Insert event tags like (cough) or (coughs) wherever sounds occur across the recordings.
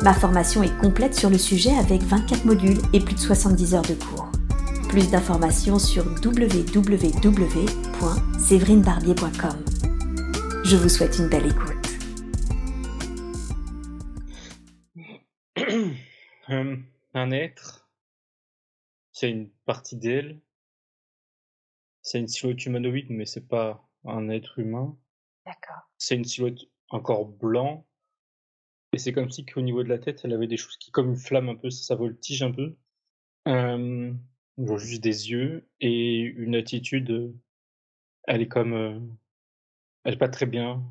Ma formation est complète sur le sujet avec 24 modules et plus de 70 heures de cours. Plus d'informations sur www.séverinebarbier.com. Je vous souhaite une belle écoute. (coughs) Un être, c'est une partie d'elle. C'est une silhouette humanoïde, mais c'est pas un être humain. D'accord. C'est une silhouette encore blanc, et c'est comme si qu'au niveau de la tête, elle avait des choses qui, comme une flamme un peu, ça, voltige un peu. Euh, juste des yeux et une attitude. Elle est comme. Euh, elle est pas très bien.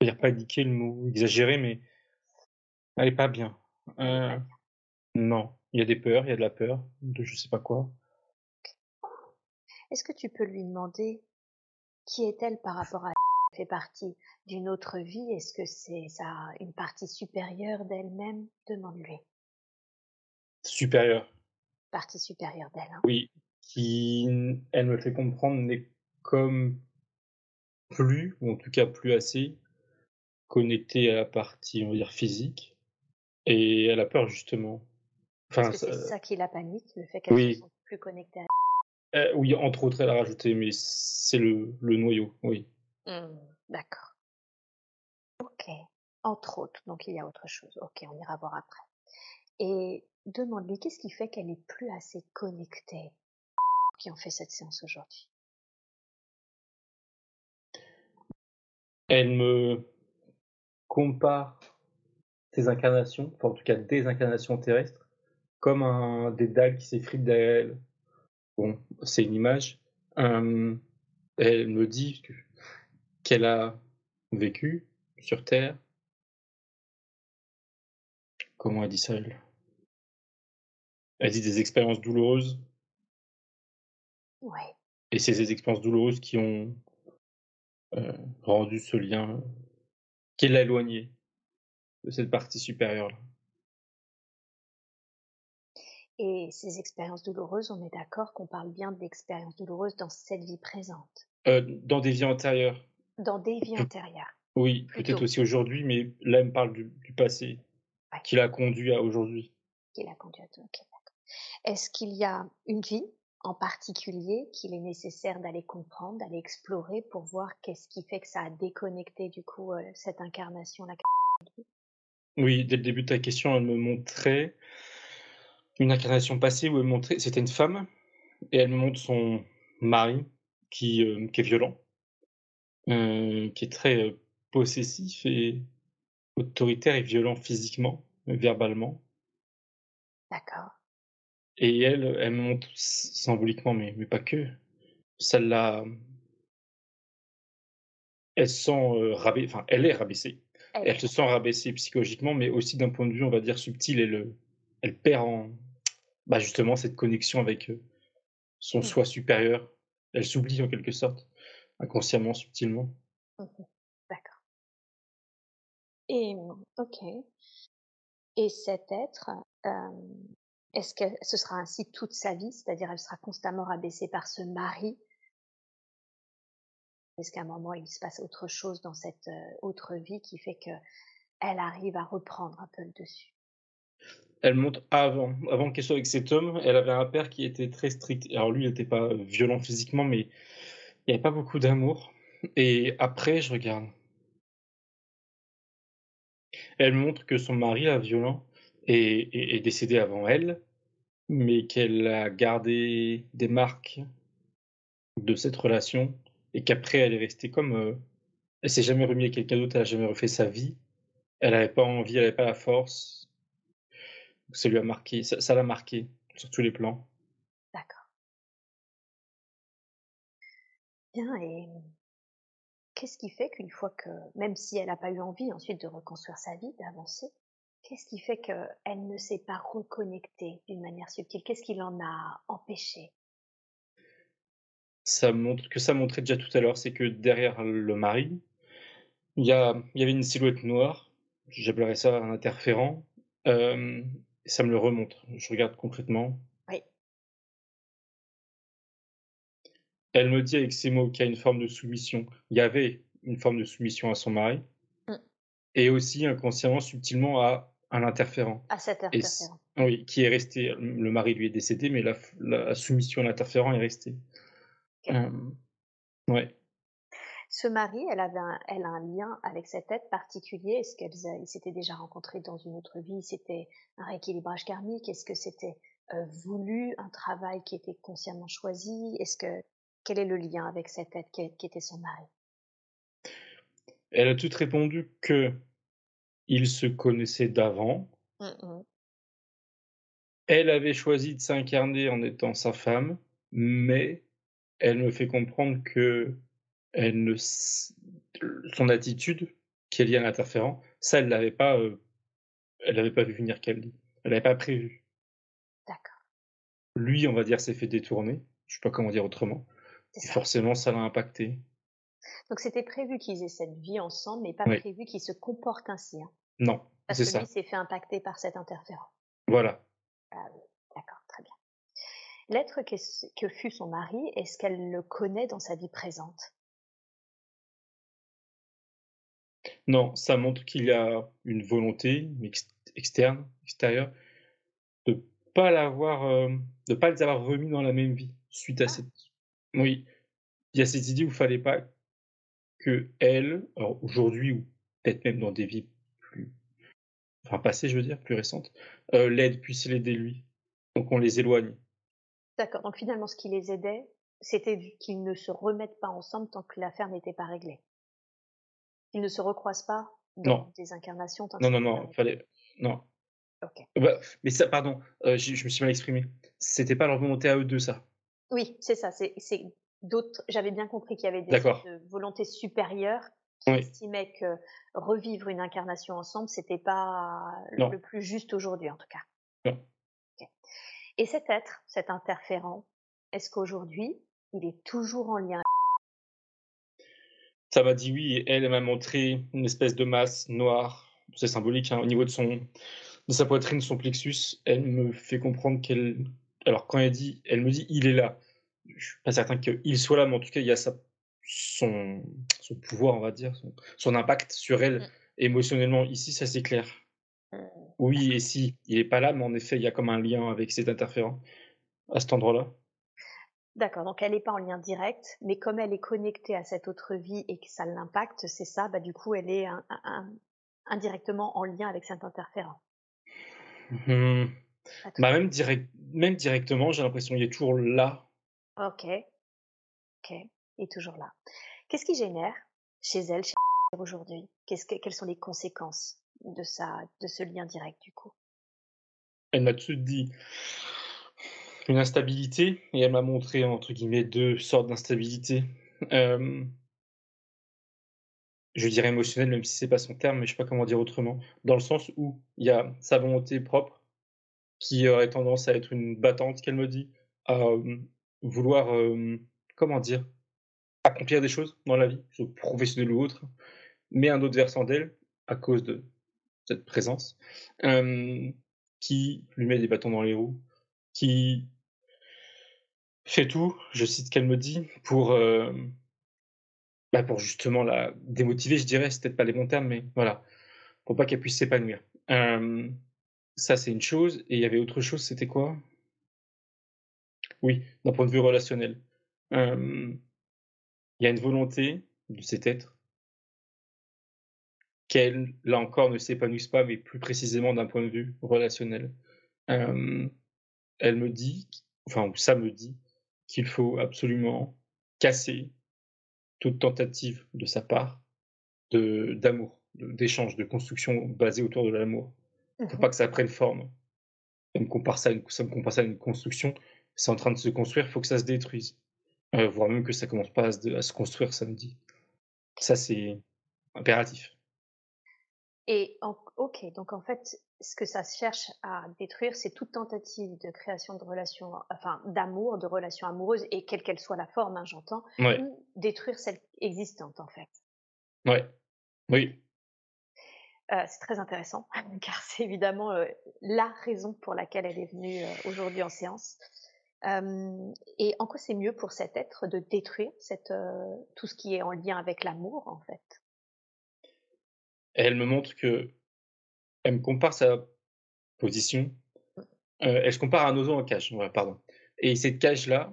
Je veux dire pas indiquer le mot exagéré, mais elle est pas bien. Euh, non, il y a des peurs, il y a de la peur, de je sais pas quoi. Est-ce que tu peux lui demander qui est-elle par rapport à fait partie d'une autre vie Est-ce que c'est ça une partie supérieure d'elle-même? Demande-lui. Supérieure. Partie supérieure d'elle. Hein. Oui, qui, elle me fait comprendre, n'est comme plus, ou en tout cas plus assez, connectée à la partie, on va dire, physique. Et elle a peur, justement. Enfin, c'est ça qui la panique, le fait qu'elle ne soit plus connectée à euh, Oui, entre autres, elle a rajouté, mais c'est le, le noyau, oui. Mmh, d'accord. Ok. Entre autres, donc il y a autre chose. Ok, on ira voir après. Et demande-lui qu'est-ce qui fait qu'elle est plus assez connectée qui en fait cette séance aujourd'hui? Elle me compare ses incarnations, enfin en tout cas des incarnations terrestres, comme un dédale qui s'effrite derrière elle. Bon, c'est une image. elle me dit que qu'elle a vécu sur Terre. Comment elle dit ça elle? Elle dit des expériences douloureuses. Ouais. Et c'est ces expériences douloureuses qui ont euh, rendu ce lien, qui l'a éloigné de cette partie supérieure-là. Et ces expériences douloureuses, on est d'accord qu'on parle bien d'expériences douloureuses dans cette vie présente? Euh, Dans des vies antérieures dans des vies antérieures. Oui, peut-être aussi aujourd'hui, mais là, elle me parle du, passé, qui l'a conduit à aujourd'hui. Qui l'a conduit à tout, ok, Est-ce qu'il y a une vie en particulier qu'il est nécessaire d'aller comprendre, d'aller explorer pour voir qu'est-ce qui fait que ça a déconnecté du coup euh, cette incarnation-là Oui, dès le début de ta question, elle me montrait une incarnation passée où elle montrait, c'était une femme, et elle me montre son mari qui, euh, qui est violent euh, qui est très possessif et autoritaire et violent physiquement, verbalement. D'accord. Et elle, elle montre symboliquement, mais, mais pas que, ça l'a. Elle sent euh, enfin, elle est rabaissée. Elle, se sent rabaissée psychologiquement, mais aussi d'un point de vue, on va dire, subtil. Elle, elle perd en. Bah, justement, cette connexion avec son mmh. soi supérieur. Elle s'oublie en quelque sorte inconsciemment, subtilement. D'accord. Et ok. Et cet être, est-ce que ce sera ainsi toute sa vie, c'est-à-dire elle sera constamment rabaissée par ce mari? Est-ce qu'à un moment il se passe autre chose dans cette autre vie qui fait que elle arrive à reprendre un peu le dessus? Elle monte avant, avant qu'elle soit avec cet homme, elle avait un père qui était très strict. Alors lui, il n'était pas violent physiquement, mais il n'y pas beaucoup d'amour. Et après, je regarde. Elle montre que son mari, la violent, est, est, décédé avant elle, mais qu'elle a gardé des marques de cette relation et qu'après elle est restée comme. Euh, elle s'est jamais remise à quelqu'un d'autre, elle a jamais refait sa vie. Elle n'avait pas envie, elle n'avait pas la force. Ça lui a ça l'a marqué sur tous les plans. Bien et qu'est-ce qui fait qu'une fois que même si elle n'a pas eu envie ensuite de reconstruire sa vie, d'avancer, Qu'est-ce qui fait qu'elle ne s'est pas reconnectée d'une manière subtile? Qu'est-ce qui l'en a empêché Ça montre que ça montrait déjà tout à l'heure, c'est que derrière le mari, il y, a, il y avait une silhouette noire, j'appellerais ça un interférent, euh, ça me le remonte. Je regarde concrètement. Elle me dit avec ces mots qu'il y a une forme de soumission. Il y avait une forme de soumission à son mari. Mm. Et aussi inconsciemment, subtilement, à un interférent. À cet interférent. oui, qui est resté. Le mari lui est décédé, mais la, la soumission à l'interférent est restée. Euh, ouais. Ce mari, elle avait un, elle a un lien avec cette être particulier. Est-ce qu'elle s'étaient déjà rencontrés dans une autre vie? C'était un rééquilibrage karmique? Est-ce que c'était euh, voulu, un travail qui était consciemment choisi? Est-ce que quel est le lien avec cette être qui, était son mari? Elle a tout répondu que il se connaissait d'avant. Mmh elle avait choisi de s'incarner en étant sa femme, mais elle me fait comprendre que elle ne, son attitude qui est liée à l'interférent, ça, elle l'avait pas, euh, elle l'avait pas vu venir qu'elle dit. Elle l'avait pas prévu. D'accord. Lui, on va dire, s'est fait détourner. Je sais pas comment dire autrement. Forcément, ça l'a impacté. Donc c'était prévu qu'ils aient cette vie ensemble, mais pas prévu qu'ils se comportent ainsi. Hein. Non, c'est ça. Parce que lui s'est fait impacter par cet interférent. Voilà. Ah d'accord, très bien. L'être que fut son mari, est-ce qu'elle le connaît dans sa vie présente? Non, ça montre qu'il y a une volonté externe, extérieure, de pas l'avoir, euh, de pas les avoir remis dans la même vie suite à ah. cette. Oui, il y a cette idée où il fallait pas que elle, aujourd'hui ou peut-être même dans des vies plus, enfin passées, je veux dire, plus récentes, euh, l'aide puisse l'aider lui. Donc on les éloigne. D'accord. Donc finalement, ce qui les aidait, c'était qu'ils ne se remettent pas ensemble tant que l'affaire n'était pas réglée. Ils ne se recroisent pas dans des incarnations Non, non, non, fallait. Non. Ok. Bah, mais ça, pardon, euh, je me suis mal exprimé. C'était pas leur volonté à eux deux, ça. Oui, c'est ça. C'est d'autres. J'avais bien compris qu'il y avait des volontés supérieures qui estimaient que revivre une incarnation ensemble, c'était pas le, plus juste aujourd'hui, en tout cas. Non. Et cet être, cet interférent, est-ce qu'aujourd'hui, il est toujours en lien ça m'a dit oui, et elle, m'a montré une espèce de masse noire, c'est symbolique, hein, au niveau de, son, de sa poitrine, son plexus. Elle me fait comprendre qu'elle. Alors, quand elle dit, elle me dit il est là. Je suis pas certain qu'il soit là, mais en tout cas, il y a sa, son, son pouvoir, on va dire, son, impact sur elle mmh. émotionnellement. Ici, ça c'est clair. Mmh. Oui, et si, il est pas là, mais en effet, il y a comme un lien avec cet interférent à cet endroit-là. D'accord, donc elle n'est pas en lien direct, mais comme elle est connectée à cette autre vie et que ça l'impacte, c'est ça, bah du coup elle est indirectement en lien avec cet interférent. Mmh. Bah même, direct, même directement, j'ai l'impression qu'il est toujours là. Ok, ok, il est toujours là. Qu'est-ce qui génère chez elle, chez aujourd'hui? Quelles sont les conséquences de, ça, de ce lien direct du coup? Elle m'a tout dit une instabilité, et elle m'a montré, entre guillemets, deux sortes d'instabilité. Euh, je dirais émotionnelle, même si c'est pas son terme, mais je sais pas comment dire autrement. Dans le sens où il y a sa volonté propre, qui aurait tendance à être une battante, qu'elle me dit, à euh, vouloir, euh, comment dire, accomplir des choses dans la vie, professionnelle ou autre, mais un autre versant d'elle, à cause de cette présence, qui lui met des bâtons dans les roues, qui fait tout, je cite qu'elle me dit, pour, euh, bah pour justement la démotiver, je dirais, c'est peut-être pas les bons termes, mais voilà, pour pas qu'elle puisse s'épanouir. Ça, c'est une chose. Et il y avait autre chose, c'était quoi? Oui, d'un point de vue relationnel. il y a une volonté de cet être qu'elle, là encore, ne s'épanouisse pas, mais plus précisément d'un point de vue relationnel elle me dit, enfin, ça me dit, qu'il faut absolument casser toute tentative de sa part d'amour, d'échange, de construction basée autour de l'amour. Il ne faut pas que ça prenne forme. Ça me compare ça à une, ça me compare ça à une construction. C'est en train de se construire, il faut que ça se détruise. Euh, voire même que ça commence pas à se, à se construire, ça me dit. Ça, c'est impératif. Et ok, donc en fait, ce que ça cherche à détruire, c'est toute tentative de création de relations, enfin d'amour, de relations amoureuses, et quelle qu'elle soit la forme, hein, j'entends, détruire celle existante en fait. Ouais, oui. Euh, c'est très intéressant, (laughs) car c'est évidemment euh, la raison pour laquelle elle est venue euh, aujourd'hui en séance. et en quoi c'est mieux pour cet être de détruire cette, tout ce qui est en lien avec l'amour, en fait? Elle me montre que elle me compare sa position. Mmh. elle se compare à un oiseau en cage, pardon. Et cette cage-là,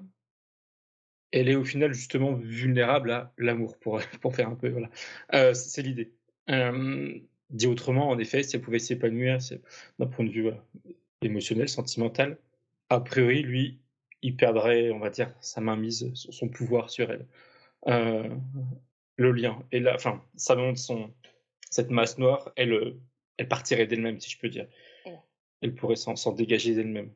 elle est au final justement vulnérable à l'amour, pour, (laughs) pour faire un peu, voilà. c'est l'idée. Dit autrement, en effet, si elle pouvait s'épanouir d'un point de vue émotionnel, sentimental, a priori, lui, il perdrait, on va dire, sa mainmise, son pouvoir sur elle. le lien. Et là, enfin, ça montre son, cette masse noire, elle, elle partirait d'elle-même, si je peux dire. Elle pourrait s'en dégager d'elle-même.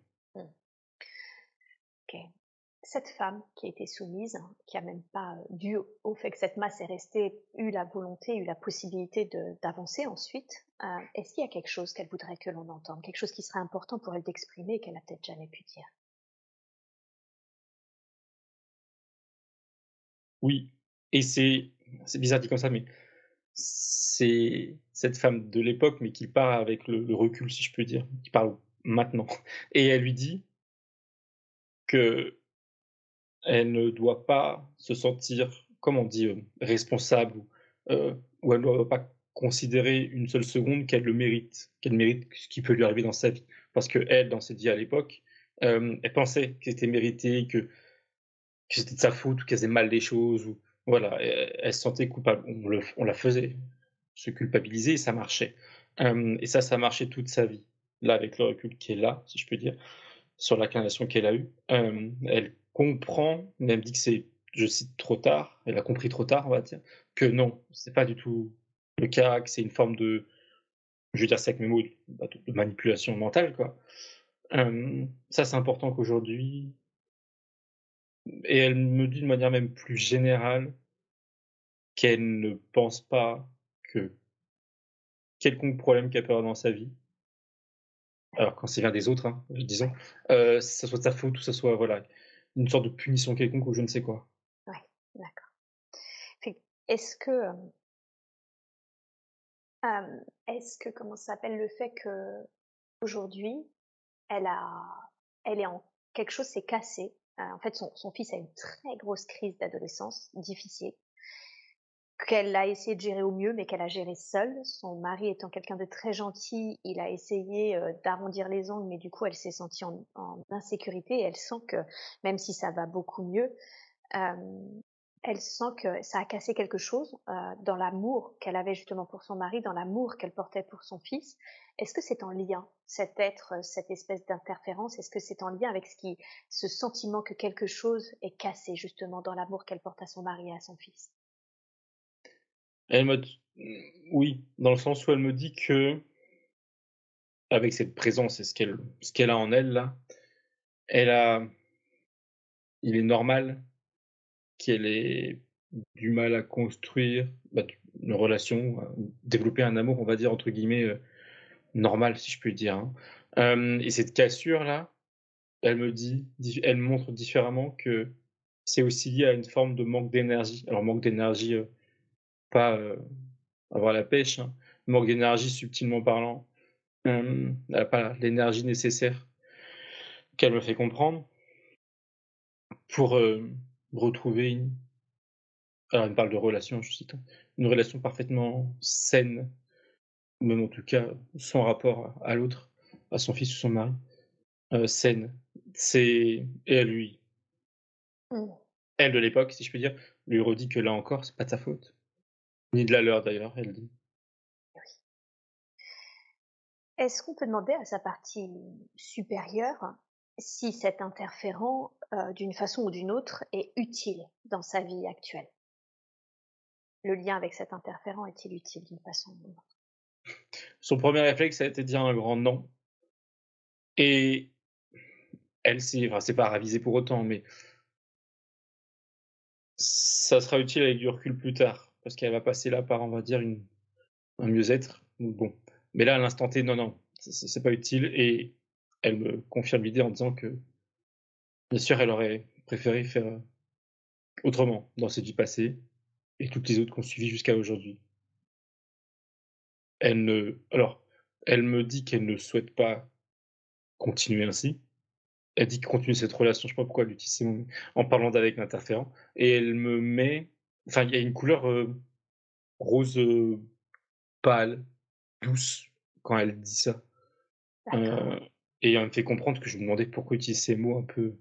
Cette femme qui a été soumise, qui a même pas, euh, dû au fait que cette masse est restée, eu la volonté, eu la possibilité d'avancer ensuite, euh, est-ce qu'il y a quelque chose qu'elle voudrait que l'on entende, quelque chose qui serait important pour elle d'exprimer et qu'elle a peut-être jamais pu dire? Oui, et c'est bizarre dit comme ça, mais c'est cette femme de l'époque, mais qui part avec le, recul, si je peux dire, qui parle maintenant. Et elle lui dit que elle ne doit pas se sentir, comment on dit, euh, responsable, euh, ou elle ne doit pas considérer une seule seconde qu'elle le mérite, qu'elle mérite ce qui peut lui arriver dans sa vie. Parce que elle, dans ses vies à l'époque, euh, elle pensait que c'était mérité, que, c'était de sa faute, ou qu'elle faisait mal des choses, ou voilà, elle, se sentait coupable. On, la faisait se culpabiliser et ça marchait. et ça, ça a marché toute sa vie. Là, avec le recul qui est là, si je peux dire, sur l'incarnation qu'elle a eue, elle comprend, même dit que c'est, je cite, trop tard, elle a compris trop tard, on va dire, que non, c'est pas du tout le cas, que c'est une forme de, je veux dire ça avec mes mots, bah, de manipulation mentale, quoi. ça, c'est important qu'aujourd'hui, et elle me dit de manière même plus générale qu'elle ne pense pas que quelconque problème qu'elle peut avoir dans sa vie, alors quand c'est vient des autres, hein, disons, euh, ça soit de sa faute ou ça soit voilà, une sorte de punition quelconque ou je ne sais quoi. Oui, d'accord. Est-ce que, euh, est-ce que, comment ça s'appelle, le fait que aujourd'hui, elle a, elle est en quelque chose s'est cassé euh, en fait, son, fils a une très grosse crise d'adolescence, difficile, qu'elle a essayé de gérer au mieux, mais qu'elle a géré seule. Son mari étant quelqu'un de très gentil, il a essayé euh, d'arrondir les ongles, mais du coup, elle s'est sentie en, insécurité elle sent que, même si ça va beaucoup mieux, euh, elle sent que ça a cassé quelque chose dans l'amour qu'elle avait justement pour son mari, dans l'amour qu'elle portait pour son fils. Est-ce que c'est en lien, cet être, cette espèce d'interférence, est-ce que c'est en lien avec ce, qui, ce sentiment que quelque chose est cassé justement dans l'amour qu'elle porte à son mari et à son fils? Elle me... Oui, dans le sens où elle me dit que, avec cette présence et ce qu'elle, qu'elle a en elle, là, elle a. Il est normal qu'elle ait du mal à construire bah, une relation, développer un amour, on va dire, entre guillemets, euh, normal, si je puis dire. Hein. et cette cassure-là, elle me dit, elle montre différemment que c'est aussi lié à une forme de manque d'énergie. Alors, manque d'énergie, euh, pas euh, avoir la pêche, hein. manque d'énergie subtilement parlant. elle n'a pas l'énergie nécessaire qu'elle me fait comprendre pour euh, retrouver une. Alors, elle me parle de relation, je cite, hein. une relation parfaitement saine même en tout cas son rapport à l'autre, à son fils ou son mari, euh, saine. C'est et à lui. Mmh. Elle de l'époque, si je peux dire, lui redit que là encore, c'est pas de sa faute, ni de la leur d'ailleurs, elle dit. Oui. Est-ce qu'on peut demander à sa partie supérieure si cet interférent, euh, d'une façon ou d'une autre, est utile dans sa vie actuelle? Le lien avec cet interférent est-il utile d'une façon ou d'une autre? Son premier réflexe a été de dire un grand non. Et elle, c'est enfin, pas ravisé pour autant, mais ça sera utile avec du recul plus tard, parce qu'elle va passer là par, on va dire, un mieux-être. Bon. Mais là, à l'instant T, non, non. c'est pas utile. Et elle me confirme l'idée en disant que, bien sûr, elle aurait préféré faire euh, autrement dans cette vie passée et toutes les autres qu'on suivi jusqu'à aujourd'hui. Elle ne, alors, elle me dit qu'elle ne souhaite pas continuer ainsi. Elle dit qu'elle continue cette relation, je sais pas pourquoi elle utilise en parlant d'avec l'interférent. Et elle me met, enfin, il y a une couleur euh, rose euh, pâle, douce, quand elle dit ça. Euh, et elle me fait comprendre que je me demandais pourquoi utiliser ces mots un peu,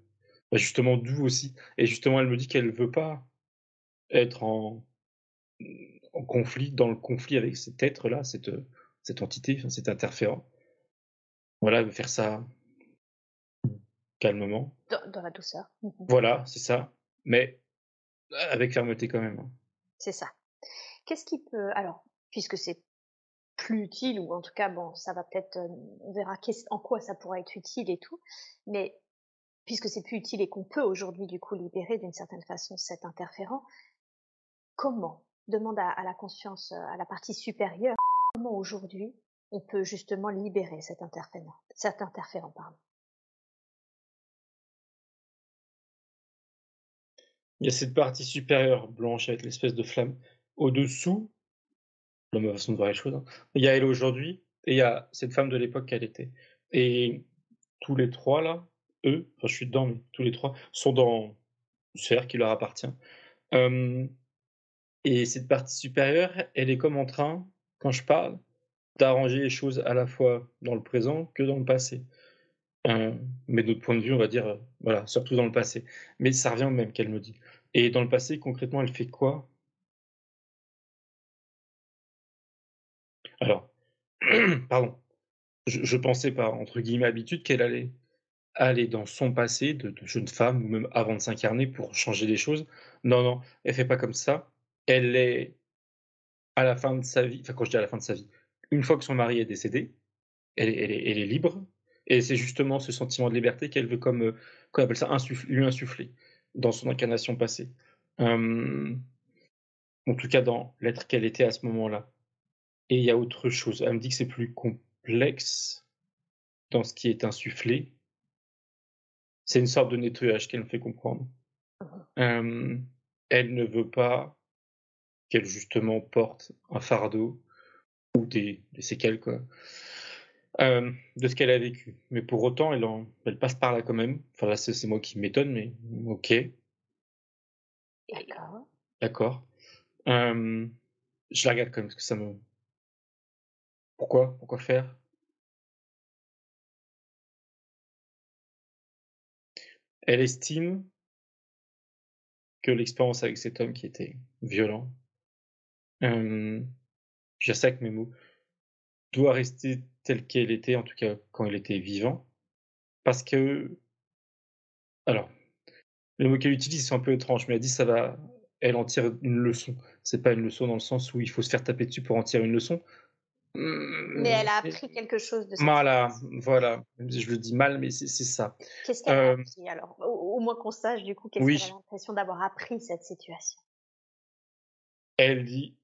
bah, justement, doux aussi. Et justement, elle me dit qu'elle veut pas être en, en conflit, dans le conflit avec cet être-là, cette, cette entité, enfin, cet interférent. Voilà, elle veut faire ça calmement. Dans, la douceur. Voilà, c'est ça. Mais avec fermeté quand même. Hein. C'est ça. Qu'est-ce qui peut. Alors, puisque c'est plus utile, ou en tout cas, bon, ça va peut-être. Euh, on verra en quoi ça pourra être utile et tout. Mais puisque c'est plus utile et qu'on peut aujourd'hui, du coup, libérer d'une certaine façon cet interférent, comment? Demande à, la conscience, à la partie supérieure, comment aujourd'hui on peut justement libérer cet interférent, cet interférent pardon? Il y a cette partie supérieure blanche avec l'espèce de flamme. Au-dessous, dans ma façon de voir les choses, hein, il y a elle aujourd'hui et il y a cette femme de l'époque qu'elle était. Et tous les trois là, eux, enfin je suis dedans, mais tous les trois sont dans une sphère qui leur appartient. et cette partie supérieure, elle est comme en train, quand je parle, d'arranger les choses à la fois dans le présent que dans le passé. Mais d'autre point de vue, on va dire, euh, voilà, surtout dans le passé. Mais ça revient au même qu'elle me dit. Et dans le passé, concrètement, elle fait quoi? Alors, (clears throat) pardon, je, pensais par, entre guillemets, habitude qu'elle allait aller dans son passé de, jeune femme, ou même avant de s'incarner pour changer les choses. Non, non, elle fait pas comme ça. Elle est à la fin de sa vie, enfin quand je dis à la fin de sa vie, une fois que son mari est décédé, elle est libre, et c'est justement ce sentiment de liberté qu'elle veut, comme, euh, qu'on appelle ça, lui insuffler dans son incarnation passée. en tout cas, dans l'être qu'elle était à ce moment-là. Et il y a autre chose. Elle me dit que c'est plus complexe dans ce qui est insufflé. C'est une sorte de nettoyage qu'elle me fait comprendre. elle ne veut pas qu'elle justement porte un fardeau ou des, des séquelles quoi, euh, de ce qu'elle a vécu. Mais pour autant, elle, en, elle passe par là quand même. Enfin là, c'est moi qui m'étonne, mais ok. D'accord. D'accord. Euh, je la regarde quand même parce que ça me. Pourquoi? Pourquoi faire? Elle estime que l'expérience avec cet homme qui était violent, euh, je sais que mes mots, doit rester telle qu'elle était, en tout cas quand il était vivant. Parce que. Alors, les mots qu'elle utilise sont un peu étranges, mais elle dit ça va. Elle en tire une leçon. C'est pas une leçon dans le sens où il faut se faire taper dessus pour en tirer une leçon. Mais elle a appris quelque chose de ça. Voilà, voilà. Je le dis mal, mais c'est ça. Qu'est-ce qu'elle a euh, appris alors? Au, moins qu'on sache du coup qu'est-ce qu'elle a l'impression d'avoir appris cette situation? Elle dit,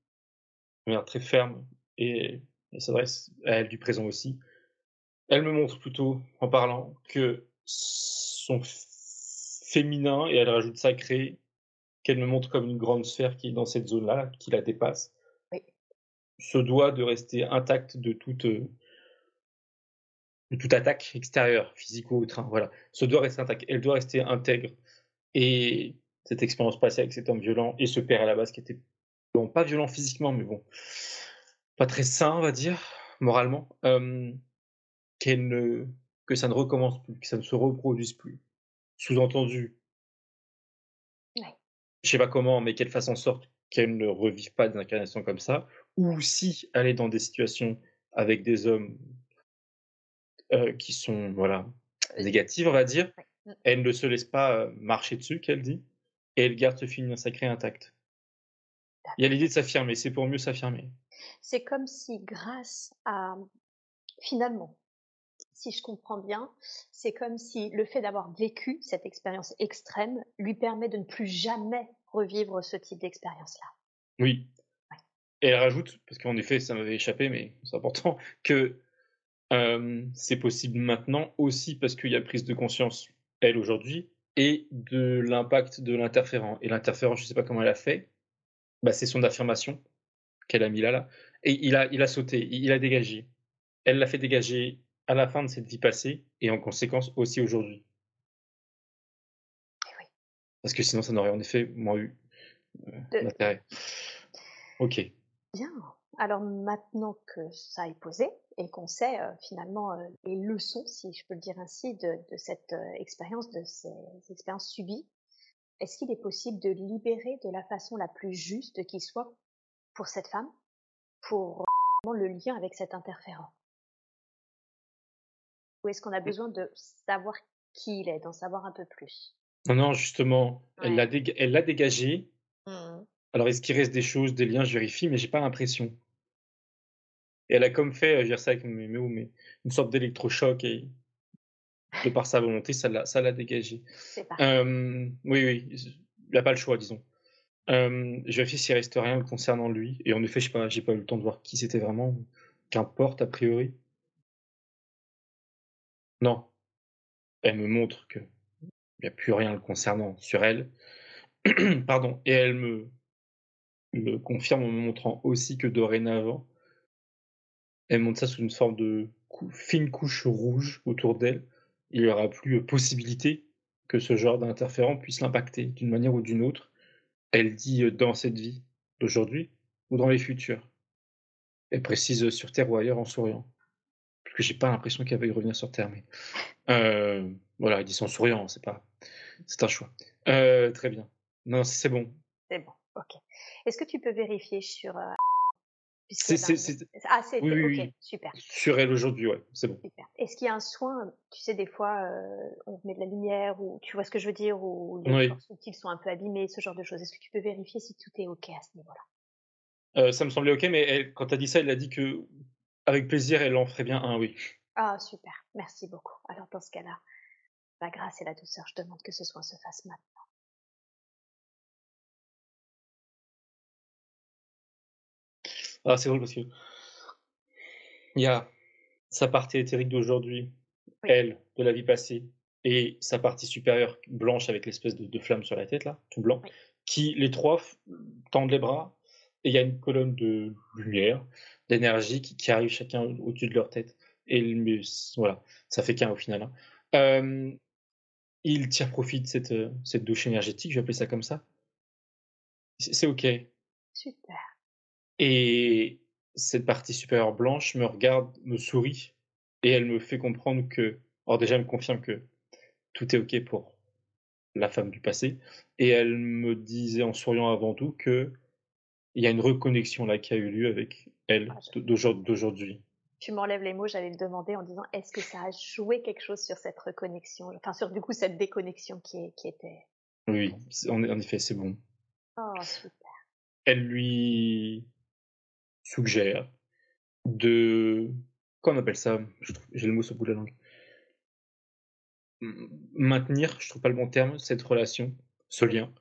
de manière très ferme et elle s'adresse à elle du présent aussi. Elle me montre plutôt, en parlant, que son féminin, et elle rajoute sacré, qu'elle me montre comme une grande sphère qui est dans cette zone-là, qui la dépasse, se doit de rester intacte de toute, de toute attaque extérieure, physique ou autre. Hein, voilà, se doit rester intacte. Elle doit rester intègre. Et cette expérience passée avec cet homme violent et ce père à la base qui était bon, pas violent physiquement, mais bon, pas très sain, on va dire, moralement, qu'elle ne, que ça ne recommence plus, que ça ne se reproduise plus. Sous-entendu, ouais. je sais pas comment, mais qu'elle fasse en sorte qu'elle ne revive pas des incarnations comme ça, ou si elle est dans des situations avec des hommes qui sont voilà négatives, on va dire, mmh. elle ne se laisse pas marcher dessus, qu'elle dit, et elle garde ce féminin sacré intact. Il y a l'idée de s'affirmer, c'est pour mieux s'affirmer. C'est comme si grâce à, finalement, si je comprends bien, c'est comme si le fait d'avoir vécu cette expérience extrême lui permet de ne plus jamais revivre ce type d'expérience-là. Oui. Et elle rajoute, parce qu'en effet, ça m'avait échappé, mais c'est important, (laughs) que c'est possible maintenant aussi parce qu'il y a prise de conscience, elle, aujourd'hui, et de l'impact de l'interférent. Et l'interférent, je ne sais pas comment elle a fait, bah, c'est son affirmation qu'elle a mis là, là. Et il a, il a sauté, il a dégagé. Elle l'a fait dégager à la fin de cette vie passée et en conséquence aussi aujourd'hui. Eh parce que sinon, ça n'aurait en effet moins eu euh, d'intérêt. Ok. Bien. Alors maintenant que ça est posé et qu'on sait euh, finalement euh, les leçons, si je peux le dire ainsi, de, cette expérience, de ces expériences subies, est-ce qu'il est possible de libérer de la façon la plus juste qui soit pour cette femme, pour le lien avec cet interférent? Ou est-ce qu'on a besoin de savoir qui il est, d'en savoir un peu plus? Non, non, justement, elle l'a dégagé. Mmh. Alors, est-ce qu'il reste des choses, des liens, je vérifie, mais j'ai pas l'impression. Et elle a comme fait, je veux dire ça avec mes mots, mais une sorte d'électrochoc et de par sa volonté, ça l'a, ça l'a dégagé. oui, oui, il n'a pas le choix, disons. Euh, je vérifie s'il reste rien concernant lui. Et en effet, je pas, j'ai pas eu le temps de voir qui c'était vraiment. Qu'importe, a priori. Non. Elle me montre que il n'y a plus rien le concernant sur elle. (clears throat) Pardon. Et elle me, me confirme en me montrant aussi que dorénavant, elle montre ça sous une forme de fine couche rouge autour d'elle. Il n'y aura plus possibilité que ce genre d'interférent puisse l'impacter d'une manière ou d'une autre elle dit euh, dans cette vie d'aujourd'hui ou dans les futurs? Elle précise euh, sur Terre ou ailleurs en souriant. Parce que j'ai pas l'impression qu'elle veuille revenir sur Terre, mais euh, voilà, elle dit en souriant, c'est pas, c'est un choix. très bien. Non, c'est bon. C'est bon, ok. Est-ce que tu peux vérifier sur c'est, Ah, c'est oui, ok, super. Sur elle aujourd'hui, ouais, c'est bon. Est-ce qu'il y a un soin, tu sais, des fois, euh, on met de la lumière, ou tu vois ce que je veux dire, ou les corps subtils sont un peu abîmés, ce genre de choses. Est-ce que tu peux vérifier si tout est ok à ce niveau-là? Euh, Ça me semblait ok, mais elle, quand tu as dit ça, elle a dit que, avec plaisir, elle en ferait bien un, oui. Ah, super, merci beaucoup. Alors, dans ce cas-là, la grâce et la douceur, je demande que ce soin se fasse maintenant. Ah, c'est drôle parce que il y a sa partie éthérique d'aujourd'hui, elle, de la vie passée, et sa partie supérieure blanche avec l'espèce de, flamme sur la tête, là, tout blanc, qui, les trois, tendent les bras, et il y a une colonne de lumière, d'énergie qui, arrive chacun au-dessus de leur tête. Et voilà, ça fait qu'un au final. Hein. Euh, il tire profit de cette, cette douche énergétique, je vais appeler ça comme ça. C'est OK. Super. Et cette partie supérieure blanche me regarde, me sourit, et elle me fait comprendre que, alors déjà elle me confirme que tout est ok pour la femme du passé, et elle me disait en souriant avant tout que il y a une reconnexion là qui a eu lieu avec elle ah, d'aujourd'hui. Tu m'enlèves les mots, j'allais le demander en disant est-ce que ça a joué quelque chose sur cette reconnexion, enfin sur du coup cette déconnexion qui, qui était. Oui, en effet, c'est bon. Oh, super. Elle lui suggère de. Comment on appelle ça? J'ai le mot sur le bout de la langue. Maintenir, je trouve pas le bon terme, cette relation, ce lien.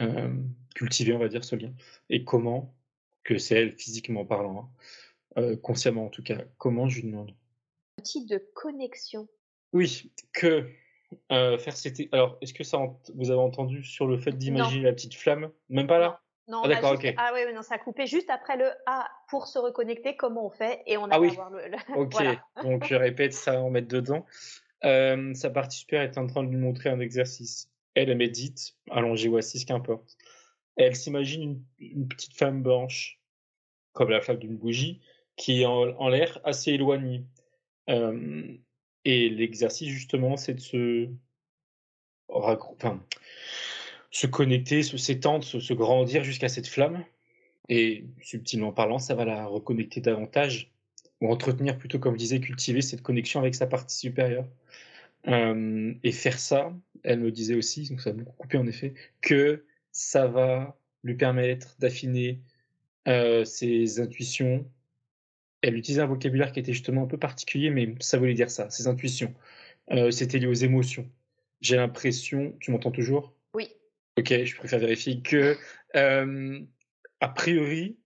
Euh, cultiver, on va dire, ce lien. Et comment, que c'est elle physiquement parlant, hein, euh, consciemment en tout cas, comment je lui demande. Un type de connexion. Oui, que euh, faire c'était. Alors, est-ce que ça vous avez entendu sur le fait d'imaginer la petite flamme? Même pas là? Non, ah, d'accord, ok. Ah oui, non, ça a coupé juste après le A pour se reconnecter, comment on fait Et on a ah, oui. le, (laughs) Ok, donc je répète ça, on met dedans. Euh, sa partie supérieure est en train de lui montrer un exercice. Elle, elle médite, allongée ou assise, qu'importe. Elle s'imagine une, petite femme blanche, comme la flamme d'une bougie, qui est en, l'air assez éloignée. Euh, et l'exercice, justement, c'est de se. Enfin, se connecter, se s'étendre, se, grandir jusqu'à cette flamme. Et subtilement parlant, ça va la reconnecter davantage, ou entretenir plutôt, comme je disais, cultiver cette connexion avec sa partie supérieure. Euh, et faire ça, elle me disait aussi, donc ça a beaucoup coupé en effet, que ça va lui permettre d'affiner euh, ses intuitions. Elle utilisait un vocabulaire qui était justement un peu particulier, mais ça voulait dire ça, ses intuitions. Euh, c'était lié aux émotions. J'ai l'impression, tu m'entends toujours? Ok, je préfère vérifier que, a priori,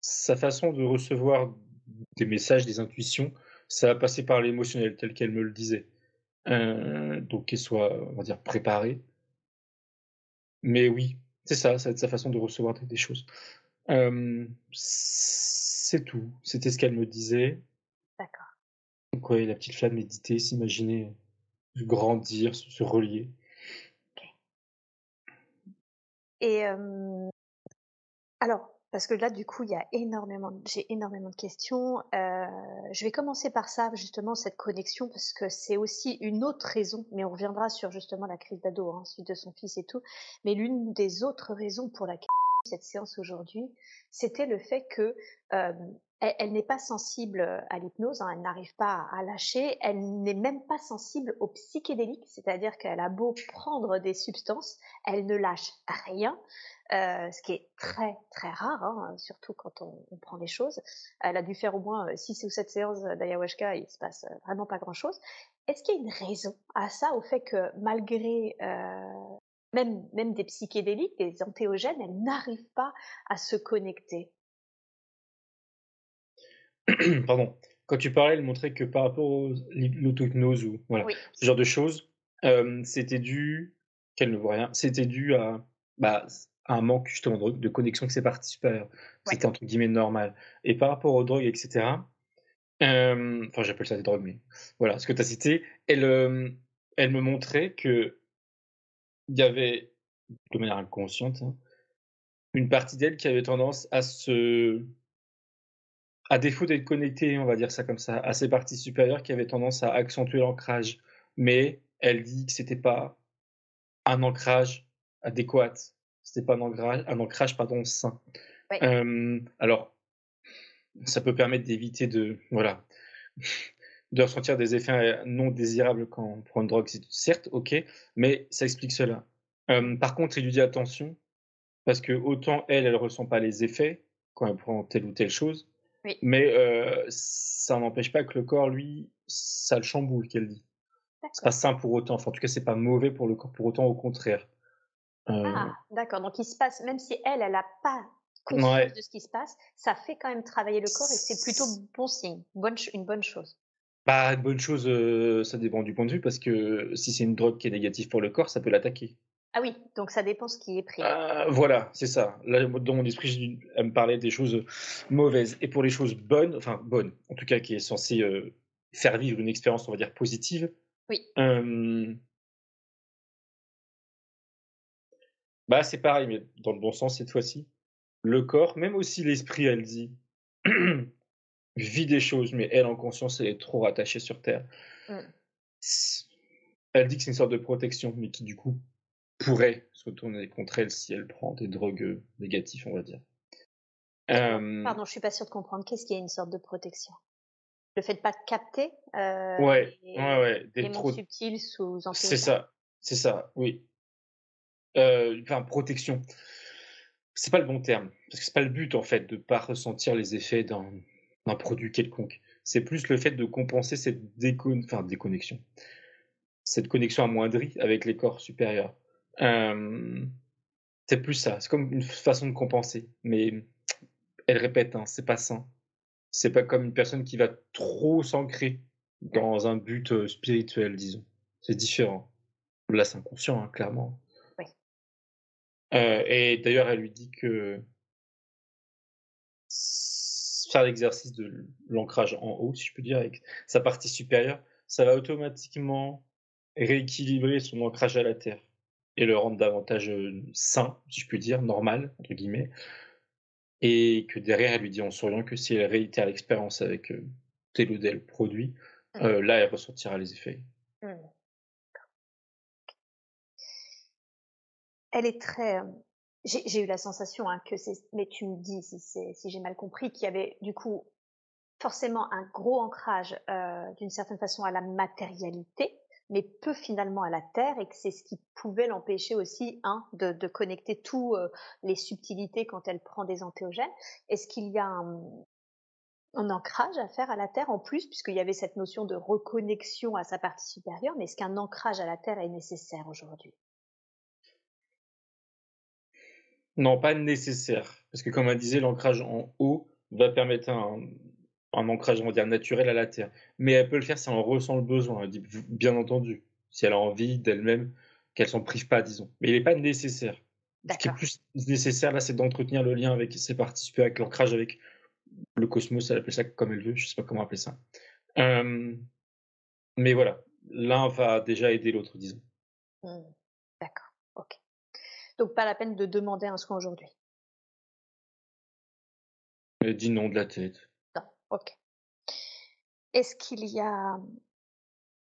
sa façon de recevoir des messages, des intuitions, ça a passé par l'émotionnel tel qu'elle me le disait. Euh, donc qu'elle soit, on va dire, préparée. Mais oui, c'est ça, ça va être sa façon de recevoir des, choses. Euh, c'est tout. C'était ce qu'elle me disait. D'accord. Donc ouais, la petite flamme méditer, s'imaginer grandir, se, relier. Et alors, parce que là, du coup, il y a énormément, j'ai énormément de questions. Je vais commencer par ça, justement, cette connexion, parce que c'est aussi une autre raison, mais on reviendra sur justement la crise d'ado, hein, suite de son fils et tout. Mais l'une des autres raisons pour laquelle cette séance aujourd'hui, c'était le fait que elle, n'est pas sensible à l'hypnose, hein, elle n'arrive pas à lâcher, elle n'est même pas sensible aux psychédéliques, c'est-à-dire qu'elle a beau prendre des substances, elle ne lâche rien. Euh, ce qui est très très rare, hein, surtout quand on, prend des choses. Elle a dû faire au moins 6 ou 7 séances d'ayahuasca il se passe vraiment pas grand-chose. Est-ce qu'il y a une raison à ça, au fait que malgré euh, même, même des psychédéliques, des antéogènes, elle n'arrive pas à se connecter? (clears throat) Pardon. Quand tu parlais, elle montrait que par rapport à l'autohypnose ou voilà, ce genre de choses, euh, c'était dû, qu'elle ne voit rien, c'était dû à, bah, un manque justement de, de connexion avec ses supérieures. C'était entre guillemets normal. Et par rapport aux drogues, etc., euh, enfin j'appelle ça des drogues, mais voilà, ce que tu as cité, elle, euh, elle me montrait que il y avait, de manière inconsciente, hein, une partie d'elle qui avait tendance à se à défaut d'être connectée, on va dire ça comme ça, à ses parties supérieures qui avaient tendance à accentuer l'ancrage. Mais elle dit que c'était pas un ancrage adéquat c'était pas un ancrage, un ancrage pardon, sain. alors, ça peut permettre d'éviter de, voilà, de ressentir des effets non désirables quand on prend une drogue, certes, ok, mais ça explique cela. par contre, il lui dit attention, parce que autant elle, elle ressent pas les effets quand elle prend telle ou telle chose, mais ça n'empêche pas que le corps, lui, ça le chamboule, qu'elle dit. C'est pas sain pour autant. Enfin, en tout cas, c'est pas mauvais pour le corps pour autant, au contraire. Ah, d'accord. Donc il se passe, même si elle, elle n'a pas conscience de ce qui se passe, ça fait quand même travailler le corps et c'est plutôt bon signe, bonne, une bonne chose. Bah, une bonne chose, ça dépend du point de vue, parce que si c'est une drogue qui est négative pour le corps, ça peut l'attaquer. Ah oui, donc ça dépend ce qui est pris. Ah, voilà, c'est ça. Là, dans mon esprit, elle me parlait des choses mauvaises. Et pour les choses bonnes, enfin bonnes, en tout cas qui est censé faire vivre une expérience, on va dire, positive, oui. Bah, c'est pareil, mais dans le bon sens cette fois-ci. Le corps, même aussi l'esprit, elle dit, (clears throat) vit des choses, mais elle, en conscience, elle est trop rattachée sur Terre. Mmh. Elle dit que c'est une sorte de protection, mais qui, du coup, pourrait se retourner contre elle si elle prend des drogues euh, négatives, on va dire. Pardon, je suis pas sûre de comprendre. Qu'est-ce qui est une sorte de protection? Le fait de pas capter euh, ouais, les, ouais, ouais, des trop subtils sous C'est ça, c'est ça, oui euh, enfin, protection. C'est pas le bon terme, parce que c'est pas le but en fait de pas ressentir les effets d'un produit quelconque. C'est plus le fait de compenser cette décon enfin, déconnexion, cette connexion amoindrie avec les corps supérieurs. Euh, c'est plus ça. C'est comme une façon de compenser, mais elle répète, hein, c'est pas sain. C'est pas comme une personne qui va trop s'ancrer dans un but euh, spirituel, disons. C'est différent. Là, c'est inconscient, hein, clairement. Euh, et d'ailleurs, elle lui dit que faire l'exercice de l'ancrage en haut, si je peux dire, avec sa partie supérieure, ça va automatiquement rééquilibrer son ancrage à la terre et le rendre davantage euh, sain, si je peux dire, normal, entre guillemets. Et que derrière, elle lui dit en souriant que si elle réitère l'expérience avec euh, tel ou tel produit, mmh. là, elle ressentira les effets. Mmh. elle est très. Euh, j'ai eu la sensation hein, que c'est, mais tu me dis si, si j'ai mal compris, qu'il y avait du coup forcément un gros ancrage euh, d'une certaine façon à la matérialité, mais peu finalement à la terre, et que c'est ce qui pouvait l'empêcher aussi, hein, de, connecter tous euh, les subtilités quand elle prend des antéogènes. Est-ce qu'il y a un, un ancrage à faire à la terre en plus, puisqu'il y avait cette notion de reconnexion à sa partie supérieure, mais est-ce qu'un ancrage à la terre est nécessaire aujourd'hui? Non, pas nécessaire. Parce que comme elle disait, l'ancrage en haut va permettre un, un ancrage, on va dire, naturel à la terre. Mais elle peut le faire si elle en ressent le besoin, bien entendu. Si elle a envie d'elle-même, qu'elle s'en prive pas, disons. Mais il n'est pas nécessaire. Ce qui est plus nécessaire, là, c'est d'entretenir le lien avec ses supérieures, avec l'ancrage avec le cosmos, elle appelle ça comme elle veut, je sais pas comment appeler ça. Euh, mais voilà, l'un va déjà aider l'autre, disons. Mmh. D'accord, ok. Donc pas la peine de demander un soin aujourd'hui? Dis non de la tête. Ok. Est-ce qu'il y a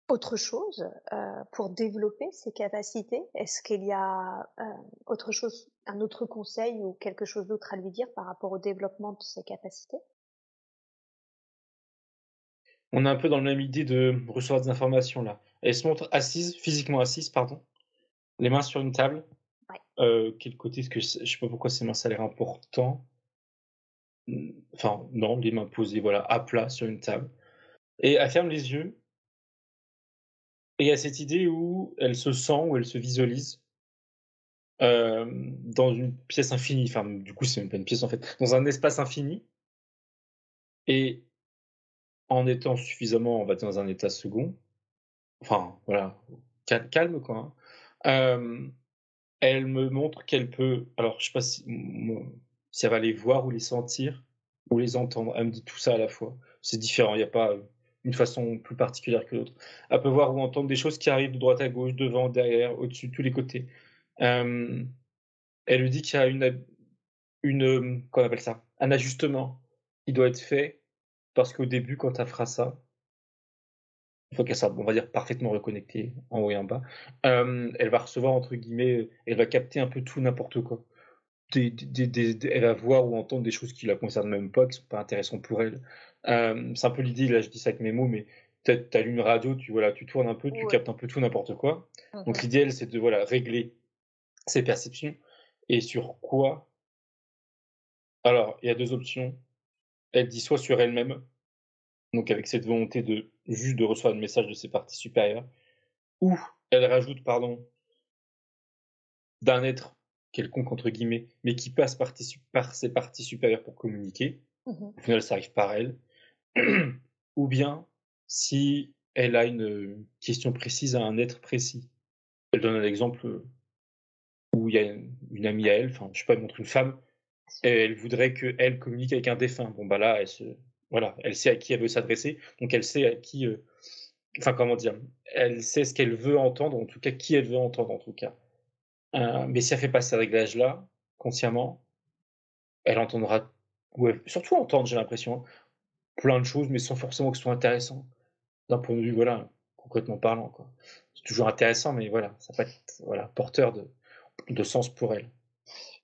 autre chose euh, pour développer ces capacités? Est-ce qu'il y a euh, autre chose, un autre conseil ou quelque chose d'autre à lui dire par rapport au développement de ses capacités? On est un peu dans la même idée de recevoir des informations là. Elle se montre assise, physiquement assise, pardon, les mains sur une table. Euh, quel côté Est-ce que je sais pas pourquoi ces mains ça a l'air important. Enfin non, les mains posées voilà à plat sur une table. Et elle ferme les yeux et a cette idée où elle se sent, où elle se visualise euh, dans une pièce infinie. Enfin, du coup, c'est même pas une pièce en fait, dans un espace infini. Et en étant suffisamment, on va dire, dans un état second, enfin, voilà, calme, quoi. Hein, euh, elle me montre qu'elle peut. Alors, je sais pas si elle va les voir ou les sentir ou les entendre. Elle me dit tout ça à la fois. C'est différent. Il n'y a pas une façon plus particulière que l'autre. Elle peut voir ou entendre des choses qui arrivent de droite à gauche, devant, derrière, au-dessus, tous les côtés. Euh, elle lui dit qu'il y a une, une, qu'on appelle ça, un ajustement qui doit être fait parce qu'au début, quand elle fera ça, il faut qu'elle soit, on va dire, parfaitement reconnectée en haut et en bas. Euh, elle va recevoir entre guillemets, elle va capter un peu tout n'importe quoi elle va voir ou entendre des choses qui la concernent même pas, qui sont pas intéressantes pour elle. Euh, c'est un peu l'idée, là je dis ça avec mes mots, mais peut-être tu allumes une radio, tu, voilà, tu tournes un peu, tu captes un peu tout n'importe quoi. Mmh Donc l'idéal c'est de voilà, régler ses perceptions. Et sur quoi Alors, il y a deux options. Elle dit soit sur elle-même, donc avec cette volonté de juste de recevoir un message de ses parties supérieures, ou elle rajoute, pardon, d'un être quelconque entre guillemets, mais qui passe par, ses parties supérieures pour communiquer. Mmh Au final, ça arrive par elle. (clears throat) Ou bien si elle a une question précise à un être précis. Elle donne un exemple où il y a une, amie à elle, enfin, je sais pas, elle montre une femme, et elle voudrait qu'elle communique avec un défunt. Bon, bah là, elle, se, voilà, elle sait à qui elle veut s'adresser, donc elle sait à qui. Euh, enfin, comment dire Elle sait ce qu'elle veut entendre, en tout cas, qui elle veut entendre, en tout cas. Euh, mais si elle fait pas ces réglages-là, consciemment, elle entendra, ou surtout entendre, j'ai l'impression, plein de choses, mais sans forcément que ce soit intéressant. D'un point de vue, voilà, concrètement parlant. C'est toujours intéressant, mais voilà, ça peut être, voilà, porteur de, de sens pour elle.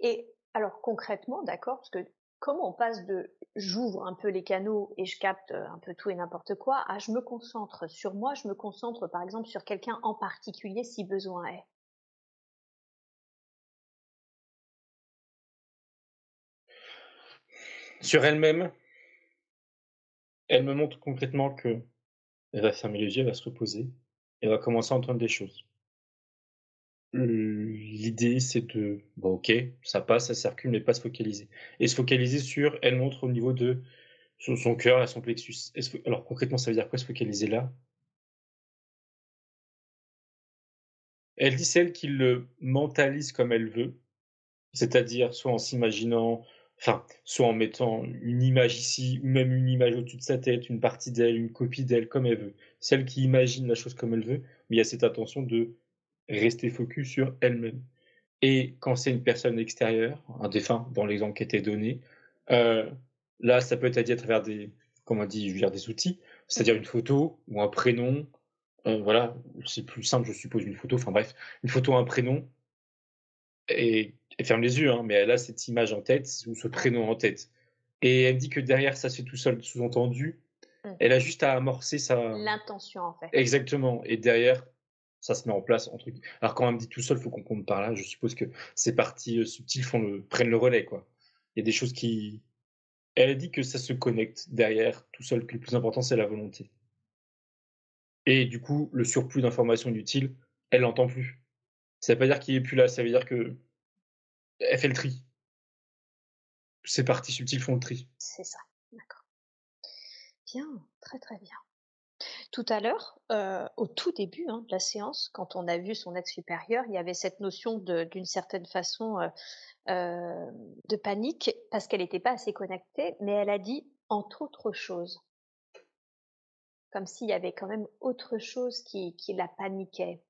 Et alors, concrètement, d'accord, parce que comment on passe de j'ouvre un peu les canaux et je capte un peu tout et n'importe quoi à je me concentre sur moi, je me concentre par exemple sur quelqu'un en particulier si besoin est? Sur elle-même, elle me montre concrètement que elle va fermer les yeux, elle va se reposer, elle va commencer à entendre des choses. L'idée, c'est de, bon, ok, ça passe, ça circule, mais pas se focaliser. Et se focaliser sur, elle montre au niveau de son, cœur, et son plexus. Alors concrètement, ça veut dire quoi se focaliser là? Elle dit celle qui le mentalise comme elle veut, c'est-à-dire soit en s'imaginant enfin, soit en mettant une image ici, ou même une image au-dessus de sa tête, une partie d'elle, une copie d'elle, comme elle veut. Celle qui imagine la chose comme elle veut, mais il y a cette attention de rester focus sur elle-même. Et quand c'est une personne extérieure, un défunt, dans l'exemple qui était donné, euh, là, ça peut être dit à travers des, comment dire, des outils, c'est-à-dire une photo ou un prénom, euh, voilà, c'est plus simple, je suppose, une photo, enfin bref, une photo, un prénom, et elle ferme les yeux, hein, mais elle a cette image en tête ou ce prénom en tête. Et elle dit que derrière, ça se fait tout seul, sous-entendu. Mmh. Elle a juste à amorcer sa. L'intention, en fait. Exactement. Et derrière, ça se met en place. Entre... Alors, quand elle me dit tout seul, il faut qu'on compte par là. Je suppose que ces parties euh, subtiles font le... prennent le relais, quoi. Il y a des choses qui. Elle a dit que ça se connecte derrière tout seul, que le plus important, c'est la volonté. Et du coup, le surplus d'informations inutiles, elle n'entend plus. Ça veut pas dire qu'il est plus là, ça veut dire que elle fait le tri. Ces parties subtiles font le tri. C'est ça, d'accord. Bien, très très bien. Tout à l'heure, euh, au tout début hein, de la séance, quand on a vu son être supérieur, il y avait cette notion d'une certaine façon euh, euh, de panique parce qu'elle n'était pas assez connectée, mais elle a dit entre autres choses. Comme s'il y avait quand même autre chose qui, qui la paniquait.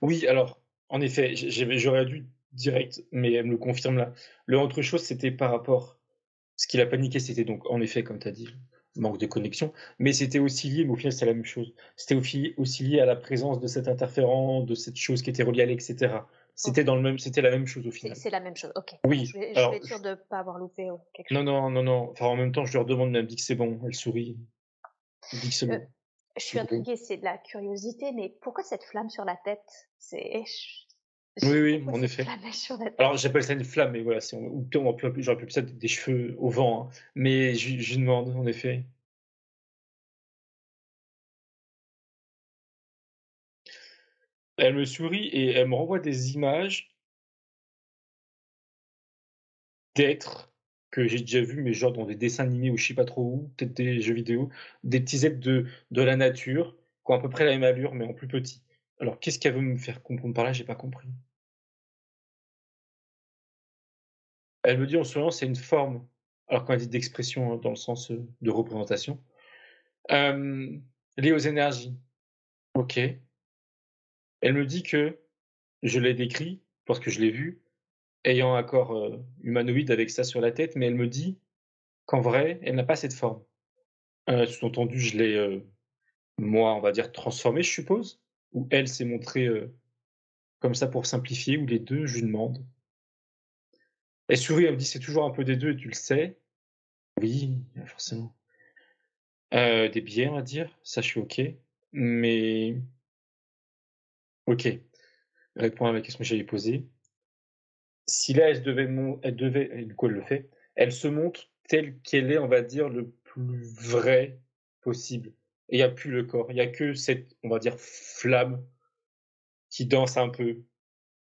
Oui, alors, en effet, j'aurais dû direct, mais elle me le confirme là. Le autre chose, c'était par rapport. Ce qui l'a paniqué, c'était donc, en effet, comme tu as dit, manque de connexion, mais c'était aussi lié, mais au final c'est la même chose, c'était aussi lié à la présence de cet interférent, de cette chose qui était reliée à etc. C'était dans le même, c'était la même chose au final. C'est la même chose, ok. Oui. Je vais, être sûr de ne pas avoir loupé quelque chose. Non, non, non, non. Enfin, en même temps, je leur demande, mais elle me dit que c'est bon, elle sourit. Elle dit que c'est euh, bon. Je suis intriguée, c'est de la curiosité, mais pourquoi cette flamme sur la tête? C'est oui, oui, en effet. Alors, j'appelle ça une flamme, mais voilà, ou j'aurais pu ça des cheveux au vent, hein. mais je, je demande, en effet. Elle me sourit et elle me renvoie des images d'êtres que j'ai déjà vus, mais genre dans des dessins animés ou je sais pas trop où, peut-être des jeux vidéo, des petits êtres de, de la nature qui ont à peu près la même allure, mais en plus petit. Alors, qu'est-ce qu'elle veut me faire comprendre par là? J'ai pas compris. Elle me dit en souriant, c'est une forme, alors quand elle dit d'expression hein, dans le sens euh, de représentation, euh, liée aux énergies. Ok. Elle me dit que je l'ai décrit, parce que je l'ai vu, ayant un corps euh, humanoïde avec ça sur la tête, mais elle me dit qu'en vrai, elle n'a pas cette forme. Euh, Sous-entendu, je l'ai, moi, on va dire, transformé, je suppose, ou elle s'est montrée comme ça pour simplifier, ou les deux, je lui demande. Elle sourit, elle me dit c'est toujours un peu des deux et tu le sais. Oui, forcément. Euh, des billets, on va dire, ça je suis ok. Mais. Ok. Répondre à la question que j'avais posée. Si là elle devait, elle devait, du elle le fait, elle se montre telle qu'elle est, on va dire, le plus vrai possible. Et il n'y a plus le corps, il n'y a que cette, on va dire, flamme qui danse un peu,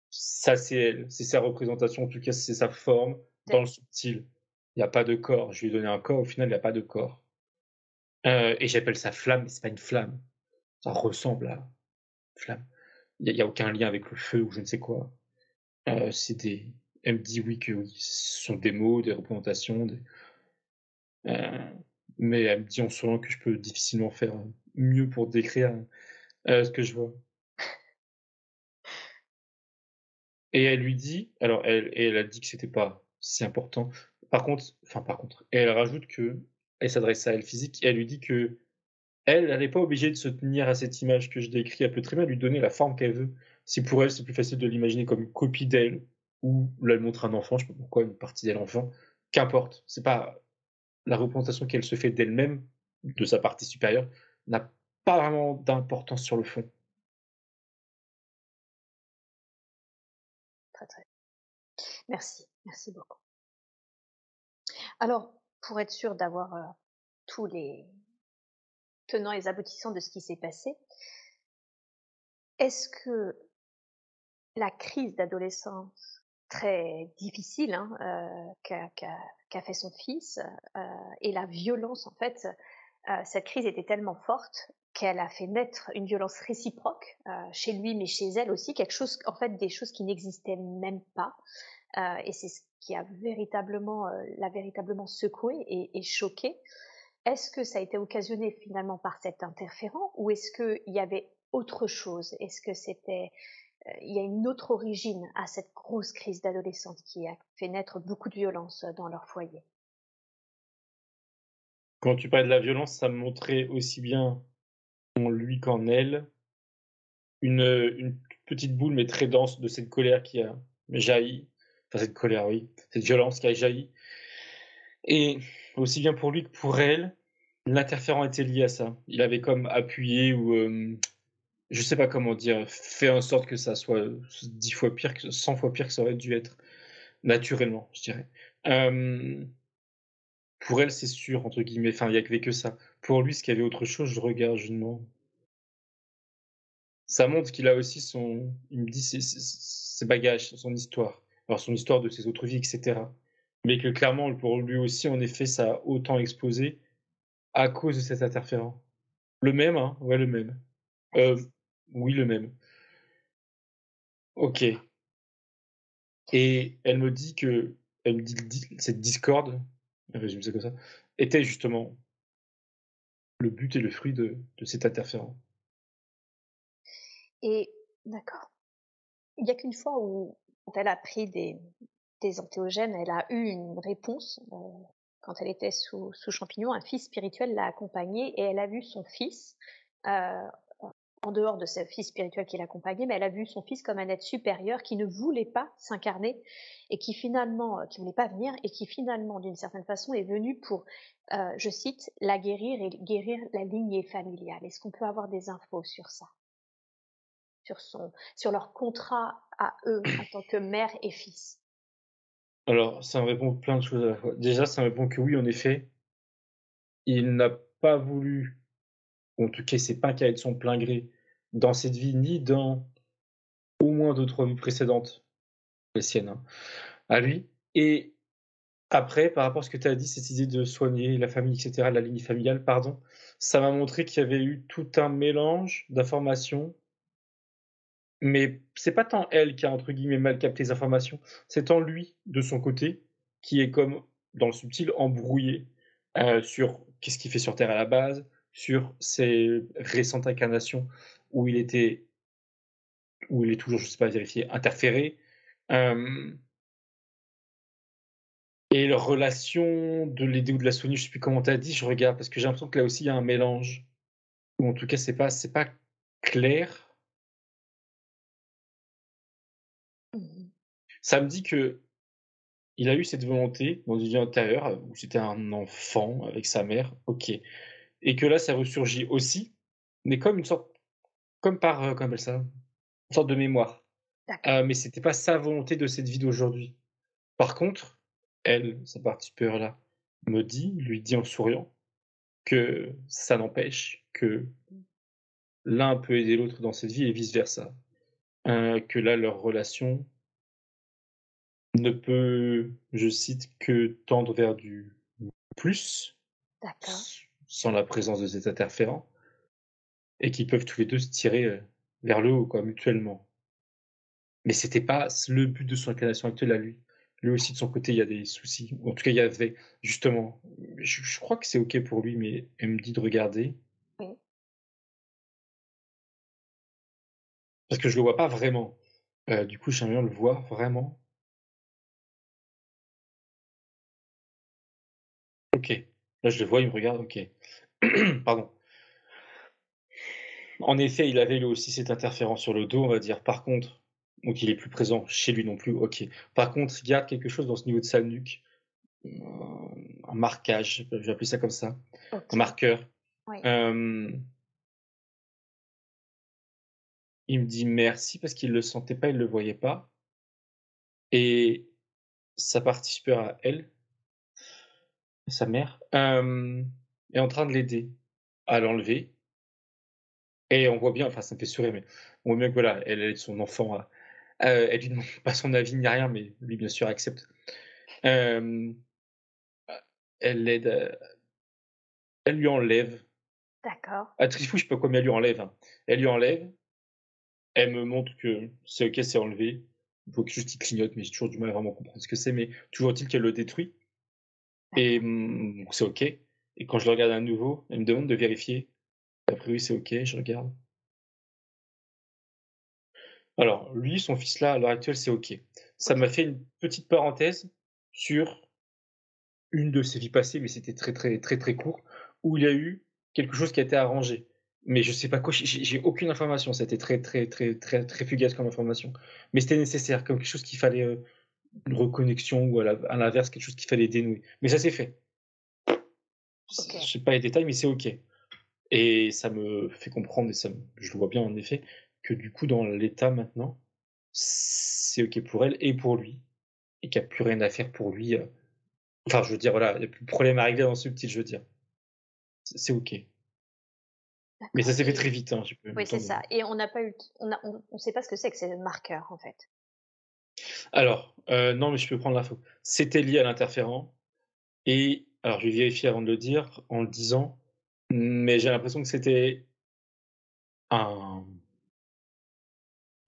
ça c'est elle, c'est sa représentation, en tout cas c'est sa forme dans le subtil. Il n'y a pas de corps. Je lui ai donné un corps, au final il n'y a pas de corps. Euh, et j'appelle ça flamme, mais c'est pas une flamme. Ça ressemble à une flamme. Il n'y a, aucun lien avec le feu ou je ne sais quoi. Euh, c'est des. Elle me dit oui que oui, ce sont des mots, des représentations, des... Euh, mais elle me dit en souriant que je peux difficilement faire mieux pour décrire ce que je vois. Et elle lui dit, alors elle, elle a dit que c'était pas si important. Par contre, enfin par contre, elle rajoute que elle s'adresse à elle physique et elle lui dit que elle, n'est pas obligée de se tenir à cette image que je décris. Elle peut très bien lui donner la forme qu'elle veut. Si pour elle c'est plus facile de l'imaginer comme une copie d'elle ou là elle montre un enfant, je sais pas pourquoi une partie d'elle enfant, qu'importe. C'est pas la représentation qu'elle se fait d'elle-même, de sa partie supérieure, n'a pas vraiment d'importance sur le fond. Merci, merci beaucoup. Alors, pour être sûr d'avoir euh, tous les tenants et aboutissants de ce qui s'est passé, est-ce que la crise d'adolescence très difficile hein, euh, qu'a fait son fils euh, et la violence, en fait, cette crise était tellement forte qu'elle a fait naître une violence réciproque chez lui, mais chez elle aussi, quelque chose, en fait, des choses qui n'existaient même pas. Euh, et c'est ce qui a véritablement, euh, l'a véritablement secoué et, et choqué. Est-ce que ça a été occasionné finalement par cet interférent ou est-ce qu'il y avait autre chose? Est-ce que c'était euh, il y a une autre origine à cette grosse crise d'adolescence qui a fait naître beaucoup de violence dans leur foyer. Quand tu parlais de la violence, ça montrait aussi bien en lui qu'en elle une, une, petite boule mais très dense de cette colère qui a jailli Enfin, cette colère, oui. Cette violence qui a jailli. Et aussi bien pour lui que pour elle, l'interférent était lié à ça. Il avait comme appuyé ou, euh, je sais pas comment dire, fait en sorte que ça soit dix fois pire, que 100 fois pire que ça aurait dû être, naturellement, je dirais. Euh, pour elle, c'est sûr, entre guillemets, enfin, il n'y avait que ça. Pour lui, ce qu'il y avait autre chose, je regarde, je demande. Ça montre qu'il a aussi son, il me dit ses bagages, son histoire par son histoire de ses autres vies, etc. Mais que clairement, pour lui aussi, en effet, ça a autant explosé à cause de cet interférent. Le même, hein Ouais, le même. Euh, oui, le même. Ok. Et elle me dit que, cette discorde, résume ça comme ça, était justement le but et le fruit de, de cet interférent. Et d'accord. Il n'y a qu'une fois où, elle a pris des, des antéogènes, elle a eu une réponse. Euh, quand elle était sous, sous champignon, un fils spirituel l'a accompagnée et elle a vu son fils, euh, en dehors de ce fils spirituel qui l'accompagnait, elle a vu son fils comme un être supérieur qui ne voulait pas s'incarner et qui finalement, euh, qui voulait pas venir et qui finalement, d'une certaine façon, est venu pour, euh, je cite, la guérir et guérir la lignée familiale. Est-ce qu'on peut avoir des infos sur ça? Sur sur leur contrat à eux en tant que mère et fils? Alors, ça me répond plein de choses à la fois. Déjà, ça me répond que oui, en effet, il n'a pas voulu, en tout cas, c'est pas qu'à être son plein gré dans cette vie, ni dans au moins deux, trois précédentes, les siennes, hein, à lui. Et après, par rapport à ce que tu as dit, cette idée de soigner la famille, etc., la ligne familiale, pardon, ça m'a montré qu'il y avait eu tout un mélange d'informations mais c'est pas tant elle qui a entre guillemets mal capté les informations, c'est tant lui de son côté qui est comme dans le subtil embrouillé euh, sur qu'est-ce qu'il fait sur Terre à la base, sur ses récentes incarnations où il était, où il est toujours, je sais pas vérifié, interféré. Euh, et leur relation de l'aider ou de la soigner, je sais plus comment tu as dit, je regarde parce que j'ai l'impression que là aussi il y a un mélange. Ou en tout cas, c'est pas, c'est pas clair. Ça me dit que il a eu cette volonté dans une vie intérieure où c'était un enfant avec sa mère, ok. Et que là, ça ressurgit aussi, mais comme une sorte, comme par, euh, comment ça, une sorte de mémoire. Euh, mais c'était pas sa volonté de cette vie d'aujourd'hui. Par contre, elle, sa partie peur là, me dit, lui dit en souriant, que ça n'empêche que l'un peut aider l'autre dans cette vie et vice versa. Euh, que là, leur relation ne peut, je cite, que tendre vers du plus, sans la présence de cet interférent, et qui peuvent tous les deux se tirer euh, vers le haut, quoi, mutuellement. Mais c'était pas le but de son incarnation actuelle à lui. Lui aussi, de son côté, il y a des soucis. En tout cas, il y avait, justement, je, crois que c'est OK pour lui, mais elle me dit de regarder. Parce que je le vois pas vraiment. Euh, du coup, j'aimerais bien le voir vraiment. OK. Là, je le vois, il me regarde, OK. (clears throat) Pardon. En effet, il avait lui aussi cette interférence sur le dos, on va dire. Par contre, donc il est plus présent chez lui non plus, OK. Par contre, il garde quelque chose dans ce niveau de sa nuque, un marquage, je vais appeler ça comme ça, un marqueur. il me dit merci parce qu'il le sentait pas, il le voyait pas. Et ça participait à elle, sa mère, est en train de l'aider à l'enlever. Et on voit bien, enfin ça me fait sourire, mais on voit bien que voilà, elle aide son enfant à, elle lui demande (laughs) pas son avis ni rien, mais lui bien sûr accepte. elle l'aide, elle lui enlève. D'accord. À Trifou, je sais pas combien elle lui enlève. Hein. Elle lui enlève, elle me montre que c'est ok, c'est enlevé. Il faut que juste il clignote, mais j'ai toujours du mal à vraiment comprendre ce que c'est. Mais toujours est-il qu'elle le détruit. Et mmh, c'est OK. Et quand je le regarde à nouveau, elle me demande de vérifier. A priori, c'est OK, je regarde. Alors, lui, son fils-là, à l'heure actuelle, c'est OK. Ça m'a fait une petite parenthèse sur une de ses vies passées, mais c'était très, très, très, très court, où il y a eu quelque chose qui a été arrangé. Mais je sais pas quoi, j'ai aucune information. C'était très, très, très, très, très fugace comme information. Mais c'était nécessaire, comme quelque chose qu'il fallait. Une reconnexion ou à l'inverse, quelque chose qu'il fallait dénouer. Mais ça s'est fait. Je sais pas les détails, mais c'est OK. Et ça me fait comprendre, et ça je le vois bien en effet, que du coup, dans l'état maintenant, c'est OK pour elle et pour lui. Et qu'il n'y a plus rien à faire pour lui. Euh. Enfin, je veux dire, voilà, il n'y a plus de problème à régler dans ce subtil, je veux dire. C'est OK. Mais ça s'est fait très vite. Hein, oui, c'est ça. Et on n'a pas eu, on ne on, sait pas ce que c'est que ces marqueurs, en fait. Alors, euh, non, mais je peux prendre l'info. C'était lié à l'interférent. Et, alors, je vais vérifier avant de le dire, en le disant, Mais j'ai l'impression que c'était un,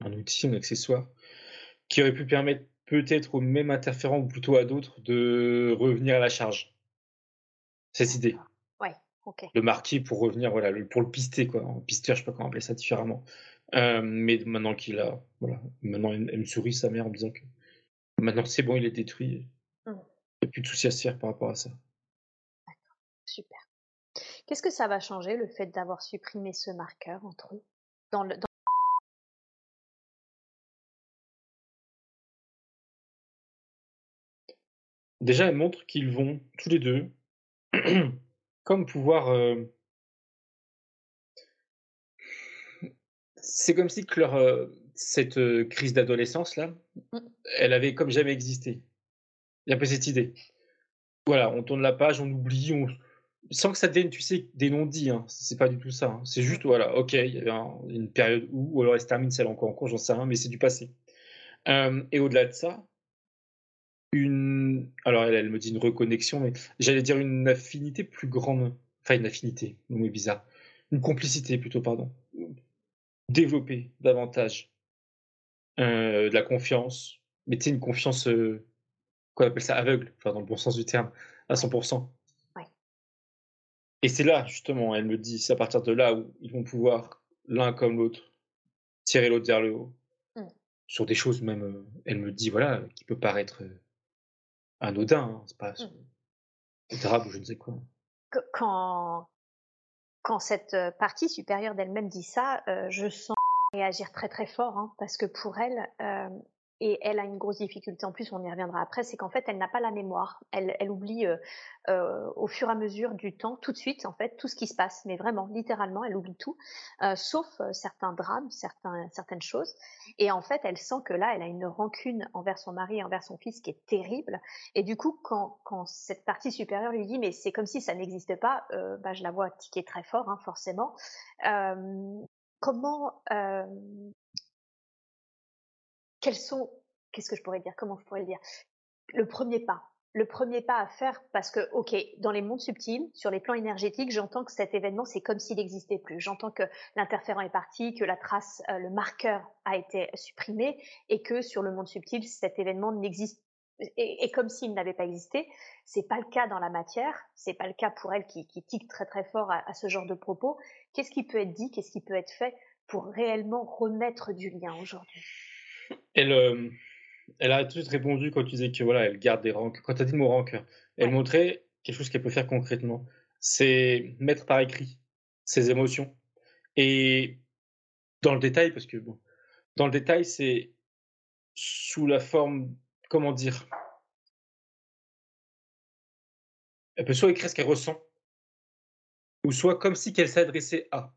un outil, un accessoire, qui aurait pu permettre peut-être au même interférent ou plutôt à d'autres de revenir à la charge. Cette idée. Ouais, ok. Le marquer pour revenir, voilà, pour le pister, quoi. En pisteur, je sais pas comment appeler ça différemment. Euh, mais maintenant qu'il a, voilà, maintenant elle, me sourit sa mère en disant que maintenant c'est bon, il est détruit. Mmh. Il n'y a plus de souci à se faire par rapport à ça. D'accord, super. Qu'est-ce que ça va changer le fait d'avoir supprimé ce marqueur entre eux dans le, Déjà, elle montre qu'ils vont tous les deux (clears throat) comme pouvoir. Euh c'est comme si que leur, euh, cette euh, crise d'adolescence là, mmh. elle avait comme jamais existé. Il y a un peu cette idée. Voilà, on tourne la page, on oublie, on, sans que ça devienne, tu sais, des non-dits, hein. c'est pas du tout ça. Hein. C'est juste, voilà, ok, il y avait une période où, ou alors elle se termine celle encore en cours, j'en sais rien, mais c'est du passé. Euh, et au-delà de ça, une. Alors, elle, elle, me dit une reconnexion, mais j'allais dire une affinité plus grande. Enfin, une affinité, le mot est bizarre. Une complicité plutôt, pardon. Développer davantage euh, de la confiance, mais tu une confiance, euh, qu'on appelle ça aveugle, enfin, dans le bon sens du terme, à 100%. Et c'est là, justement, elle me dit, c'est à partir de là où ils vont pouvoir, l'un comme l'autre, tirer l'autre vers le haut. Mmh. Sur des choses même, euh, elle me dit, voilà, qui peut paraître euh, anodin, hein, c'est pas mmh. grave ou je ne sais quoi. Quand, quand cette euh, partie supérieure d'elle-même dit ça, je sens réagir très très fort, hein, parce que pour elle, et elle a une grosse difficulté en plus, on y reviendra après, c'est qu'en fait, elle n'a pas la mémoire. Elle, elle oublie euh, euh, au fur et à mesure du temps, tout de suite, en fait, tout ce qui se passe. Mais vraiment, littéralement, elle oublie tout, euh, sauf euh, certains drames, certains, certaines choses. Et en fait, elle sent que là, elle a une rancune envers son mari et envers son fils qui est terrible. Et du coup, quand, quand cette partie supérieure lui dit, mais c'est comme si ça n'existait pas, euh, bah, je la vois tiquer très fort, hein, forcément. comment quels sont, qu'est-ce que je pourrais dire, comment je pourrais le dire, le premier pas. Le premier pas à faire, parce que, ok, dans les mondes subtils, sur les plans énergétiques, j'entends que cet événement, c'est comme s'il n'existait plus. J'entends que l'interférent est parti, que la trace, euh, le marqueur a été supprimé, et que sur le monde subtil, cet événement n'existe et, comme s'il n'avait pas existé. C'est pas le cas dans la matière, c'est pas le cas pour elle qui, tique très très fort à ce genre de propos. Qu'est-ce qui peut être dit, qu'est-ce qui peut être fait pour réellement remettre du lien aujourd'hui? Elle, euh, elle a tout de suite répondu quand tu disais que voilà, elle garde des rancœurs. Quand tu as dit le mot rancœur, elle montrait quelque chose qu'elle peut faire concrètement. C'est mettre par écrit ses émotions. Et dans le détail, parce que bon, dans le détail, c'est sous la forme, comment dire, elle peut soit écrire ce qu'elle ressent, ou soit comme si qu'elle s'adressait à,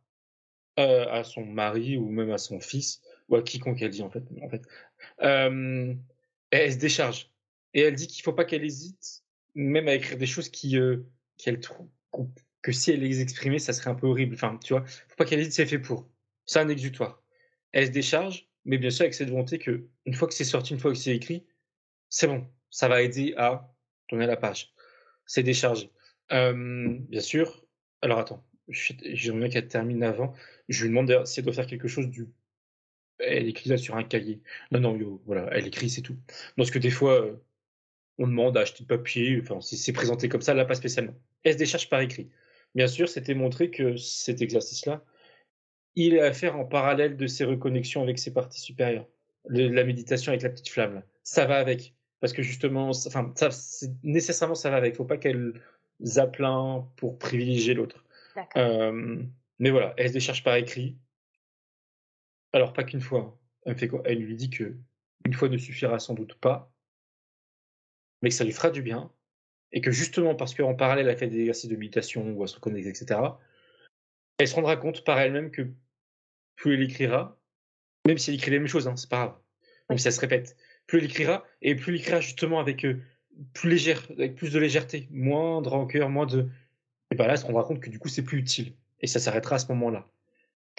euh, à son mari ou même à son fils, ou à quiconque elle dit en fait. En fait. Elle, se décharge. Et elle dit qu'il faut pas qu'elle hésite, même à écrire des choses qui, euh, qu'elle trouve que si elle les exprimait, ça serait un peu horrible. Enfin, tu vois, faut pas qu'elle hésite, c'est fait pour. C'est un exutoire. Elle se décharge, mais bien sûr avec cette volonté que, une fois que c'est sorti, une fois que c'est écrit, c'est bon. Ça va aider à tourner la page. C'est déchargé. Bien sûr. Alors attends, j'aimerais qu'elle termine avant. Je lui demande si elle doit faire quelque chose du elle écrit là sur un cahier. Non, non, voilà, elle écrit, c'est tout. Parce que des fois, euh, on demande à acheter de papier, enfin, c'est présenté comme ça, là, pas spécialement. Elle se décharge par écrit? Bien sûr, c'était montré que cet exercice-là, il est à faire en parallèle de ses reconnexions avec ses parties supérieures. la méditation avec la petite flamme, là. ça va avec. Parce que justement, enfin, ça, nécessairement, ça va avec. Il faut pas qu'elle zappe l'un pour privilégier l'autre. Euh, mais voilà, elle se décharge par écrit? Alors, pas qu'une fois. Hein. Elle, Elle lui dit que une fois ne suffira sans doute pas, mais que ça lui fera du bien, et que justement parce qu'en parallèle, elle fait des exercices de méditation ou à se reconnecter, etc., elle se rendra compte par elle-même que plus elle écrira, même si elle écrit les mêmes choses, hein, c'est pas grave, même si ça se répète, plus elle écrira, et plus elle écrira justement avec euh, plus légère, avec plus de légèreté, moins de rancœur, moins de. Et bien là, elle se rendra compte que du coup, c'est plus utile. Et ça s'arrêtera à ce moment-là.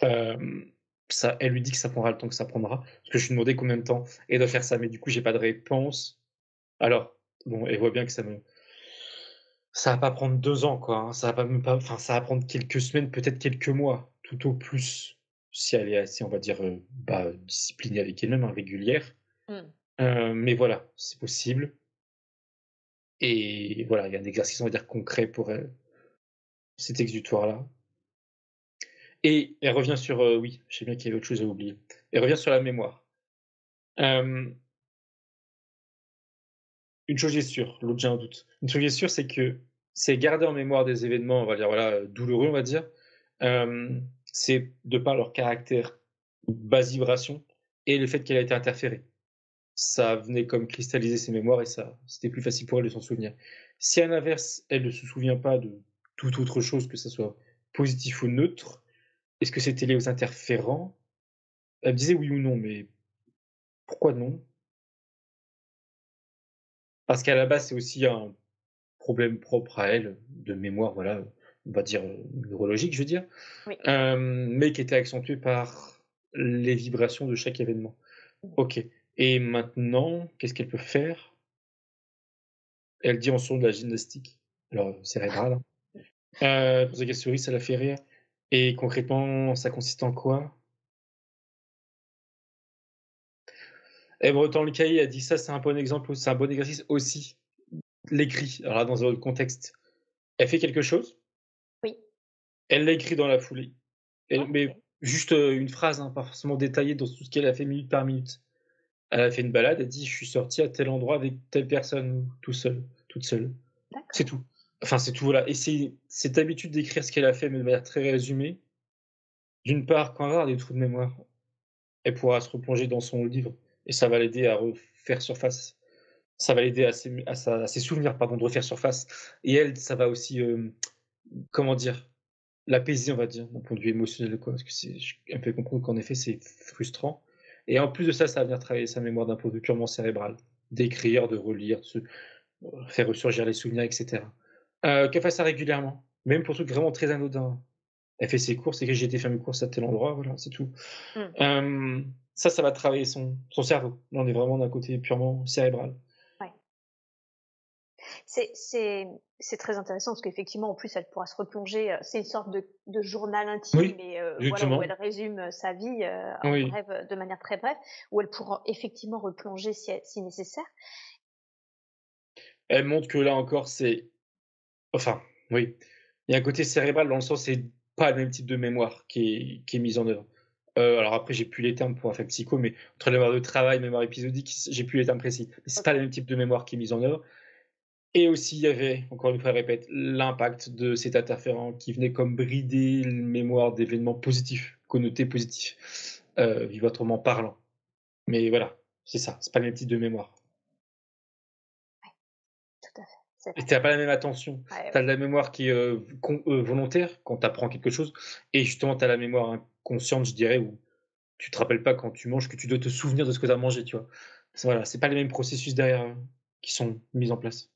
Euh, ça, elle lui dit que ça prendra le temps que ça prendra. Parce que je lui demandais combien de temps elle doit faire ça, mais du coup, j'ai pas de réponse. Alors, bon, elle voit bien que ça me. Ça va pas prendre deux ans, quoi. Hein. Ça va pas même pas, enfin, ça va prendre quelques semaines, peut-être quelques mois, tout au plus, si elle est assez, on va dire, euh, bah, disciplinée avec elle-même, hein, régulière. Mmh. Euh, mais voilà, c'est possible. Et voilà, il y a un exercice, on va dire, concret pour elle, cet exutoire-là. Et elle revient sur, euh, oui, je sais bien qu'il y avait autre chose à oublier. Elle revient sur la mémoire. une chose est sûre, l'autre j'ai un doute. Une chose est sûre, c'est que c'est garder en mémoire des événements, on va dire, voilà, douloureux, on va dire. c'est de par leur caractère basse vibration et le fait qu'elle a été interférée. Ça venait comme cristalliser ses mémoires et ça, c'était plus facile pour elle de s'en souvenir. Si à l'inverse, elle ne se souvient pas de toute autre chose, que ce soit positif ou neutre, est-ce que c'était lié aux interférents? Elle me disait oui ou non, mais pourquoi non? Parce qu'à la base, c'est aussi un problème propre à elle, de mémoire, voilà, on va dire neurologique, je veux dire, mais qui était accentué par les vibrations de chaque événement. Mmh. Ok. Et maintenant, qu'est-ce qu'elle peut faire? Elle dit en son de la gymnastique, alors cérébrale. (laughs) Hein. Euh, pour souris, ça la fait rire. Et concrètement, ça consiste en quoi? Et Breton le cahier a dit ça, c'est un bon exemple, c'est un bon exercice aussi. L'écrit, alors là, dans un autre contexte. Elle fait quelque chose? Oui. Elle l'a écrit dans la foulée. Mais juste euh, une phrase, hein, pas forcément détaillée dans tout ce qu'elle a fait minute par minute. Elle a fait une balade, elle dit Je suis sortie à tel endroit avec telle personne, tout seul, toute seule. C'est tout. Enfin, c'est tout, voilà. Et c'est cette habitude d'écrire ce qu'elle a fait, mais de manière très résumée. D'une part, quand elle avoir des trous de mémoire, elle pourra se replonger dans son livre et ça va l'aider à refaire surface. Ça va l'aider à, ses, souvenirs, pardon, de refaire surface. Et elle, ça va aussi, euh, comment dire, l'apaiser, on va dire, d'un point de vue émotionnel, quoi. Parce que c'est un peu comprendre qu'en effet, c'est frustrant. Et en plus de ça, ça va venir travailler sa mémoire d'un point de vue purement cérébral. D'écrire, de relire, de euh, faire ressurgir les souvenirs, etc. Euh, qu'elle fasse ça régulièrement, même pour trucs vraiment très anodins. Elle fait ses courses, et que j'ai été faire mes courses à tel endroit, voilà, c'est tout. Mmh. ça, ça va travailler son, son cerveau. Là, on est vraiment d'un côté purement cérébral. Ouais. C'est très intéressant parce qu'effectivement, en plus, elle pourra se replonger. Euh, c'est une sorte de, de journal intime, oui, mais euh, voilà, où elle résume sa vie en bref, de manière très brève, où elle pourra effectivement replonger si, si nécessaire. Elle montre que là encore, c'est Enfin, oui. Il y a un côté cérébral dans le sens c'est pas le même type de mémoire qui est, qui est mise en œuvre. Euh, alors après, j'ai plus les termes pour faire psycho, mais entre la mémoire de travail, mémoire épisodique, j'ai plus les termes précis. Mais c'est pas le même type de mémoire qui est mise en œuvre. Et aussi, il y avait, encore une fois, je répète, l'impact de cet interférent qui venait comme brider la mémoire d'événements positifs, connotés positifs, euh, vibratoirement parlant. Mais voilà, c'est ça, c'est pas le même type de mémoire. Et tu n'as pas la même attention. tu as de la mémoire qui est euh, euh, volontaire quand tu apprends quelque chose. Et justement, tu as la mémoire inconsciente, je dirais, où tu te rappelles pas quand tu manges que tu dois te souvenir de ce que tu as mangé, tu vois. Voilà, c'est pas les mêmes processus derrière euh, qui sont mis en place,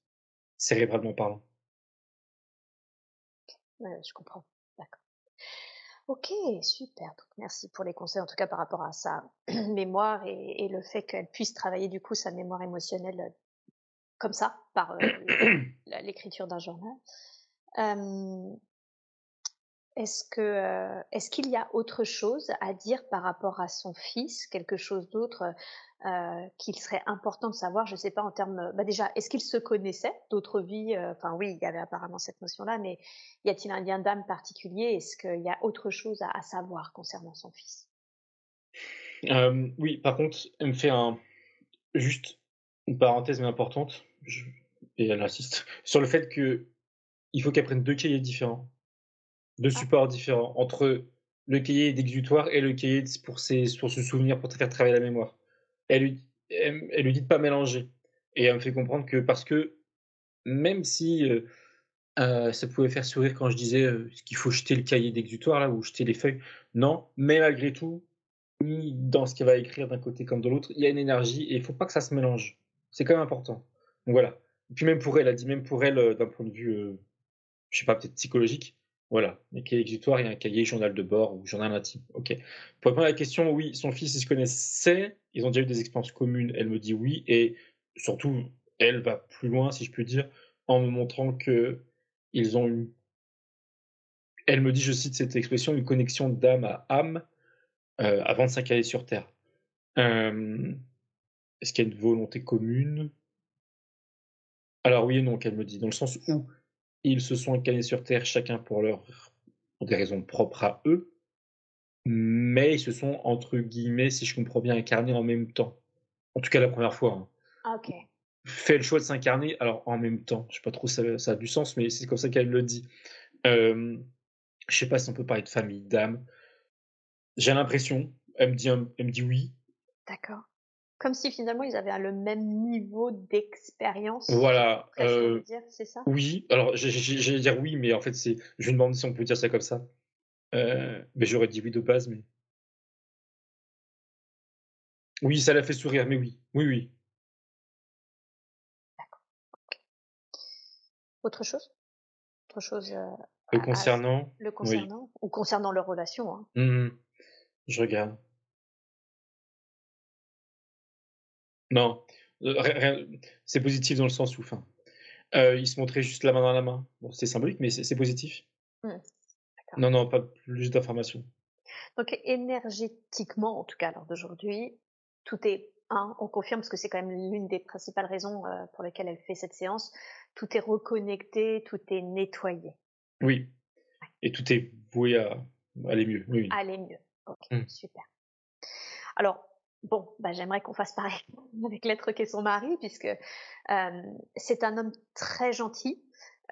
cérébralement parlant. je comprends. D'accord. Ok, super. Donc, merci pour les conseils, en tout cas par rapport à sa (clears throat) mémoire et, et le fait qu'elle puisse travailler du coup sa mémoire émotionnelle comme ça, par euh, (coughs) l'écriture d'un journal. est-ce que euh, est-ce qu'il y a autre chose à dire par rapport à son fils, quelque chose d'autre euh, qu'il serait important de savoir Je ne sais pas en termes. Bah déjà, est-ce qu'il se connaissait d'autres vies Enfin oui, il y avait apparemment cette notion-là, mais y a-t-il un lien d'âme particulier? Est-ce qu'il y a autre chose à, à savoir concernant son fils? Oui, par contre, elle me fait un juste une parenthèse mais importante et elle insiste, sur le fait que il faut qu'elle prenne deux cahiers différents, deux ah. supports différents, entre le cahier d'exutoire et le cahier pour, ses, pour se souvenir, pour faire travailler la mémoire. Elle lui, elle, lui dit de pas mélanger. Et elle me fait comprendre que parce que même si euh, euh, ça pouvait faire sourire quand je disais euh, qu'il faut jeter le cahier d'exutoire là ou jeter les feuilles, non, mais malgré tout, dans ce qu'elle va écrire d'un côté comme de l'autre, il y a une énergie et il faut pas que ça se mélange. C'est quand même important voilà. Et puis même pour elle, elle a dit même pour elle, euh, d'un point de vue, euh, je sais pas, peut-être psychologique, voilà. Mais cahier exutoire, il y a un cahier journal de bord ou journal intime. Ok. Pour répondre à la question, oui, son fils, il se connaissait, ils ont déjà eu des expériences communes. Elle me dit oui, et surtout, elle va plus loin, si je puis dire, en me montrant que ils ont une elle me dit, je cite cette expression, une connexion d'âme à âme euh, avant de s'incarner sur Terre. Euh, est-ce qu'il y a une volonté commune? Alors oui et non, qu'elle me dit, dans le sens où ils se sont incarnés sur Terre chacun pour, leur, pour des raisons propres à eux, mais ils se sont, entre guillemets, si je comprends bien, incarnés en même temps. En tout cas, la première fois. Hein. Ah, ok. Fait le choix de s'incarner, alors en même temps. Je sais pas trop si ça, ça a du sens, mais c'est comme ça qu'elle le dit. Euh, je sais pas si on peut parler de famille, d'âme. J'ai l'impression. Elle me dit, elle me dit oui. D'accord. Comme si finalement ils avaient le même niveau d'expérience. Voilà. Euh, c'est ça? Oui. Alors j'allais dire oui, mais en fait c'est. Je me demande si on peut dire ça comme ça. Euh, mais j'aurais dit oui de base, mais. Oui, ça l'a fait sourire, mais oui. Oui, oui. D'accord. Autre chose? Autre chose euh, le concernant? Le concernant? Ou concernant leur relation hein. mmh Je regarde. Non, euh, c'est positif dans le sens où, enfin, euh, il se montrait juste la main dans la main. Bon, c'est symbolique, mais c'est positif. Mmh. Non, non, pas plus d'informations. Donc énergétiquement, en tout cas, lors d'aujourd'hui, tout est un. On confirme parce que c'est quand même l'une des principales raisons euh, pour lesquelles elle fait cette séance. Tout est reconnecté, tout est nettoyé. Oui. Et tout est voué à aller mieux. Oui. Aller mieux. Ok, mmh. super. Alors, bon, bah, j'aimerais qu'on fasse pareil (laughs) avec l'être qu'est son mari, puisque euh, c'est un homme très gentil,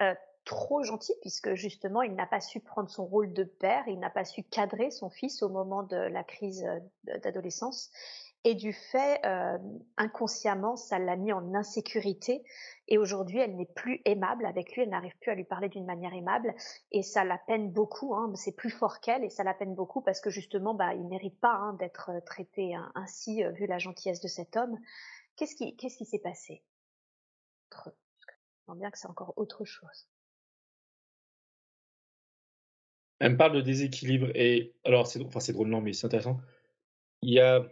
euh, trop gentil, puisque justement, il n'a pas su prendre son rôle de père, il n'a pas su cadrer son fils au moment de la crise euh, d'adolescence. Et du fait, euh, inconsciemment, ça l'a mis en insécurité. Et aujourd'hui, elle n'est plus aimable avec lui. Elle n'arrive plus à lui parler d'une manière aimable. Et ça la peine beaucoup. Hein. C'est plus fort qu'elle et ça la peine beaucoup parce que justement, bah, il mérite pas hein, d'être euh, traité hein, ainsi euh, vu la gentillesse de cet homme. Qu'est-ce qui, s'est passé? Je sens bien que c'est encore autre chose. Elle me parle de déséquilibre et alors c'est enfin c'est drôle non mais c'est intéressant. Il y a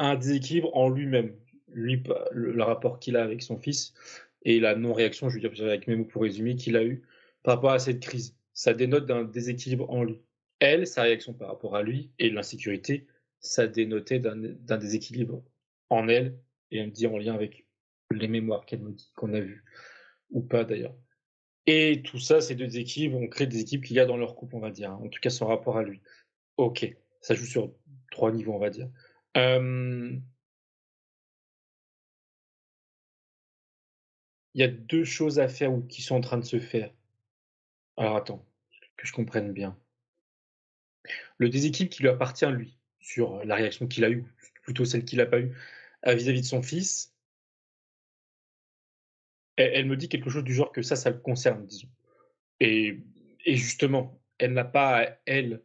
un déséquilibre en lui-même, lui, le, rapport qu'il a avec son fils et la non-réaction, je veux dire, avec mes mots pour résumer, qu'il a eu par rapport à cette crise. Ça dénote d'un déséquilibre en lui. Elle, sa réaction par rapport à lui et l'insécurité, ça dénotait d'un déséquilibre en elle et elle me dit en lien avec les mémoires qu'elle me dit, qu'on a vues, ou pas d'ailleurs. Et tout ça, ces deux déséquilibres, on crée des équipes qu'il y a dans leur couple, on va dire. En tout cas, son rapport à lui. Ok, ça joue sur trois niveaux, on va dire. Il y a deux choses à faire ou qui sont en train de se faire. Alors attends, que je comprenne bien. Le déséquilibre qui lui appartient, lui, sur la réaction qu'il a eue, plutôt celle qu'il n'a pas eue, vis-à-vis de son fils, elle, me dit quelque chose du genre que ça, ça le concerne, disons. Et justement, elle n'a pas, elle,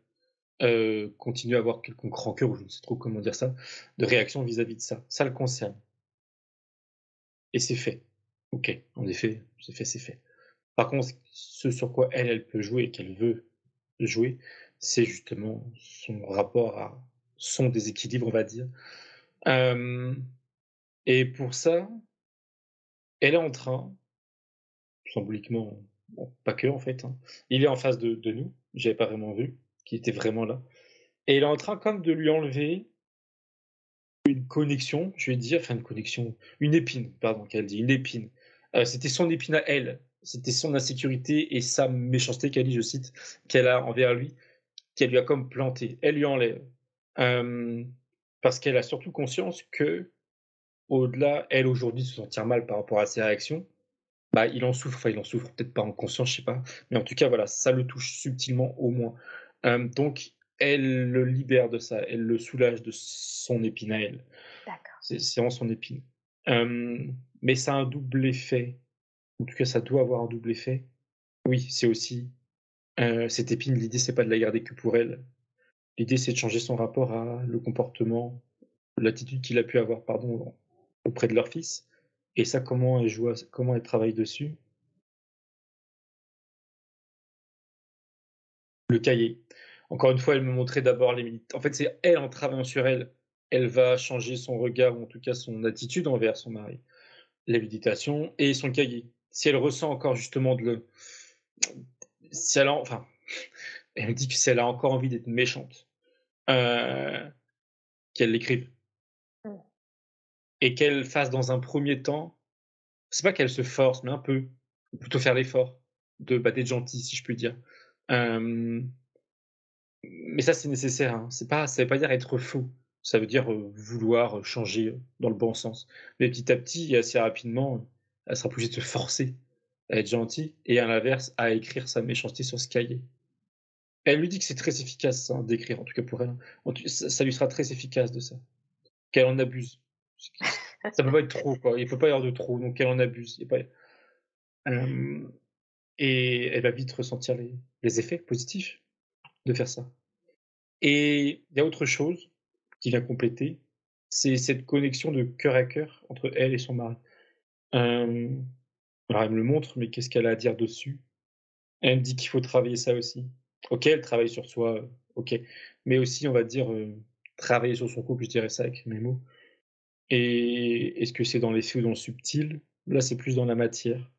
euh, continue à avoir quelconque rancœur, ou je ne sais trop comment dire ça, de réaction vis-à-vis de ça. Ça le concerne. Et c'est fait. Ok, en effet, c'est fait, c'est fait. Par contre, ce sur quoi elle, elle peut jouer et qu'elle veut jouer, c'est justement son rapport à son déséquilibre, on va dire. Euh, et pour ça, elle est en train, symboliquement, pas que en fait, hein, il est en face de, de nous, j'avais pas vraiment vu, qui était vraiment là. Et il est en train comme de lui enlever une connexion, je vais dire, enfin une connexion, une épine, pardon, qu'elle dit, une épine. Euh, c'était son épine à elle, c'était son insécurité et sa méchanceté qu'elle dit, je cite, qu'elle a envers lui, qu'elle lui a comme planté. Elle lui enlève. Euh, parce qu'elle a surtout conscience que, au-delà, elle aujourd'hui se sentir mal par rapport à ses réactions, bah, il en souffre, enfin il en souffre peut-être pas en conscience, je sais pas, mais en tout cas voilà, ça le touche subtilement au moins. Euh, donc, elle le libère de ça, elle le soulage de son épine à elle. C'est vraiment son épine. Euh, mais ça a un double effet. En tout cas, ça doit avoir un double effet. Oui, c'est aussi euh, cette épine. L'idée, c'est pas de la garder que pour elle. L'idée, c'est de changer son rapport à le comportement, l'attitude qu'il a pu avoir, pardon, auprès de leur fils. Et ça, comment elle joue, comment elle travaille dessus. Le cahier. Encore une fois, elle me montrait d'abord les militaires. En fait, c'est elle, en travaillant sur elle, elle va changer son regard, ou en tout cas son attitude envers son mari. La méditation et son cahier. si elle ressent encore justement de le. Si elle a, enfin, (laughs) elle me dit que si elle a encore envie d'être méchante, euh, qu'elle l'écrive. Et qu'elle fasse dans un premier temps, c'est pas qu'elle se force, mais un peu, plutôt faire l'effort de bah, d'être gentille, si je puis dire. Mais ça, c'est nécessaire. Hein. C'est pas, ça veut pas dire être faux. Ça veut dire vouloir changer dans le bon sens. Mais petit à petit, assez rapidement, elle sera obligée de se forcer à être gentille et à l'inverse, à écrire sa méchanceté sur ce cahier. Elle lui dit que c'est très efficace hein, d'écrire, en tout cas pour elle. Ça, lui sera très efficace de ça. Qu'elle en abuse. (laughs) Ça peut pas être trop, quoi. Il peut pas y avoir de trop, donc qu'elle en abuse. pas... et elle va vite ressentir les, les effets positifs de faire ça. Et il y a autre chose qui vient compléter, c'est cette connexion de cœur à cœur entre elle et son mari. alors elle me le montre, mais qu'est-ce qu'elle a à dire dessus? Elle me dit qu'il faut travailler ça aussi. Ok, elle travaille sur soi, ok. Mais aussi, on va dire, euh, travailler sur son couple, je dirais ça avec mes mots. Et est-ce que c'est dans les ou dans le subtil? Là, c'est plus dans la matière.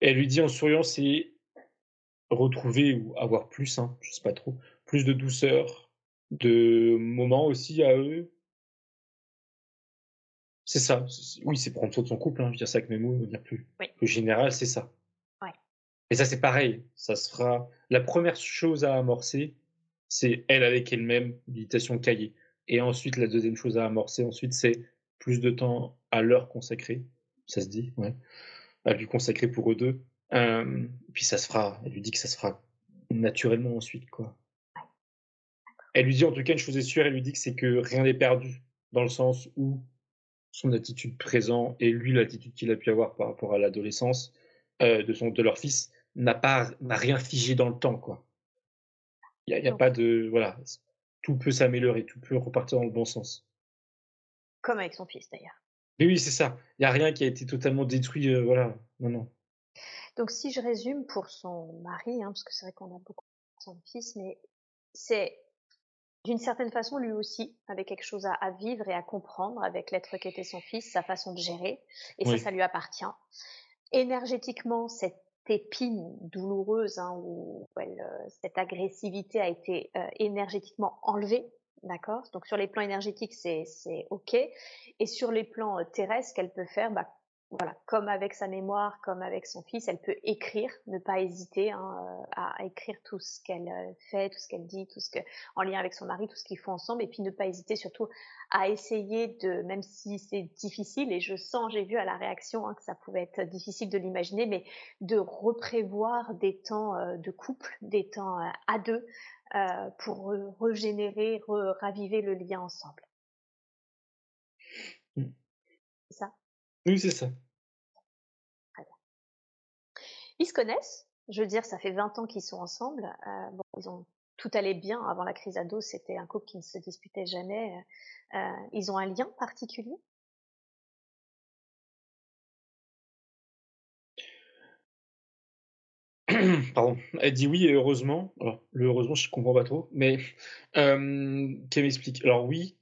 Elle lui dit en souriant, c'est retrouver ou avoir plus, hein, je sais pas trop, plus de douceur, de moments aussi à eux. C'est ça. Oui, c'est prendre soin de son couple, hein, je veux dire ça avec mes mots, dire plus, plus général, c'est ça. Et ça, c'est pareil. Ça sera la première chose à amorcer, c'est elle avec elle-même, méditation cahier. Et ensuite, la deuxième chose à amorcer, ensuite, c'est plus de temps à leur consacrer. Ça se dit, ouais. À lui consacrer pour eux deux. Euh, puis ça se fera. Elle lui dit que ça se fera naturellement ensuite, quoi. Elle lui dit en tout cas une chose est sûre, elle lui dit que c'est que rien n'est perdu, dans le sens où son attitude présent et lui l'attitude qu'il a pu avoir par rapport à l'adolescence euh, de son de leur fils n'a pas n'a rien figé dans le temps quoi. Il n'y a, pas de voilà, tout peut s'améliorer, tout peut repartir dans le bon sens. Comme avec son fils d'ailleurs. Oui, oui, c'est ça. Il n'y a rien qui a été totalement détruit, euh, voilà. Non, non. Donc si je résume pour son mari, hein, parce que c'est vrai qu'on a beaucoup de son fils, mais c'est d'une certaine façon lui aussi avait quelque chose à, vivre et à comprendre avec l'être qu'était son fils, sa façon de gérer, et ça, ça lui appartient. Énergétiquement, cette épine douloureuse hein, où euh, cette agressivité a été euh, énergétiquement enlevée. D'accord? Donc sur les plans énergétiques, c'est OK. Et sur les plans euh, terrestres, qu'elle peut faire bah, voilà, comme avec sa mémoire, comme avec son fils, elle peut écrire, ne pas hésiter hein, euh, à, écrire tout ce qu'elle euh, fait, tout ce qu'elle dit, tout ce que, en lien avec son mari, tout ce qu'ils font ensemble, et puis ne pas hésiter surtout à essayer de, même si c'est difficile, et je sens, j'ai vu à la réaction hein, que ça pouvait être difficile de l'imaginer, mais de reprévoir des temps euh, de couple, des temps à deux, pour régénérer, raviver le lien ensemble. Mmh. C'est ça oui, c'est ça. Ils se connaissent. Je veux dire, ça fait 20 ans qu'ils sont ensemble. Euh, bon, ils ont tout allait bien avant la crise ado. C'était un couple qui ne se disputait jamais. Euh, ils ont un lien particulier? (coughs) Pardon. Elle dit oui, heureusement. Alors, le heureusement, je comprends pas trop, mais euh, qu'elle m'explique. Alors oui.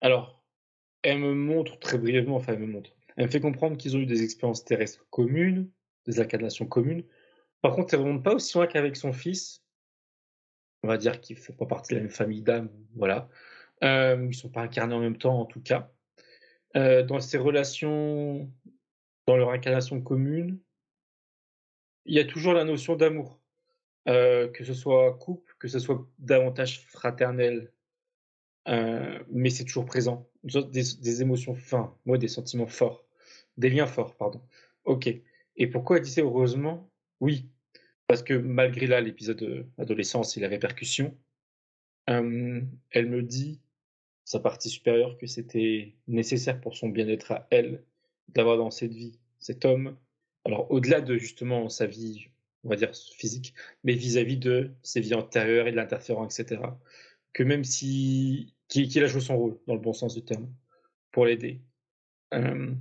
Alors, elle me montre très brièvement, enfin elle me montre, elle me fait comprendre qu'ils ont eu des expériences terrestres communes, des incarnations communes. Par contre, elle ne remonte pas aussi loin qu'avec son fils. On va dire qu'il ne fait pas partie de la même famille d'âmes, voilà. Euh, ils ne sont pas incarnés en même temps, en tout cas. Euh, dans ces relations, dans leur incarnation commune, il y a toujours la notion d'amour. Euh, que ce soit couple, que ce soit davantage fraternel, mais c'est toujours présent des, émotions, enfin, moi, des sentiments forts, des liens forts, pardon. Ok. Et pourquoi elle disait heureusement Oui, parce que malgré là l'épisode euh, adolescence et la répercussion, euh, elle me dit, sa partie supérieure, que c'était nécessaire pour son bien-être à elle d'avoir dans cette vie cet homme. Alors au-delà de justement sa vie, on va dire physique, mais vis-à-vis de ses vies antérieures et de l'interférent, etc. Que même si qu'il a joué son rôle dans le bon sens du terme pour l'aider. Euh,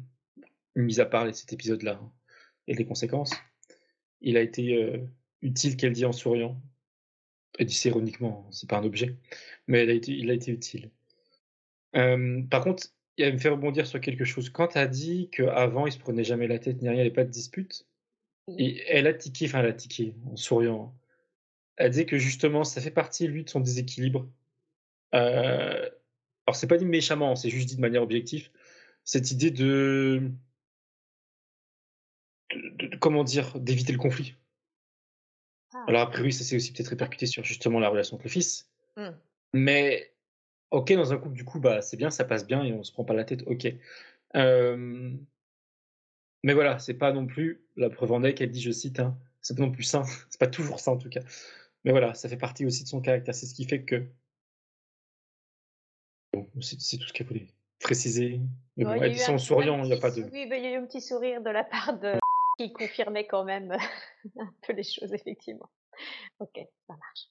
mis à part cet épisode-là hein, et les conséquences, il a été euh, utile qu'elle dit en souriant. Elle dit ironiquement, hein, c'est pas un objet, mais il a été, il a été utile. Euh, par contre, elle me fait rebondir sur quelque chose. Quand tu as dit qu'avant, il se prenait jamais la tête ni rien, il n'y avait pas de dispute, et elle a tiqué, enfin elle a tiqué en souriant. Elle disait que justement, ça fait partie, lui, de son déséquilibre. Euh, alors, c'est pas dit méchamment, c'est juste dit de manière objective. Cette idée de, de, comment dire, d'éviter le conflit. Ah. Alors, après, oui, ça s'est aussi peut-être répercuté sur justement la relation avec le fils. Mmh. Mais, ok, dans un couple, du coup, bah, c'est bien, ça passe bien et on se prend pas la tête, ok. Euh, mais voilà, c'est pas non plus la preuve en est qu'elle dit, je cite, hein, c'est pas non plus sain, (laughs) c'est pas toujours ça en tout cas. Mais voilà, ça fait partie aussi de son caractère, c'est ce qui fait que. Bon, c'est tout ce qu'elle voulait préciser. Mais bon, elle dit ça en souriant, il n'y a pas de. Oui, il y a eu un petit sourire de la part de. (laughs) qui confirmait quand même (laughs) un peu les choses, effectivement. Ok, ça marche.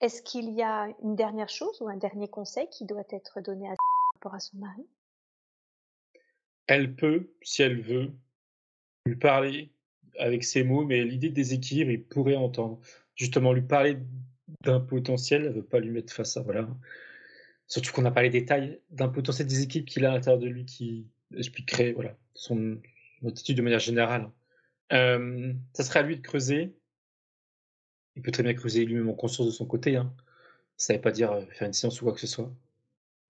Est-ce qu'il y a une dernière chose ou un dernier conseil qui doit être donné à (laughs) par rapport à son mari? Elle peut, si elle veut, lui parler avec ses mots, mais l'idée de déséquilibre, il pourrait entendre. Justement, lui parler d'un potentiel, elle ne veut pas lui mettre face à. Voilà. Surtout qu'on n'a pas les détails d'un potentiel déséquilibre qu'il a à l'intérieur de lui qui expliquerait voilà, son attitude de manière générale. Euh, ça serait à lui de creuser. Il peut très bien creuser lui-même en conscience de son côté. Hein. Ça ne veut pas dire euh, faire une séance ou quoi que ce soit.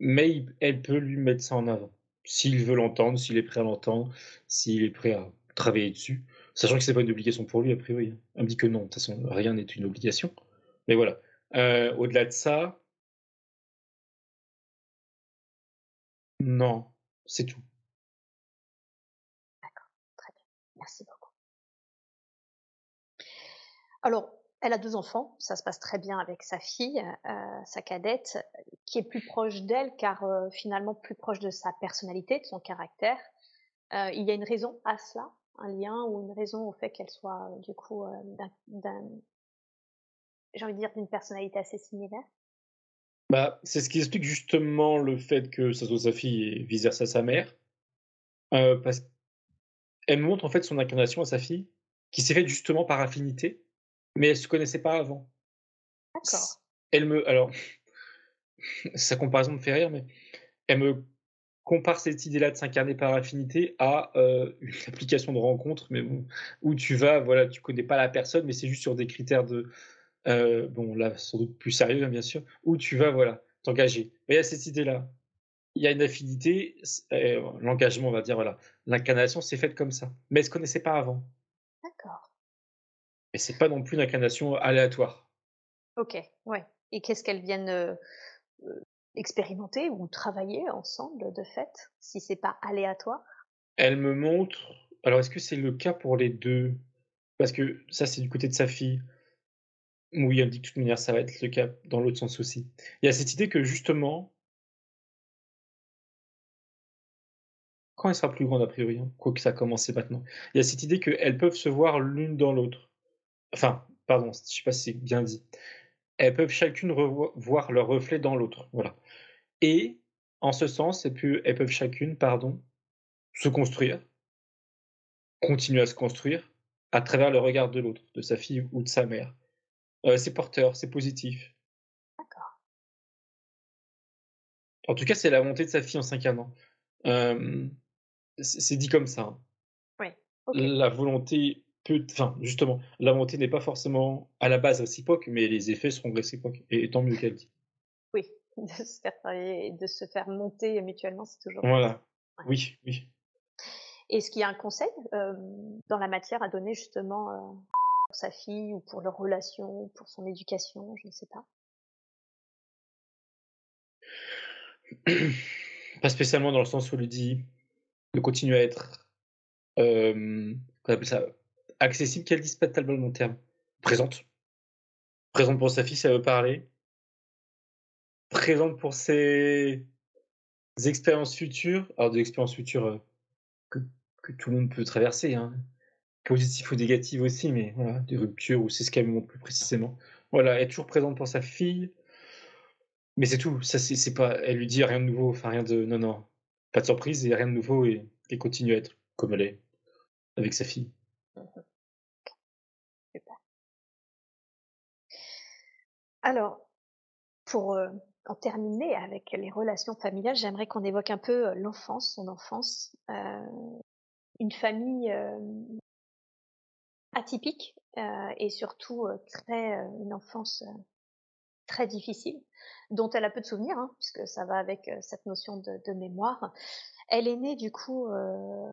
Mais elle peut lui mettre ça en avant. S'il veut l'entendre, s'il est prêt à l'entendre, s'il est prêt à travailler dessus. Sachant que c'est pas une obligation pour lui, a priori. Elle me dit que non, de toute façon, rien n'est une obligation. Mais voilà. Euh, au-delà de ça, non, c'est tout. D'accord, très bien. Merci beaucoup. Alors, elle a deux enfants, ça se passe très bien avec sa fille, euh, sa cadette, qui est plus proche d'elle car euh, finalement plus proche de sa personnalité, de son caractère. il y a une raison à cela un lien ou une raison au fait qu'elle soit du coup euh, d'un, j'ai envie de dire d'une personnalité assez similaire? Bah, c'est ce qui explique justement le fait que ça soit sa fille et vice versa sa mère, euh, parce qu'elle montre en fait son incarnation à sa fille, qui s'est faite justement par affinité, mais elle se connaissait pas avant. D'accord. Elle me, alors, (laughs) sa comparaison me fait rire, mais elle me compare cette idée-là de s'incarner par affinité à euh, une (laughs) application de rencontre, mais bon, où tu vas, voilà, tu connais pas la personne, mais c'est juste sur des critères de, euh, bon, là, sans doute plus sérieux, hein, bien sûr, où tu vas, voilà, t'engager. Mais il y a cette idée-là. Il y a une affinité, euh, l'engagement, on va dire, voilà. L'incarnation s'est faite comme ça. Mais elle se connaissait pas avant. D'accord. Et c'est pas non plus une incarnation aléatoire. Ok, ouais. Et qu'est-ce qu'elles viennent expérimenter ou travailler ensemble de fait, si c'est pas aléatoire? Elle me montre. Alors, est-ce que c'est le cas pour les deux? Parce que ça, c'est du côté de sa fille. Oui, dit que de toute manière, ça va être le cas dans l'autre sens aussi. Il y a cette idée que justement, quand elle sera plus grande a priori, hein, quoi que ça a commencé maintenant, il y a cette idée qu'elles peuvent se voir l'une dans l'autre. Enfin, pardon, je sais pas si c'est bien dit. Elles peuvent chacune voir leur reflet dans l'autre. Voilà. Et en ce sens, elles peuvent chacune, pardon, se construire, continuer à se construire à travers le regard de l'autre, de sa fille ou de sa mère. Euh, c'est porteur, c'est positif. D'accord. En tout cas, c'est la volonté de sa fille en s'incarnant. Euh, c'est dit comme ça. Hein. Oui. La volonté peut, enfin, justement, la volonté n'est pas forcément à la base réciproque, mais les effets seront réciproques. Et tant mieux qu'elle dit. Oui, (laughs) de se faire travailler, de se faire monter mutuellement, c'est toujours. Voilà. Oui, oui. Est-ce qu'il y a un conseil euh, dans la matière à donner justement euh, sa fille ou pour leur relation, pour son éducation, je ne sais pas (clears throat) Pas spécialement dans le sens où il dit de continuer à être, euh, ça, accessible, qu'elle dise pas tellement mon terme. Présente. Présente pour sa fille, ça veut parler présente pour ses expériences futures, alors des expériences futures euh, que, que, tout le monde peut traverser, hein. Positives ou négatives aussi, mais voilà, des ruptures ou c'est ce qu'elle montre plus précisément. Voilà, être toujours présente pour sa fille, mais c'est tout. Ça, c'est pas, elle lui dit rien de nouveau, enfin rien de, non non, pas de surprise et rien de nouveau et, et continue à être comme elle est avec sa fille. Alors, pour euh, en terminer avec les relations familiales, j'aimerais qu'on évoque un peu l'enfance, son enfance, une famille atypique et surtout très une enfance très difficile, dont elle a peu de souvenirs, hein, puisque ça va avec cette notion de, de, mémoire. Elle est née du coup euh,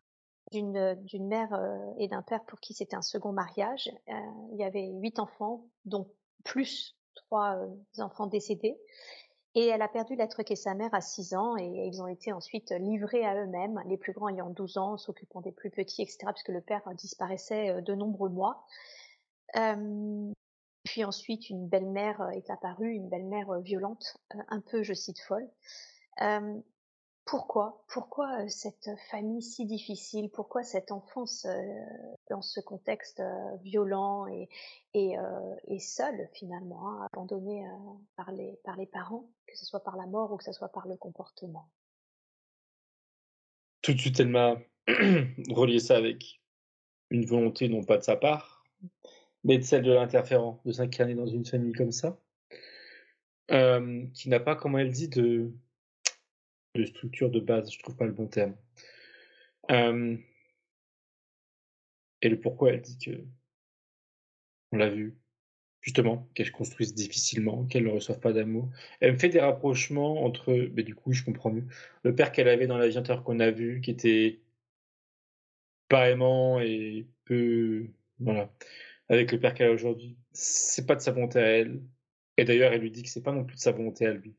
d'une mère et d'un père pour qui c'était un second mariage. Euh, il y avait huit enfants, dont plus trois enfants décédés. Et elle a perdu l'être qu'est sa mère à 6 ans et ils ont été ensuite livrés à eux-mêmes, les plus grands ayant 12 ans, s'occupant des plus petits, etc., puisque le père disparaissait de nombreux mois. Euh, puis ensuite, une belle-mère est apparue, une belle-mère violente, un peu, je cite, folle. Euh, pourquoi Pourquoi cette famille si difficile? Pourquoi cette enfance dans ce contexte violent et, et, et seul finalement, hein, abandonnée par, les, par les parents, que ce soit par la mort ou que ce soit par le comportement? Tout de suite, elle m'a (clears throat) relié ça avec une volonté non pas de sa part, mais de celle de l'interférent, de s'incarner dans une famille comme ça, qui n'a pas, comme elle dit, de de structure de base, je trouve pas le bon terme. et le pourquoi elle dit que on l'a vu, justement, qu'elle se construise difficilement, qu'elle ne reçoive pas d'amour. Elle me fait des rapprochements entre, du coup, je comprends mieux, le père qu'elle avait dans la vie qu'on a vu, qui était pas aimant et peu, voilà, avec le père qu'elle a aujourd'hui. C'est pas de sa volonté à elle. Et d'ailleurs, elle lui dit que c'est pas non plus de sa volonté à lui.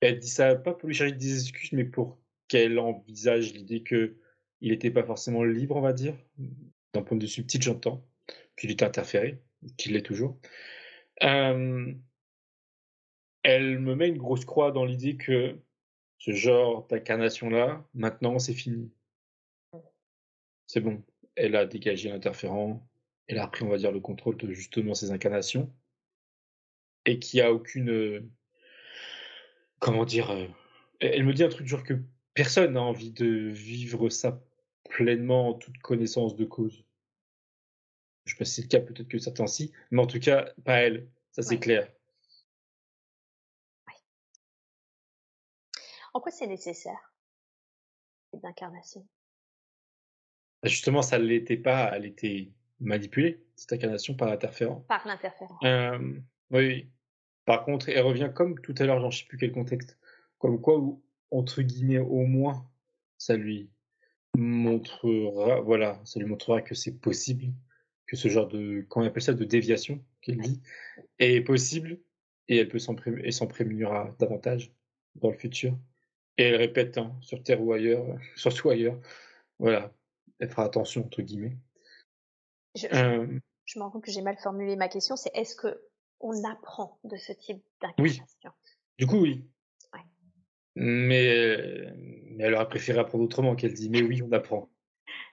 Elle dit ça pas pour lui chercher des excuses, mais pour qu'elle envisage l'idée que il n'était pas forcément libre, on va dire, d'un point de vue subtil, j'entends, qu'il était interféré, qu'il l'est toujours. elle me met une grosse croix dans l'idée que ce genre d'incarnation-là, maintenant, c'est fini. C'est bon. Elle a dégagé l'interférent, elle a repris, on va dire, le contrôle de justement ses incarnations, et qu'il n'y a aucune comment dire, euh, elle me dit un truc genre que personne n'a envie de vivre ça pleinement en toute connaissance de cause. Je sais pas si c'est le cas, peut-être que certains si, mais en tout cas, pas elle, ça c'est clair. En quoi c'est nécessaire, l'incarnation bah, Justement, ça ne l'était pas, elle était manipulée, cette incarnation, par l'interférent. Par l'interférent. Euh, oui, par contre, elle revient comme tout à l'heure, j'en sais plus quel contexte, comme quoi, entre guillemets, au moins, ça lui montrera, voilà, ça lui montrera que c'est possible, que ce genre de, comment on appelle ça, de déviation, qu'elle dit, est possible, et elle peut s'en prémunira davantage dans le futur. Et elle répète, hein, sur Terre ou ailleurs, (laughs) surtout ailleurs, voilà, elle fera attention, entre guillemets. Je, euh, je me rends compte que j'ai mal formulé ma question, c'est est-ce que on apprend de ce type d'incarnation. Oui. Du coup, oui. Mais, mais, elle aurait préféré apprendre autrement qu'elle dit, mais oui, on apprend. (laughs)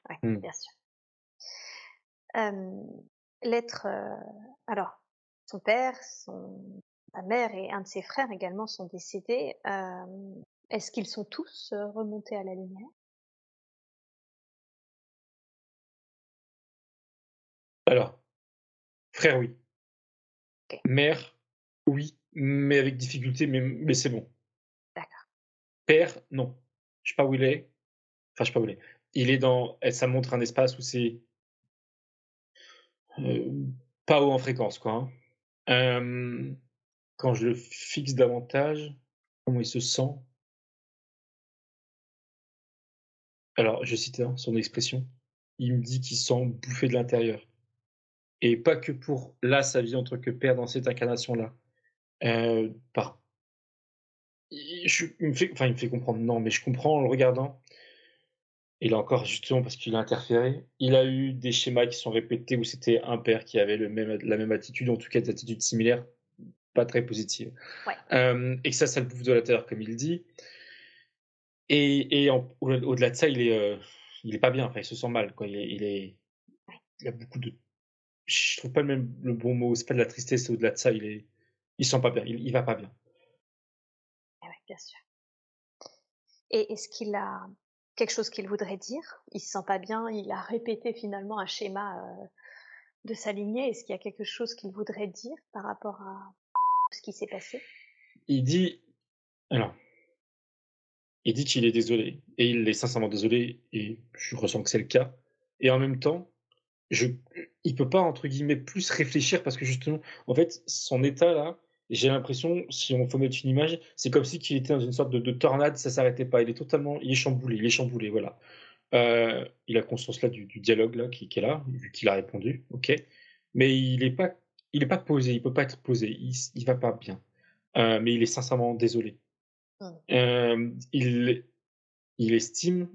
Oui, mmh. bien sûr. L'être, euh, alors, son père, son, sa mère et un de ses frères également sont décédés. Est-ce qu'ils sont tous euh, remontés à la lumière? Alors, frère, oui. Mère, oui, mais avec difficulté, mais, mais c'est bon. D'accord. Père, non. Je sais pas où il est. Enfin, je sais pas où il est. Il est dans. Ça montre un espace où c'est. Euh, pas haut en fréquence, quoi. Hein. quand je le fixe davantage, comment il se sent? Alors, je cite hein, son expression. Il me dit qu'il sent bouffé de l'intérieur et pas que pour là sa vie en tant que père dans cette incarnation là. Euh, par... il, me fait, enfin, il me fait comprendre, non, mais je comprends en le regardant. Et là encore, justement, parce qu'il a interféré, il a eu des schémas qui sont répétés où c'était un père qui avait le même, la même attitude, en tout cas des attitudes similaires, pas très positives. Euh, et que ça, ça le bouffe de l'intérieur, comme il dit. Et, et au-delà de ça, il est, euh, il est pas bien, enfin, il se sent mal, quoi. Il, est, il, est, il a beaucoup de je trouve pas le même le bon mot. C'est pas de la tristesse, c'est au-delà de ça. Il est, il sent pas bien. Il, il va pas bien. Ah oui, bien sûr. Et est-ce qu'il a quelque chose qu'il voudrait dire? Il se sent pas bien. Il a répété finalement un schéma euh, de sa lignée. Est-ce qu'il y a quelque chose qu'il voudrait dire par rapport à ce qui s'est passé? Il dit Alors, il dit qu'il est désolé et il est sincèrement désolé et je ressens que c'est le cas et en même temps, je il peut pas entre guillemets «plus réfléchir» parce que justement, en fait, son état là, j'ai l'impression, si on faut mettre une image, c'est comme si qu'il était dans une sorte de de tornade, ça s'arrêtait pas. Il est totalement il est chamboulé il est chamboulé, voilà. Heu, il a conscience là du du dialogue là qui qui est là, vu qu'il a répondu, OK. Mais il est pas il est pas posé, il peut pas être posé, il il va pas bien. Heu, mais il est sincèrement désolé. Mmh. Hem, il il estime,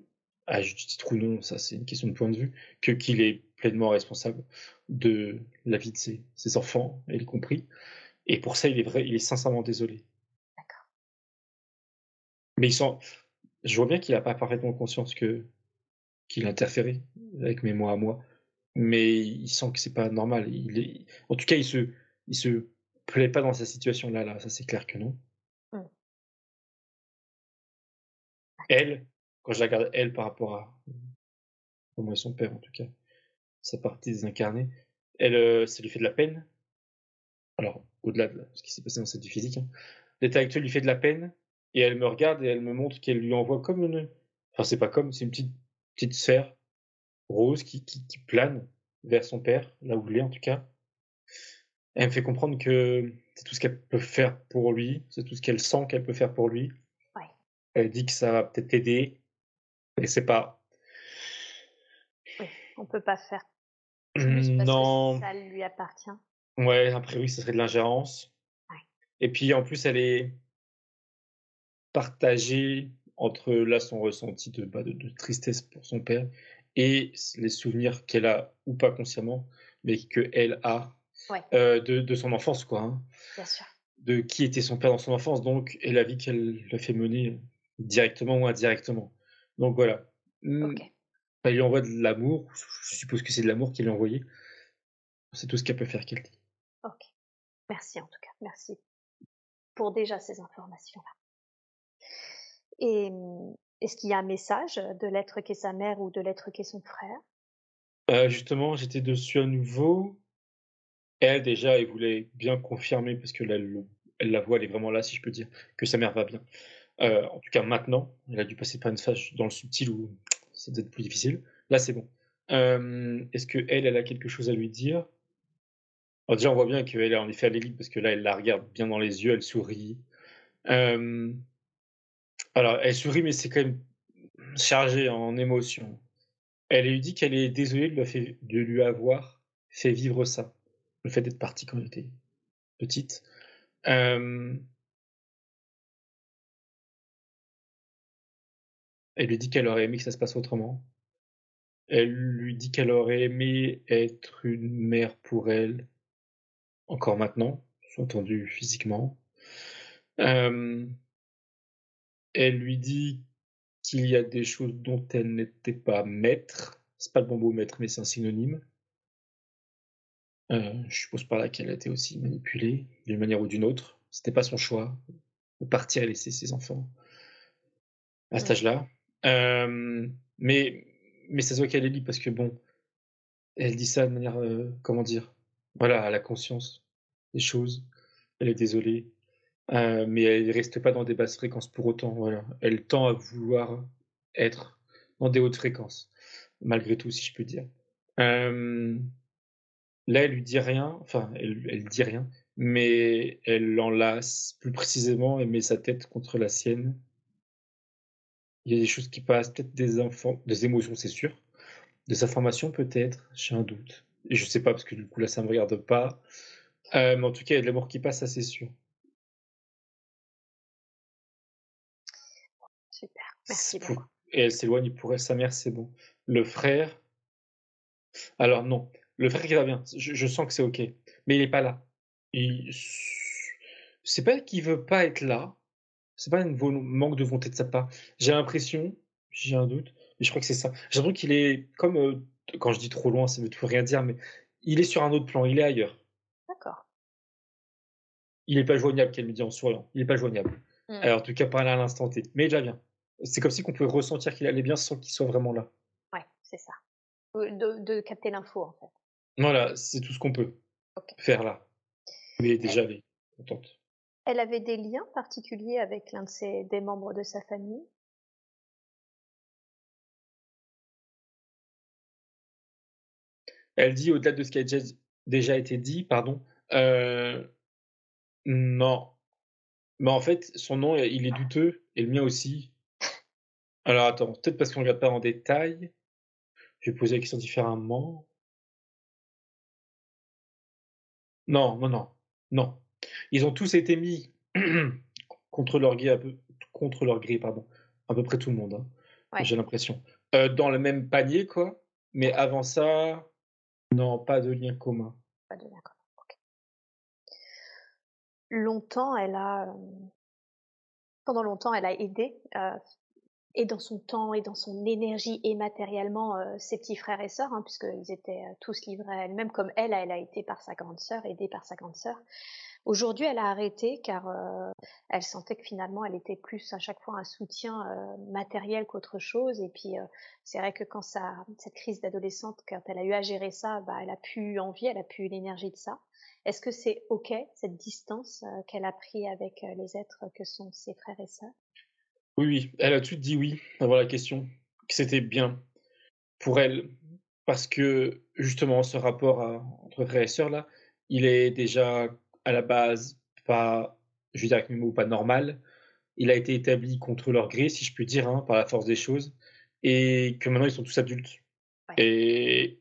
à juste titre ou non, ça c'est une question de point de vue, que qu'il est pleinement responsable de la vie de ses ses enfants, elle compris et pour ça il est vrai il est sincèrement désolé. D'accord. Mais il sent je vois bien qu'il a pas parfaitement conscience que qu'il a interféré avec mes mots à moi, mais il sent que c'est pas normal. Il est en tout cas, il se il se plaît pas dans sa situation là là, ça c'est clair que non. Mmh. Elle, quand je la regarde elle par rapport à comment est son père en tout cas, sa partie désincarnée, elle, heu, ça lui fait de la peine? Alors, au-delà de ce qui s'est passé dans sa vie physique, hein. L'état actuel lui fait de la peine et elle me regarde et elle me montre qu'elle lui envoie comme une enfin c'est pas comme, c'est une petite petite sphère rose qui qui qui plane vers son père, là où il est en tout cas. Elle me fait comprendre que c'est tout ce qu'elle peut faire pour lui, c'est tout ce qu'elle sent qu'elle peut faire pour lui. Ouais. Elle dit que ça va peut-être l'aider, mais c'est pas Oui, on peut pas faire parce non. que ça lui appartient. Ouais, a priori, ce serait de l'ingérence Ouais. et puis en plus, elle est partagée entre là, son ressenti de, bah, de de tristesse pour son père et les souvenirs qu'elle a ou pas consciemment, mais qu'elle a, Ouais. heu, de de son enfance quoi, hein. Bien sûr. De qui était son père dans son enfance donc et la vie qu'elle lui a fait mener, directement ou indirectement. Donc voilà. Elle lui envoie de l'amour, je suppose que c'est de l'amour lui a envoyé. C'est tout ce qu'elle peut faire, dit. OK. Merci en tout cas, merci pour déjà ces informations-là. Et est-ce qu'il y a un message de l'être qu'est sa mère ou de l'être qu'est son frère? Heu, justement, j'étais dessus à nouveau. Elle, déjà, elle voulait bien confirmer parce que là, elle le elle la voit, elle est vraiment là, si je peux dire, que sa mère va bien. Heu, en tout cas maintenant, elle a dû passer par une phase dans le subtil où ça devait être plus difficile. Là, c'est bon. Hem, est-ce qu'elle, elle a quelque chose à lui dire? Alors déjà, on voit bien qu'elle est en effet à l'élite parce que là, elle la regarde bien dans les yeux, elle sourit. Hem, alors elle sourit, mais c'est quand même chargé en émotions. Elle lui dit qu'elle est désolée de lui de lui avoir fait vivre ça, le fait d'être partie quand elle était petite. Hem elle lui dit qu'elle aurait aimé que ça se passe autrement. Elle lui dit qu'elle aurait aimé être une mère pour elle, encore maintenant, sous-entendu physiquement. Hem elle lui dit qu'il y a des choses dont elle n'était pas maître. C'est pas le bon mot maître, mais c'est un synonyme. Heu, je suppose par là qu'elle a été aussi manipulée, d'une manière ou d'une autre. C'était pas son choix, de partir et laisser ses enfants à cet âge-là. Hem, mais mais ça se voit qu'elle est libre parce que bon, elle dit ça de manière, heu, comment dire? Voilà, elle a conscience des choses, elle est désolée, heu, mais elle reste pas dans des basses fréquences pour autant, voilà. Elle tend à vouloir être dans des hautes fréquences, malgré tout, si je peux dire. Là, elle lui dit rien, enfin, elle elle dit rien, mais elle l'enlace, plus précisément, elle met sa tête contre la sienne. Il y a des choses qui passent, peut-être des des émotions, c'est sûr. Des informations peut-être, j'ai un doute et je sais pas parce que du coup là, ça me regarde pas. Heu, mais en tout cas, il y a de l'amour qui passe, ça c'est sûr. Super, merci pour et elle s'éloigne pour elle, sa mère, c'est bon. Le frère alors non, le frère qui va bien, je je sens que c'est OK, mais il est pas là. Il c'est pas qu'il veut pas être là, c'est pas volon manque de volonté de sa part. J'ai l'impression, j'ai un doute, mais je crois que c'est ça. J'ai l'impression qu'il est comme, heu, quand je dis trop loin, ça veut tout rien dire, mais il est sur un autre plan, il est ailleurs. D'accord. Il est pas joignable, qu'elle me dit en souriant, il est pas joignable. Mmh. Alors en tout cas pas là à l'instant T, mais il bien. C'est comme si qu'on pouvait ressentir qu'il allait bien sans qu'il soit vraiment là. Ouais, c'est ça. De de capter l'info, en fait. Voilà, c'est tout ce qu'on peut faire là. Mais déjà elle est contente. Elle avait des liens particuliers avec l'un de ses, des membres de sa famille? Elle dit, au-delà de ce qui a déjà été dit, pardon, euh, non. Mais en fait, son nom, il est douteux, et le mien aussi. Alors attends, peut-être parce qu'on ne regarde pas en détail. Je vais poser la question différemment. Non, non, non, non. Ils ont tous été mis (clears throat) contre leur gré, contre leur gré, pardon. À peu près tout le monde, hein. j'ai l'impression. Euh, dans le même panier, quoi. Mais avant ça, non, pas de lien commun. Pas de lien commun. Longtemps, elle a, euh, pendant longtemps, elle a aidé, euh, et dans son temps, et dans son énergie, et matériellement, ses petits frères et sœurs, hein, puisqu'ils étaient tous livrés à elle-même, comme elle, elle a été par sa grande sœur, aidée par sa grande sœur. Aujourd'hui, elle a arrêté car euh, elle sentait que finalement, elle était plus à chaque fois un soutien euh, matériel qu'autre chose. Et puis, euh, c'est vrai que quand ça, cette crise d'adolescente, quand elle a eu à gérer ça, bah, elle a pu envie, elle a pu l'énergie de ça. Est-ce que c'est ok cette distance qu'elle a pris avec les êtres que sont ses frères et sœurs? Oui, oui, elle a tout dit oui avant la question, que c'était bien pour elle parce que justement ce rapport entre frères et sœurs là, il est déjà à la base pas, je veux dire avec mes mots, pas normal. Il a été établi contre leur gré, si je puis dire, hein, par la force des choses, et que maintenant ils sont tous adultes. Et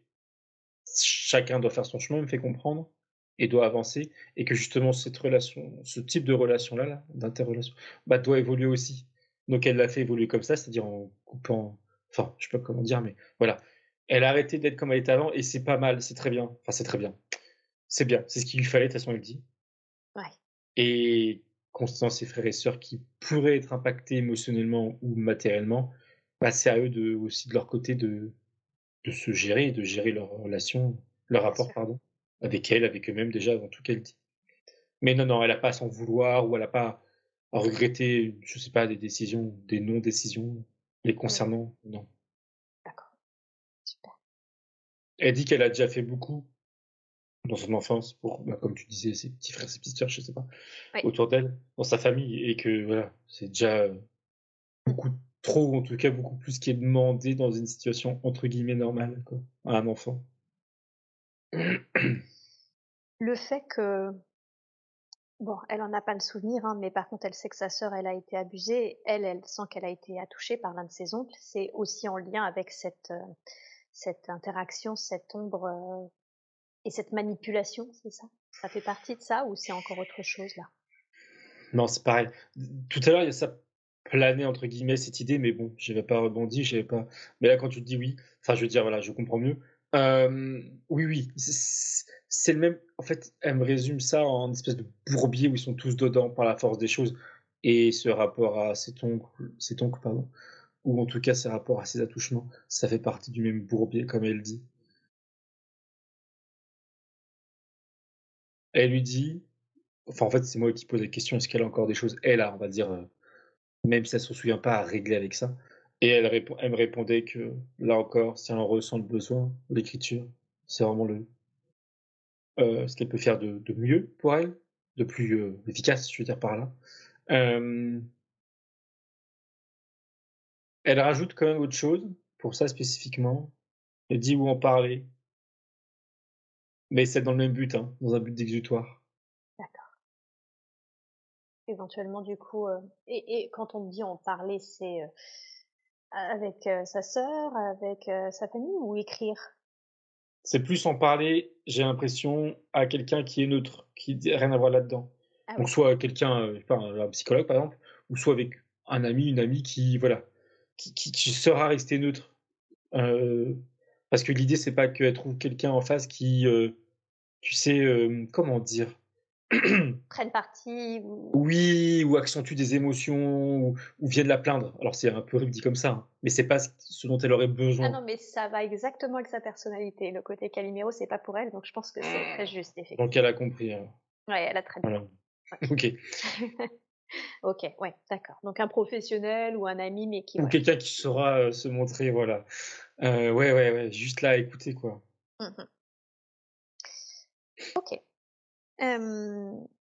chacun doit faire son chemin, me fait comprendre, et doit avancer, et que justement cette relation, ce type de relation-là, -là, d'interrelation, bah, doit évoluer aussi. Donc elle l'a fait évoluer comme ça, c'est-à-dire en coupant, enfin, je sais pas comment dire, mais voilà. Elle a arrêté d'être comme elle était avant, et c'est pas mal, c'est très bien. Enfin, c'est très bien. C'est bien, c'est ce qu'il lui fallait, de toute façon, elle dit. Et concernant ses frères et sœurs qui pourraient être impactés émotionnellement ou matériellement, bah, c'est à eux de, aussi de leur côté de, de se gérer, de gérer leur relation, leur rapport, pardon, avec elle, avec eux-mêmes déjà avant tout qu'elle dit. Mais non, non, elle n'a pas à s'en vouloir ou elle n'a pas à regretter, je sais pas, des décisions, des non-décisions les concernant, non. D'accord. Super. Elle dit qu'elle a déjà fait beaucoup dans son enfance, pour, bah, comme tu disais, ses petits frères, ses petites sœurs, je sais pas, autour d'elle, dans sa famille, et que voilà, c'est déjà beaucoup trop, en tout cas beaucoup plus qui est demandé dans une situation entre guillemets normale quoi, à un enfant. (clears throat) Le fait que Bon, elle en a pas le souvenir, hein, mais par contre, elle sait que sa sœur, elle a été abusée. Elle, elle sent qu'elle a été attouchée par l'un de ses oncles. C'est aussi en lien avec cette, euh, cette interaction, cette ombre euh, et cette manipulation, c'est ça? Ça fait partie de ça ou c'est encore autre chose là? Non, c'est pareil. Tout à l'heure, il y a ça plané entre guillemets cette idée, mais bon, je n'avais pas rebondi, j'avais pas. Mais là, quand tu te dis oui, enfin, je veux dire, voilà, je comprends mieux. oui, oui, c'est le même. En fait, elle me résume ça en espèce de bourbier où ils sont tous dedans par la force des choses. Et ce rapport à cet oncle, cet oncle pardon, ou en tout cas ce rapport à ses attouchements, ça fait partie du même bourbier, comme elle dit. Elle lui dit, enfin en fait c'est moi qui pose la question, est-ce qu'elle a encore des choses, elle a, on va dire, euh, même si elle se souvient pas, à régler avec ça. Et elle me répondait que là encore, si elle en ressent le besoin, l'écriture, c'est vraiment le euh, ce qu'elle peut faire de, mieux pour elle, de plus euh, efficace, je veux dire par là. elle rajoute quand même autre chose, pour ça spécifiquement. Elle dit où en parler, mais c'est dans le même but, hein, dans un but d'exutoire. D'accord. Éventuellement, du coup, euh, et, et, quand on dit en parler, c'est euh, avec euh, sa sœur, avec sa famille ou écrire? C'est plus en parler, j'ai l'impression, à quelqu'un qui est neutre, qui n'a rien à voir là-dedans. Ah Donc, soit quelqu'un, un psychologue par exemple, ou soit avec un ami, une amie qui, voilà, qui, qui, qui sera resté neutre. Parce que l'idée, c'est pas qu'elle trouve quelqu'un en face qui tu sais, comment dire? (clears throat) Prennent parti Oui, ou accentuent des émotions, ou, viennent la plaindre. Alors c'est un peu dit comme ça, hein, mais c'est pas ce dont elle aurait besoin. Ah non, mais ça va exactement avec sa personnalité. Le côté Calimero, c'est pas pour elle, donc je pense que c'est très juste, effectivement. Donc elle a compris. Oui, Ouais, elle a très bien. (laughs) ok. (laughs) ok, ouais, d'accord. Donc un professionnel ou un ami, mais qui. Ou quelqu'un qui saura se montrer, voilà. Euh, ouais, ouais, ouais, juste là écouter, quoi. Mmh Ok.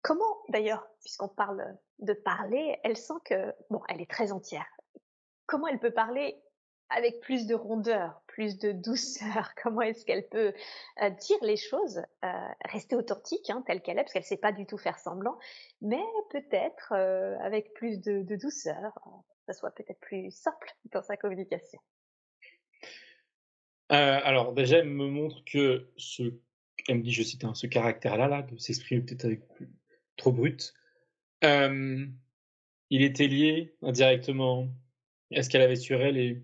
Comment, d'ailleurs, puisqu'on parle de parler, elle sent que, bon, elle est très entière. Comment elle peut parler avec plus de rondeur, plus de douceur (laughs) Comment est-ce qu'elle peut euh, dire les choses, euh, rester authentique, hein, telle qu'elle est, parce qu'elle ne sait pas du tout faire semblant, mais peut-être euh, avec plus de, de douceur, ça soit peut-être plus simple dans sa communication. alors déjà, elle me montre que ce, elle me dit, je cite, hein, ce caractère-là, là, de s'exprimer peut-être avec trop brut, il était lié indirectement à ce qu'elle avait sur elle et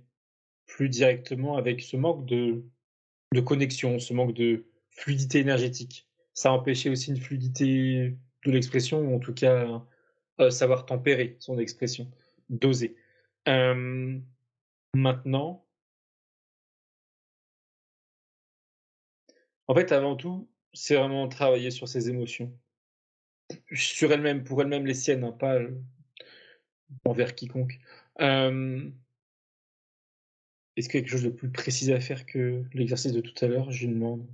plus directement avec ce manque de, de connexion, ce manque de fluidité énergétique. Ça empêchait aussi une fluidité de l'expression, ou en tout cas euh, savoir tempérer son expression, doser. maintenant, en fait, avant tout, c'est vraiment travailler sur ses émotions. Sur elle-même, pour elle-même les siennes, hein, pas envers quiconque. Est-ce qu'il y a quelque chose de plus précis à faire que l'exercice de tout à l'heure? Je demande.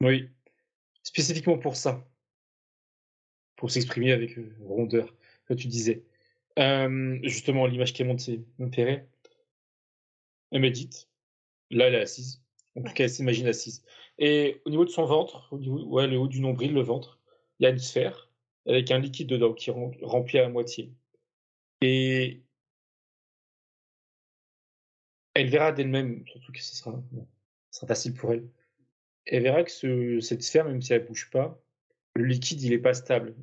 Oui, spécifiquement pour ça. Pour s'exprimer avec euh, rondeur, comme tu disais. justement, l'image qui est montée m'intéresse. Elle médite. Là, elle est assise. En tout cas, elle s'imagine assise. Et au niveau de son ventre, au niveau, ouais, le haut du nombril, le ventre, il y a une sphère avec un liquide dedans qui remplit à moitié. Et elle verra d'elle-même, surtout que ce sera, sera facile pour elle. Elle verra que ce, cette sphère, même si elle bouge pas, le liquide, il est pas stable.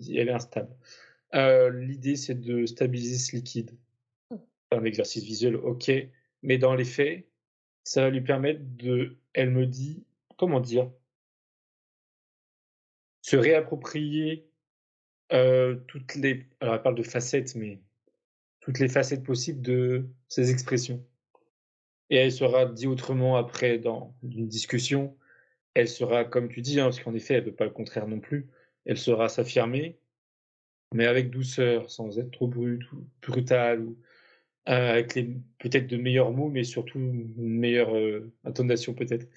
Elle est instable. Euh, l'idée, c'est de stabiliser ce liquide. Mmh. Un exercice visuel, ok. Mais dans les faits, ça va lui permettre de, elle me dit, comment dire, se réapproprier toutes les. Alors, elle parle de facettes, mais toutes les facettes possibles de ces expressions. Et elle sera dit autrement après dans une discussion. Elle sera, comme tu dis, hein, parce qu'en effet, elle ne veut pas le contraire non plus. Elle sera s'affirmer, mais avec douceur, sans être trop brute ou brutale, ou avec peut-être de meilleurs mots, mais surtout une meilleure euh, intonation peut-être.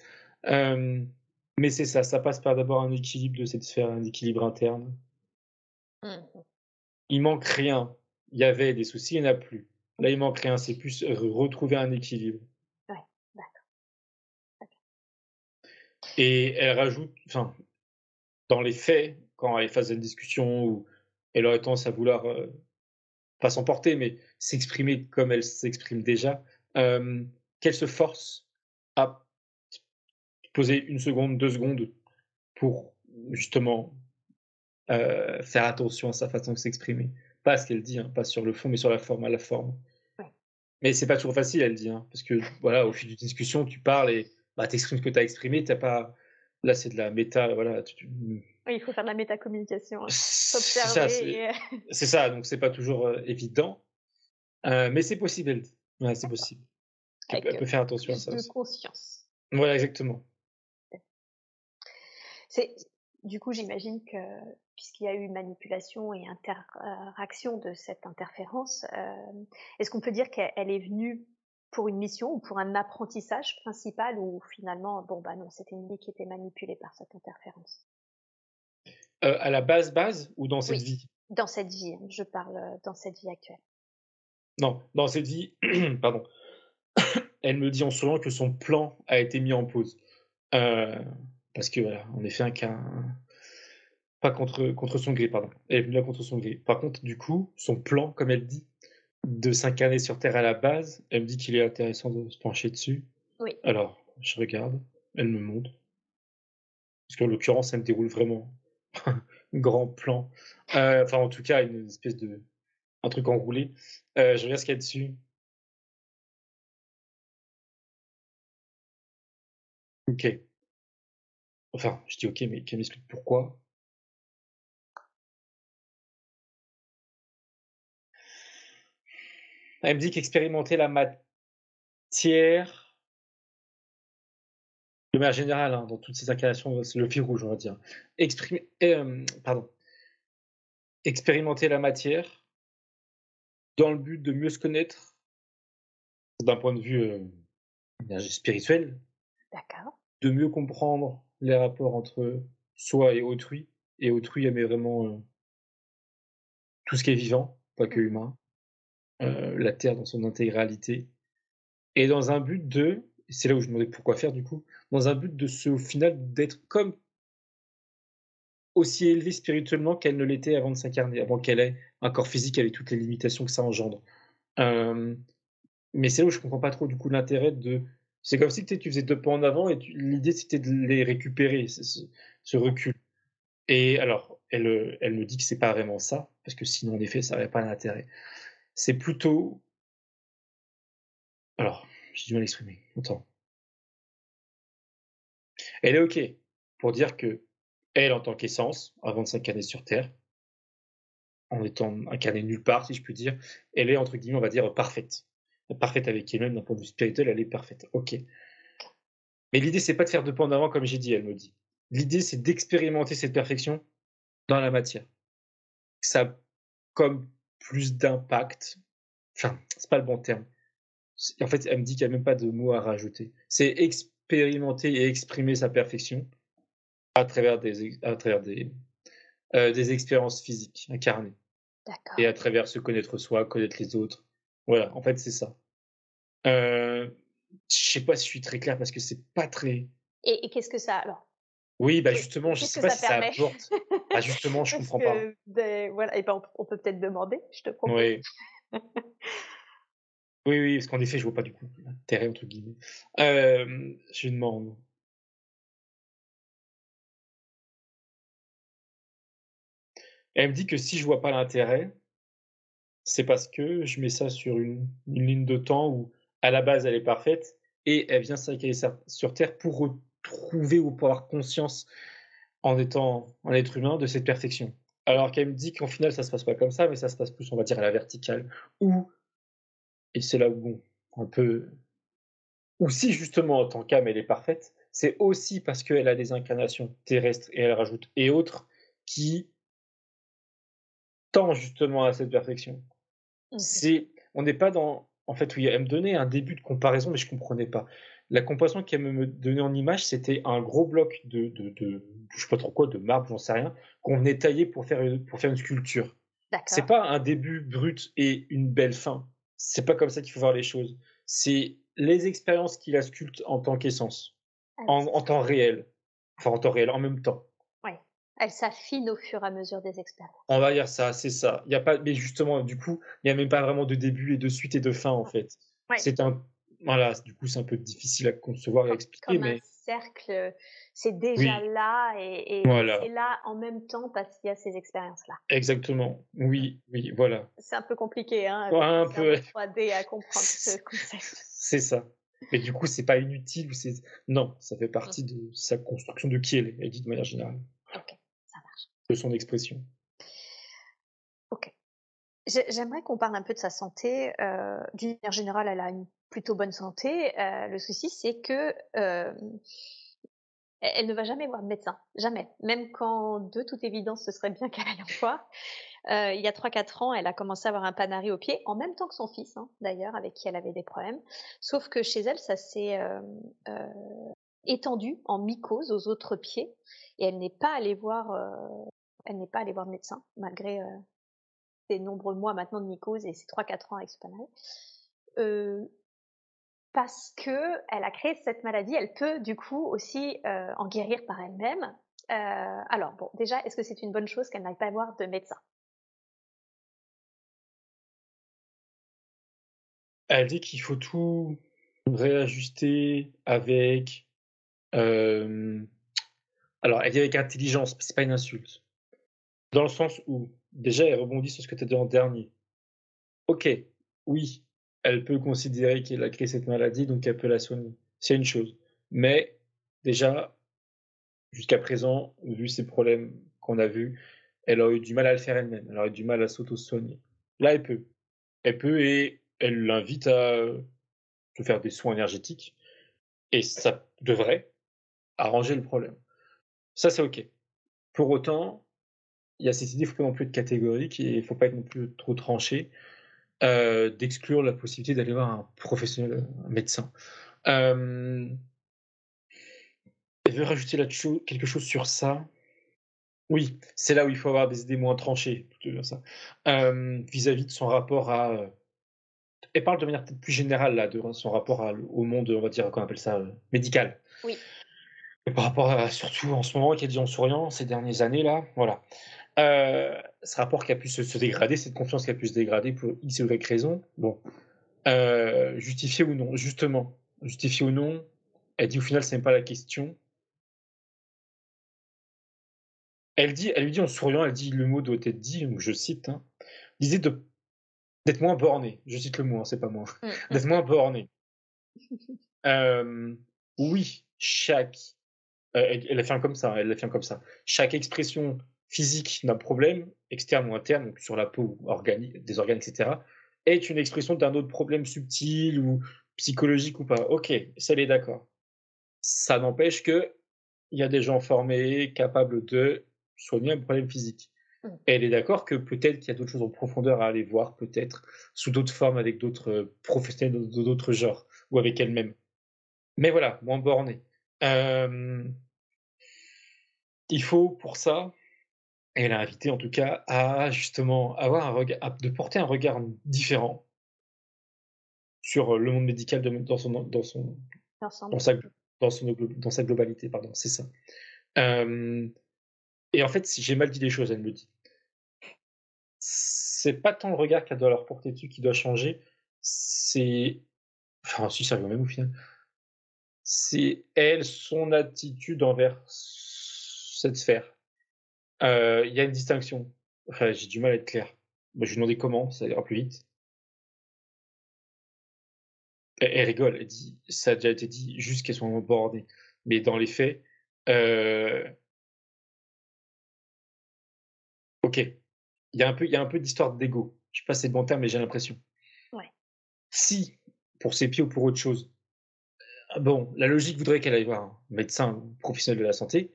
mais c'est ça, ça passe par d'abord un équilibre de cette sphère, un équilibre interne. Il manque rien. Il y avait des soucis, il n'y en a plus. Là, il manque rien. C'est plus retrouver un équilibre. Ouais, d'accord. Et elle rajoute, enfin, dans les faits, quand elle est face à une discussion où elle aurait tendance à vouloir, euh, pas s'emporter, mais s'exprimer comme elle s'exprime déjà, qu'elle se force à poser une seconde, deux secondes pour justement euh, faire attention à sa façon de s'exprimer. Pas à ce qu'elle dit, hein, pas sur le fond, mais sur la forme, à la forme. Mais c'est pas toujours facile, elle dit, hein, parce que voilà, au fil d'une discussion, tu parles et bah, tu exprimes ce que tu as exprimé, t'as pas. Là, c'est de la méta, voilà. Oui, il faut faire de la métacommunication. Hein. (laughs) C'est ça, donc c'est pas toujours euh, évident. Euh, mais c'est possible, elle dit. Ouais, c'est possible. Elle, peut faire attention à ça. De conscience. Voilà, exactement. C'est du coup, j'imagine que puisqu'il y a eu manipulation et interaction de cette interférence, euh, est-ce qu'on peut dire qu'elle est venue pour une mission ou pour un apprentissage principal ou finalement, bon bah non, c'était une vie qui était manipulée par cette interférence? Euh, À la base, base ou dans cette vie? Dans cette vie, je parle euh, dans cette vie actuelle. Non, dans cette vie, (clears throat) pardon. (coughs) Elle me dit en ce moment que son plan a été mis en pause. Parce que voilà, en effet, un cas, pas contre, contre son gré, pardon. Elle est venue là contre son gré. Par contre, du coup, son plan, comme elle dit, de s'incarner sur Terre à la base, elle me dit qu'il est intéressant de se pencher dessus. Oui. Alors, je regarde, elle me montre. Parce qu'en l'occurrence, elle me déroule vraiment un (laughs) grand plan. Euh, enfin, en tout cas, une espèce de. un truc enroulé. Euh, je regarde ce qu'il y a dessus. Ok. Enfin, je dis ok, mais qu'elle m'explique pourquoi? Elle me dit qu'expérimenter la matière, de manière générale, hein, dans toutes ces incarnations, c'est le fil rouge, on va dire. Exprimer, euh, pardon. Expérimenter la matière dans le but de mieux se connaître d'un point de vue euh, spirituel. D'accord. De mieux comprendre les rapports entre soi et autrui. Et autrui, met vraiment euh, tout ce qui est vivant, pas que humain, euh, la Terre dans son intégralité. Et dans un but de, c'est là où je me demandais pourquoi faire du coup, dans un but de ce, au final, d'être comme aussi élevée spirituellement qu'elle ne l'était avant de s'incarner, avant qu'elle ait un corps physique avec toutes les limitations que ça engendre. Euh, mais c'est là où je comprends pas trop du coup l'intérêt de. C'est comme si tu faisais deux pas en avant et l'idée c'était de les récupérer, ce, recul. Et alors, elle, me dit que c'est pas vraiment ça, parce que sinon en effet ça n'aurait pas d'intérêt. C'est plutôt. Alors, j'ai du mal à exprimer. Attends. Elle est OK pour dire que elle, en tant qu'essence, avant de s'incarner sur Terre, en étant incarnée nulle part, si je puis dire, elle est, entre guillemets, on va dire, parfaite. Parfaite avec elle-même, d'un point de vue spirituel, elle est parfaite. Ok. Mais l'idée, c'est pas de faire deux pas en avant, comme j'ai dit, elle me dit. L'idée, c'est d'expérimenter cette perfection dans la matière. Ça a comme plus d'impact. Enfin, c'est pas le bon terme. En fait, elle me dit qu'il n'y a même pas de mots à rajouter. C'est expérimenter et exprimer sa perfection à travers des, à travers des, euh, des expériences physiques incarnées. Et à travers se connaître soi, connaître les autres. Voilà, en fait, c'est ça. Euh, je sais pas si je suis très clair parce que c'est pas très. Et, qu'est-ce que ça alors? Oui, bah justement, je sais pas si ça apporte. Ah, justement, je (laughs) comprends pas. voilà, et ben on, peut peut-être demander, je te propose. Oui. (laughs) oui, oui, parce qu'en effet, je vois pas du coup l'intérêt entre guillemets. Euh, je demande. elle me dit que si je vois pas l'intérêt, c'est parce que je mets ça sur une, ligne de temps où, à la base, elle est parfaite et elle vient s'incarner sur Terre pour retrouver ou pour avoir conscience, en étant un être humain, de cette perfection. Alors qu'elle me dit qu'en final, ça se passe pas comme ça, mais ça se passe plus, on va dire, à la verticale. Ou, et c'est là où, bon, un peu. Ou si justement, en tant qu'âme, elle est parfaite, c'est aussi parce qu'elle a des incarnations terrestres et elle rajoute et autres qui justement à cette perfection. Mmh. C'est, on n'est pas dans, en fait, oui, elle me donnait un début de comparaison, mais je comprenais pas. La comparaison qu'elle me donnait en image, c'était un gros bloc de, de, de, je sais pas trop quoi, de marbre, j'en sais rien, qu'on venait tailler pour faire une, pour faire une sculpture. C'est pas un début brut et une belle fin. C'est pas comme ça qu'il faut voir les choses. C'est les expériences qui la sculptent en tant qu'essence, ah en, en temps réel, enfin en temps réel, en même temps. Elle s'affine au fur et à mesure des expériences. On va dire ça, c'est ça. Il y a pas, mais justement, du coup, il n'y a même pas vraiment de début et de suite et de fin en fait. C'est un, voilà, du coup, c'est un peu difficile à concevoir et à expliquer, comme mais. Un cercle, c'est déjà là et, et c'est là en même temps parce qu'il y a ces expériences-là. Exactement. Oui, oui, voilà. C'est un peu compliqué, hein. un peu. 3D à comprendre ce (laughs) concept. C'est ça. Mais du coup, c'est pas inutile non, ça fait partie mmh. de sa construction de qui elle est, elle dit de manière générale. De son expression. Ok. J'aimerais qu'on parle un peu de sa santé. Euh, D'une manière générale, elle a une plutôt bonne santé. Euh, le souci, c'est que euh, elle ne va jamais voir de médecin, jamais. Même quand, de toute évidence, ce serait bien (laughs) qu'elle aille en voir. Euh, il y a 3-4 ans, elle a commencé à avoir un panari au pied, en même temps que son fils, hein, d'ailleurs, avec qui elle avait des problèmes. Sauf que chez elle, ça s'est étendu en mycose aux autres pieds et elle n'est pas allée voir, elle n'est pas allée voir de médecin malgré euh, ses nombreux mois maintenant de mycose et ses 3-4 ans avec ce euh, parce que elle a créé cette maladie, elle peut du coup aussi euh, en guérir par elle-même. Euh, alors bon, déjà, est-ce que c'est une bonne chose qu'elle n'aille pas voir de médecin? Elle dit qu'il faut tout réajuster avec euh, alors, elle dit avec intelligence, c'est pas une insulte. Dans le sens où, déjà, elle rebondit sur ce que tu as dit en dernier. Ok, oui, elle peut considérer qu'elle a créé cette maladie, donc elle peut la soigner. C'est une chose. Mais, déjà, jusqu'à présent, vu ces problèmes qu'on a vus, elle a eu du mal à le faire elle-même. Elle a eu du mal à s'auto-soigner. Là, elle peut. Elle peut et elle l'invite à se faire des soins énergétiques. Et ça devrait arranger le problème. Ça, c'est OK. Pour autant, il y a cette idée, il ne faut pas non plus être catégorique et il ne faut pas être non plus trop tranché, euh, d'exclure la possibilité d'aller voir un professionnel, un médecin. Euh, Elle veut rajouter là quelque chose sur ça. Oui, c'est là où il faut avoir des idées moins tranchées, ça. vis-à-vis de son rapport à. Elle parle de manière peut-être plus générale là, de son rapport au monde, on va dire, qu'on appelle ça, médical. Oui. Et par rapport à, surtout en ce moment, qui a dit en souriant, ces dernières années là, voilà. Ce rapport qui a pu se, dégrader, cette confiance qui a pu se dégrader pour X ou Y raison, bon. justifié ou non, justement, justifié ou non, elle dit au final, c'est même pas la question. Elle, dit, elle lui dit en souriant, elle dit le mot doit être dit, je cite, hein, disait de d'être moins borné. Je cite le mot, hein, c'est pas moi. Mmh, mmh. d'être moins borné. (laughs) oui, chaque. elle, elle affirme comme ça, elle affirme comme ça. Chaque expression physique d'un problème, externe ou interne, donc sur la peau, organique, des organes, etc., est une expression d'un autre problème subtil ou psychologique ou pas. Ok, ça, elle est d'accord. Ça n'empêche que il y a des gens formés, capables de soigner un problème physique. Mmh. elle est d'accord que peut-être qu'il y a d'autres choses en profondeur à aller voir, peut-être sous d'autres formes, avec d'autres euh, professionnels d'autres genres, ou avec elle-même. Mais voilà, moins borné. il faut pour ça, elle a invité en tout cas à justement avoir un regard, de porter un regard différent sur le monde médical dans son dans son dans sa, dans, son, dans sa globalité, pardon, c'est ça. Et en fait, si j'ai mal dit les choses, elle me dit. C'est pas tant le regard qu'elle doit leur porter dessus qui doit changer, c'est. Enfin, si, ça vient même au final. C'est elle, son attitude envers cette sphère. Euh, il y a une distinction. Enfin, j'ai du mal à être clair. je lui demandais comment, ça ira plus vite. Elle, rigole, elle dit, ça a déjà été dit juste qu'elles sont bordées. Mais dans les faits, euh, Ok. Il y a un peu, il y a un peu d'histoire d'ego. Je sais pas si c'est le bon terme, mais j'ai l'impression. Ouais. Si, pour ses pieds ou pour autre chose, euh, bon, la logique voudrait qu'elle aille voir un médecin ou professionnel de la santé,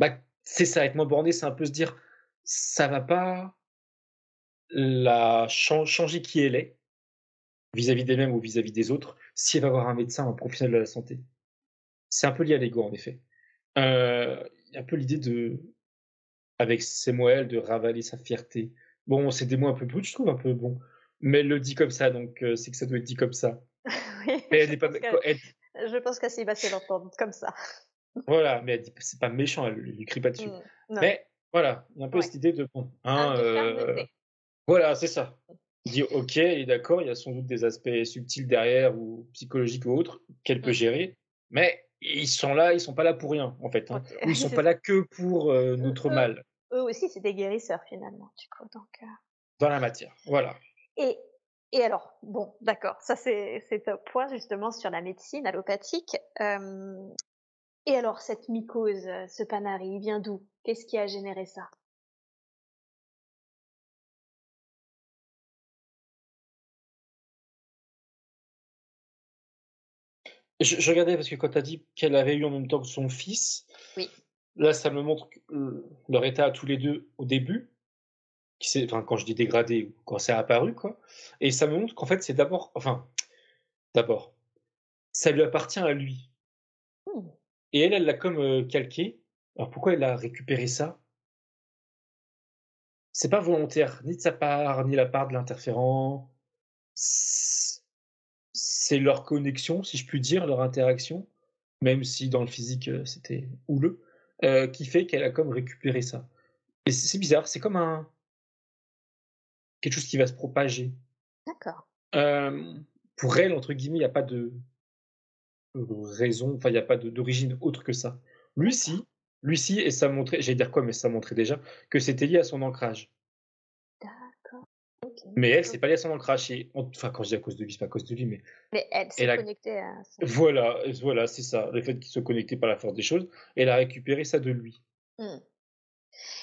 bah, c'est ça, être moins borné, c'est un peu se dire, ça va pas la changer qui elle est vis-à-vis d'elle-même ou vis-à-vis des autres si elle va voir un médecin un professionnel de la santé. C'est un peu lié à l'ego, en effet. Euh, il y a un peu l'idée de avec ses mots de ravaler sa fierté. Bon, c'est des mots un peu bruts, je trouve, un peu bon. Mais elle le dit comme ça, donc euh, c'est que ça doit être dit comme ça. (laughs) oui, mais elle n'est pas. Je pense qu'elle va se l'entendre comme ça. Voilà, mais elle dit c'est pas méchant, elle lui crie pas dessus. Mmh, mais voilà, il y a un peu cette idée de bon. Hein, euh, voilà, c'est ça. Il dit ok, il est d'accord, il y a sans doute des aspects subtils derrière ou psychologiques ou autres qu'elle peut mmh. gérer, mais ils sont là, ils sont pas là pour rien en fait. Hein. Ou ils (laughs) sont pas là que pour euh, notre mal eux aussi, c'est des guérisseurs finalement, du coup. Donc, euh. Dans la matière, voilà. Et, et alors, bon, d'accord, ça c'est top point justement sur la médecine allopathique. Et alors, cette mycose, ce panari, il vient d'où? Qu'est-ce qui a généré ça? Je, regardais parce que quand tu as dit qu'elle avait eu en même temps que son fils, oui. Là, ça me montre leur état à tous les deux au début, qui enfin, quand je dis dégradé, quand c'est apparu, quoi. Et ça me montre qu'en fait, c'est d'abord, enfin, d'abord, ça lui appartient à lui. Et elle, elle l'a comme euh, calqué. Alors pourquoi elle a récupéré ça? C'est pas volontaire, ni de sa part, ni la part de l'interférent. C'est leur connexion, si je puis dire, leur interaction, même si dans le physique, euh, c'était houleux. Euh, qui fait qu'elle a comme récupéré ça. Et c'est bizarre, c'est comme un quelque chose qui va se propager. D'accord. Euh, pour elle, entre guillemets, il n'y a pas de raison, enfin, il n'y a pas d'origine autre que ça. Lui, si, lui, si, et ça montrait, j'allais dire quoi, mais ça montrait déjà que c'était lié à son ancrage. Mais elle, c'est pas lié à son ancrage. Enfin, quand je dis à cause de lui, c'est pas à cause de lui, mais. Mais elle s'est connectée à. Voilà, voilà, c'est ça. Le fait qu'il se connectait par la force des choses, elle a récupéré ça de lui. Mmh.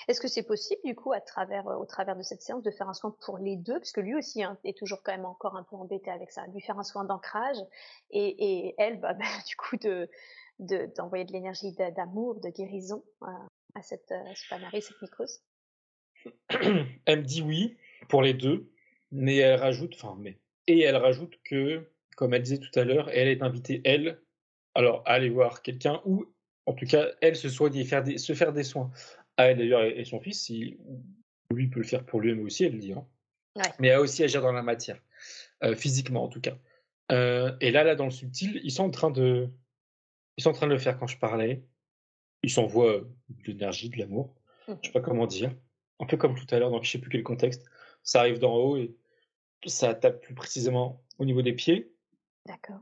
Est-ce que c'est possible, du coup, à travers, euh, au travers de cette séance, de faire un soin pour les deux, parce que lui aussi hein, est toujours quand même encore un peu embêté avec ça, lui faire un soin d'ancrage, et, elle, bah, (laughs) bah, du coup, de d'envoyer de, l'énergie d'amour, de guérison euh, à cette, euh, cette mycose. (clears throat) Elle me dit oui, pour les deux, mais elle rajoute, enfin, mais, et elle rajoute que, comme elle disait tout à l'heure, elle est invitée, elle, alors, à aller voir quelqu'un ou en tout cas, elle se des, se faire des soins. Elle d'ailleurs et son fils, si, lui peut le faire pour lui-même aussi, elle le dit. Hein. Mais à aussi agir dans la matière, euh, physiquement en tout cas. Euh, et là, là, dans le subtil, ils sont en train de, ils sont en train de le faire quand je parlais. Ils s'envoient de l'énergie, de l'amour. Je sais pas comment dire. Un peu comme tout à l'heure, donc je sais plus quel contexte. Ça arrive d'en haut et ça tape plus précisément au niveau des pieds. D'accord.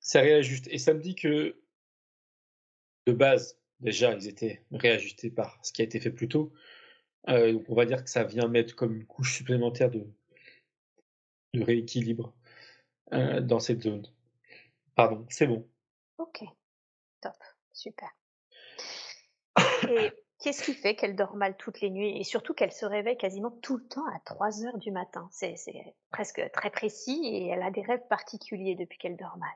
Ça réajuste. Et ça me dit que, de base, déjà, ils étaient réajustés par ce qui a été fait plus tôt. Euh, donc on va dire que ça vient mettre comme une couche supplémentaire de, rééquilibre euh, dans cette zone. Pardon, c'est bon. Ok, top, super. (coughs) Et qu'est-ce qui fait qu'elle dort mal toutes les nuits? Et surtout qu'elle se réveille quasiment tout le temps à 3 heures du matin C'est presque très précis et elle a des rêves particuliers depuis qu'elle dort mal.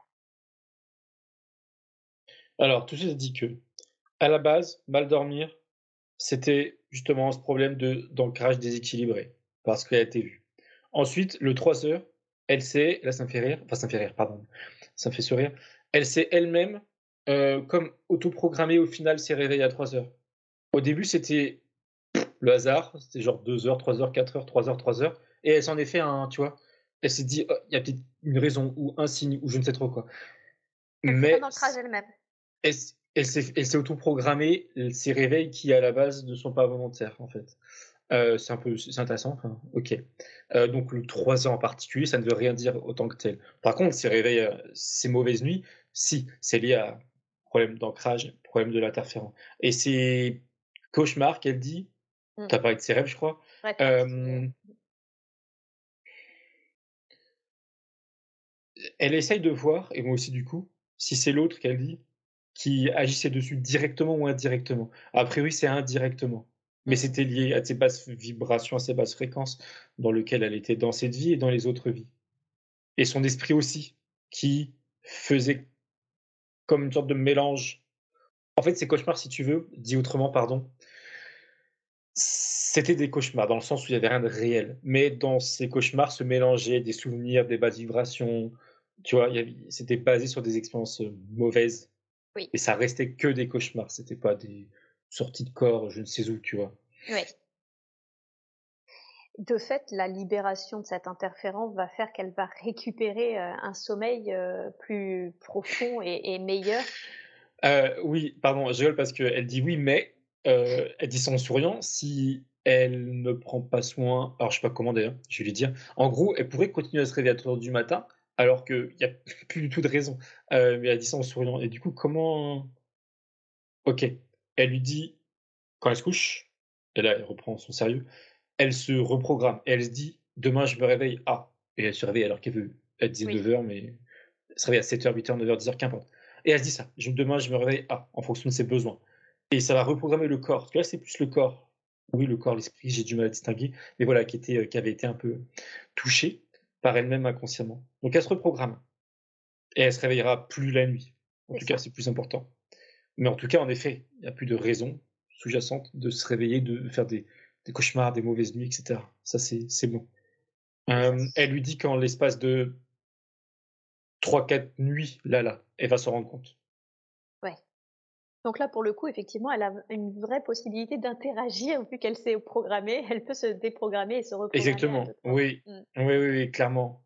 Alors, tout ça dit que, à la base, mal dormir, c'était justement ce problème d'ancrage déséquilibré, parce qu'elle a été vue. Ensuite, le 3 heures, elle sait, là ça me fait rire, enfin ça me fait rire, pardon, ça me fait sourire, elle s'est elle-même, euh, comme autoprogrammée au final, s'est réveillée à 3 heures. Au début, c'était le hasard, c'était genre 2 heures, 3 heures, 4 heures, 3 heures, 3 heures, et elle s'en est fait un, tu vois, elle s'est dit, oh, il y a peut-être une raison ou un signe ou je ne sais trop quoi. Elle Mais elle-même. Elle, elle s'est autoprogrammée ces réveils qui à la base ne sont pas volontaires en fait. Euh, c'est un peu intéressant. ok. Euh, donc le 3 ans en particulier, ça ne veut rien dire autant que tel. Par contre, ces réveils, euh, ces mauvaises nuits, si, c'est lié à problème d'ancrage, problème de l'interférent. Et ces cauchemars qu'elle dit, mmh. tu as parlé de ses rêves, je crois. elle essaye de voir, et moi aussi du coup, si c'est l'autre qu'elle dit, qui agissait dessus directement ou indirectement. A priori, c'est indirectement. Mais c'était lié à ses basses vibrations, à ses basses fréquences dans lesquelles elle était dans cette vie et dans les autres vies. Et son esprit aussi, qui faisait comme une sorte de mélange. En fait, ces cauchemars, si tu veux, dit autrement, pardon, c'était des cauchemars, dans le sens où il n'y avait rien de réel. Mais dans ces cauchemars se mélangeaient des souvenirs, des basses vibrations. Tu vois, c'était basé sur des expériences mauvaises et ça restait que des cauchemars, c'était pas des sorties de corps, je ne sais où, tu vois. Oui. De fait, la libération de cet interférent va faire qu'elle va récupérer euh, un sommeil euh, plus profond et, meilleur. Euh, oui, pardon, je rigole parce qu'elle dit oui, mais elle dit ça en souriant. Si elle ne prend pas soin, alors je sais pas comment d'ailleurs, je vais lui dire. En gros, elle pourrait continuer à se réveiller à 3 du matin, alors qu'il n'y a (laughs) plus du tout de raison. Euh, mais elle dit ça en souriant. Et du coup, comment. Ok. Elle lui dit, quand elle se couche, et là, elle reprend son sérieux, elle se reprogramme. Et elle se dit, demain, je me réveille à. Et elle se réveille alors qu'elle veut. Elle disait 9h, mais elle se réveille à 7h, 8h, 9h, 10h, qu'importe. Et elle se dit ça. Demain, je me réveille à, en fonction de ses besoins. Et ça va reprogrammer le corps. Parce que là, c'est plus le corps. Oui, le corps, l'esprit, j'ai du mal à distinguer. Mais voilà, qui, était, qui avait été un peu touché par elle-même inconsciemment. Donc elle se reprogramme. Et elle se réveillera plus la nuit. En tout cas, c'est plus important. Mais en tout cas, en effet, il n'y a plus de raison sous-jacente de se réveiller, de faire des, cauchemars, des mauvaises nuits, etc. Ça, c'est bon. Euh, elle lui dit qu'en l'espace de 3-4 nuits, là, là, elle va se rendre compte. Donc là, pour le coup, effectivement, elle a une vraie possibilité d'interagir vu qu'elle s'est programmée. (laughs) Elle peut se déprogrammer et se reprogrammer. Exactement. Oui. Mm. oui. oui, oui, clairement.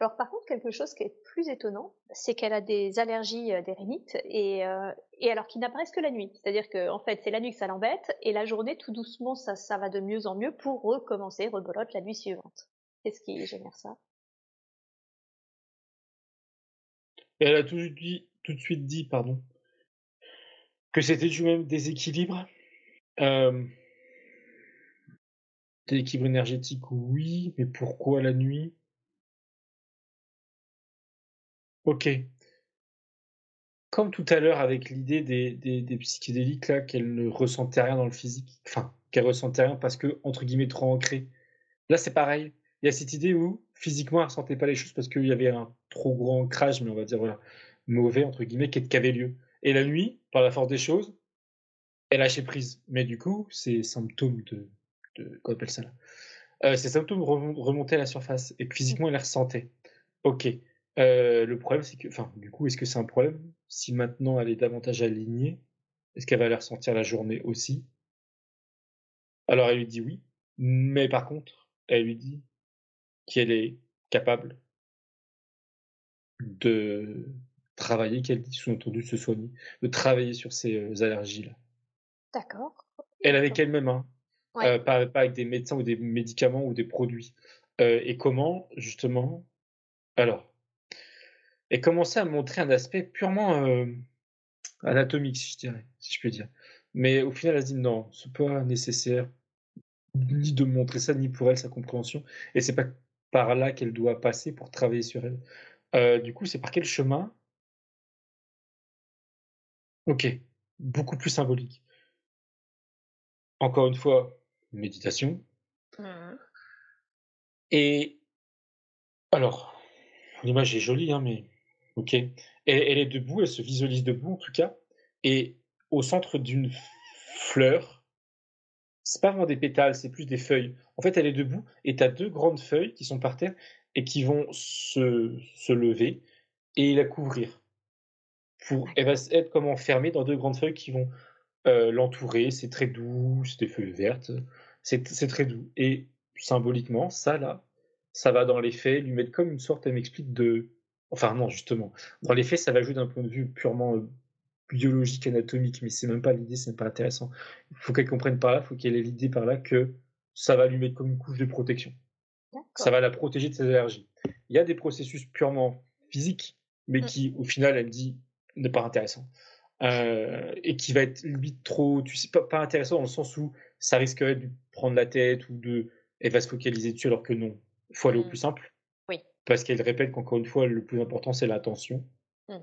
Alors par contre, quelque chose qui est plus étonnant, c'est qu'elle a des allergies euh, des rhinites et, euh, et alors qui n'apparaissent que la nuit. C'est-à-dire que en fait, c'est la nuit que ça l'embête et la journée, tout doucement, ça, ça va de mieux en mieux pour recommencer, rebolote la nuit suivante. Qu'est-ce qui génère ça? Elle a tout, dit, tout de suite dit, pardon, que c'était du même déséquilibre. Euh, déséquilibre énergétique, oui, mais pourquoi la nuit? Ok. Comme tout à l'heure avec l'idée des, psychédéliques, là, qu'elle ne ressentait rien dans le physique, enfin, qu'elle ressentait rien parce que, entre guillemets, trop ancré. Là, c'est pareil. Il y a cette idée où, physiquement, elle ne ressentait pas les choses parce qu'il y avait un trop gros ancrage, mais on va dire, voilà, mauvais, entre guillemets, qui avait lieu. Et la nuit, par la force des choses, elle lâchait prise. Mais du coup, ces symptômes de. de appelle ça là euh, Ces symptômes remontaient à la surface et que physiquement, elle les ressentait. Ok. Euh, le problème, c'est que, enfin, du coup, est-ce que c'est un problème? Si maintenant elle est davantage alignée Est-ce qu'elle va aller ressentir la journée aussi? Alors elle lui dit oui, mais par contre, elle lui dit qu'elle est capable de travailler, qu'elle dit sous-entendu se soigner, de travailler sur ces euh, allergies-là. D'accord. Elle avec elle-même, hein. Ouais. Euh, pas, pas avec des médecins ou des médicaments ou des produits. Euh, et comment, justement, alors, elle commençait à montrer un aspect purement euh, anatomique, si je dirais, si je peux dire. Mais au final, elle se dit non, c'est pas nécessaire ni de montrer ça, ni pour elle sa compréhension. Et c'est pas par là qu'elle doit passer pour travailler sur elle. Euh, du coup, c'est par quel chemin Ok, beaucoup plus symbolique. Encore une fois, méditation. Mhm. Et alors, l'image est jolie, hein, mais ok. Elle, elle est debout, elle se visualise debout en tout cas, et au centre d'une fleur, c'est pas vraiment des pétales, c'est plus des feuilles. En fait, elle est debout et tu as deux grandes feuilles qui sont par terre et qui vont se, se lever et la couvrir. Pour, elle va être comme enfermée dans deux grandes feuilles qui vont euh, l'entourer. C'est très doux, c'est des feuilles vertes. C'est très doux. Et symboliquement, ça là, ça va dans les faits lui mettre comme une sorte, elle m'explique, de. Enfin, non, justement. Dans les faits, ça va jouer d'un point de vue purement euh, biologique, anatomique, mais c'est même pas l'idée, c'est pas intéressant. Il faut qu'elle comprenne par là, il faut qu'elle ait l'idée par là que ça va lui mettre comme une couche de protection. Ça va la protéger de ses allergies. Il y a des processus purement physiques, mais Mm. qui, au final, elle me dit, n'est pas intéressant. Euh, et qui va être limite trop, tu sais, pas, pas intéressant dans le sens où ça risquerait de prendre la tête ou de, elle va se focaliser dessus alors que non. Il faut aller au Mm. plus simple. Oui. Parce qu'elle répète qu'encore une fois, le plus important, c'est l'attention. Mm.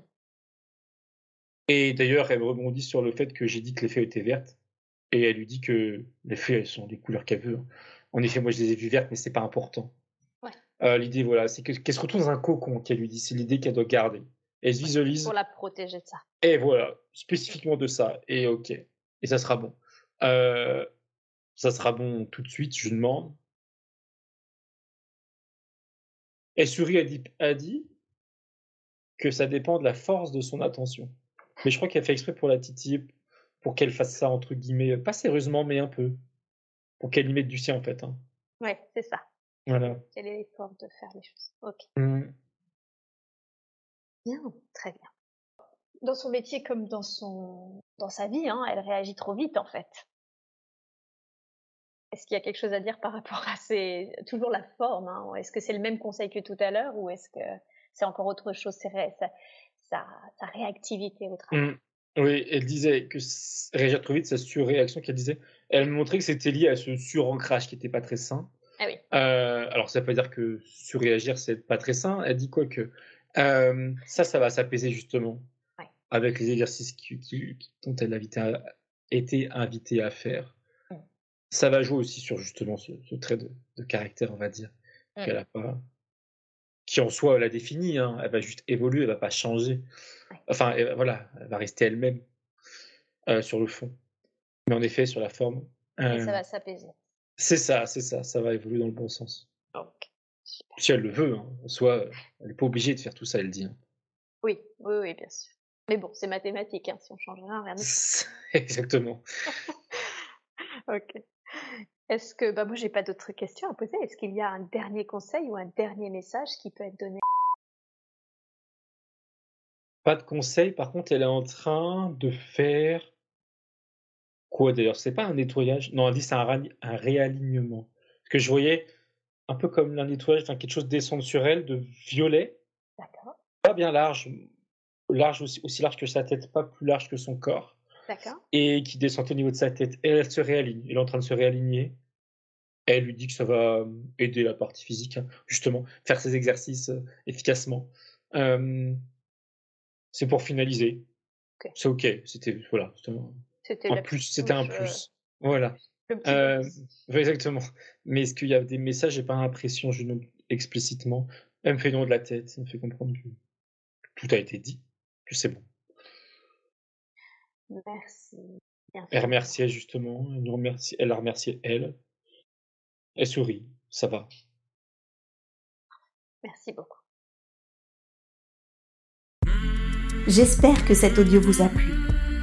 Et d'ailleurs, elle rebondit sur le fait que j'ai dit que les feuilles étaient vertes. Et elle lui dit que les feuilles, elles sont des couleurs qu'elle veut. hein. En effet, moi, je les ai vues vertes, mais c'est pas important. Ouais. Euh, l'idée, voilà, c'est que- qu'elle se retrouve dans un cocon, qu'elle lui dit. C'est l'idée qu'elle doit garder. Elle se visualise. Pour la protéger de ça. Et voilà, spécifiquement de ça. Et ok. Et ça sera bon. Euh, ça sera bon tout de suite, je demande. Et Suri a dit, a dit que ça dépend de la force de son attention. Mais je crois qu'elle fait exprès pour la titiller, pour qu'elle fasse ça, entre guillemets, pas sérieusement, mais un peu. Pour qu'elle y mette du sien, en fait. hein. Ouais, c'est ça. Voilà. Quel est l'effort de faire les choses Ok. Mm. Bien, très bien. Dans son métier comme dans son dans sa vie, hein, elle réagit trop vite en fait. Est-ce qu'il y a quelque chose à dire par rapport à ces toujours la forme hein? Est-ce que c'est le même conseil que tout à l'heure ou est-ce que c'est encore autre chose? C'est ré- sa, sa, sa réactivité au travail. Mm. Oui, elle disait que réagir trop vite, sa surréaction qu'elle disait, elle montrait que c'était lié à ce surancrage qui n'était pas très sain. Ah oui. Euh, alors, ça veut pas dire que surréagir, c'est pas très sain. Elle dit quoi que euh, ça, ça va s'apaiser justement Ouais. avec les exercices qui, qui- qui- dont elle a été invitée à faire. Ça va jouer aussi sur justement ce, ce trait de, de caractère, on va dire, qu'elle a pas, qui en soi la définit. Hein, elle va juste évoluer, elle va pas changer. Enfin, elle- voilà, elle va rester elle-même euh, sur le fond. Mais en effet, sur la forme, Et euh, ça va s'apaiser. c'est ça, c'est ça, ça va évoluer dans le bon sens. Ok. Si elle le veut, hein. en soi, elle n'est pas obligée de faire tout ça, elle dit. hein. Oui, oui, oui, bien sûr. Mais bon, c'est mathématique. Hein. Si on change rien, rien. (laughs) Exactement. (laughs) Ok. Est-ce que, bah moi, j'ai pas d'autres questions à poser. Est-ce qu'il y a un dernier conseil ou un dernier message qui peut être donné? Pas de conseil, par contre, elle est en train de faire quoi d'ailleurs? C'est pas un nettoyage Non, elle dit c'est un, un réalignement. Parce que je voyais un peu comme un nettoyage, enfin quelque chose descendre sur elle de violet, D'accord. pas bien large, large aussi, aussi large que sa tête, pas plus large que son corps, D'accord. et qui descend au niveau de sa tête. Et elle se réaligne. Elle est en train de se réaligner. Elle lui dit que ça va euh, aider la partie physique, hein, justement, faire ses exercices euh, efficacement. Euh, c'est pour finaliser. C'est ok. C'était voilà. c'était un- plus, c'était un plus. Voilà. Le petit Euh, exactement. Mais est-ce qu'il y a des messages J'ai pas l'impression, je note explicitement. Elle me fait nom de la tête. Ça me fait comprendre que tout a été dit, que c'est bon. Merci. Elle remerciait justement. Elle, nous remercie, elle a remercié elle. Elle sourit. Ça va. Merci beaucoup. J'espère que cet audio vous a plu.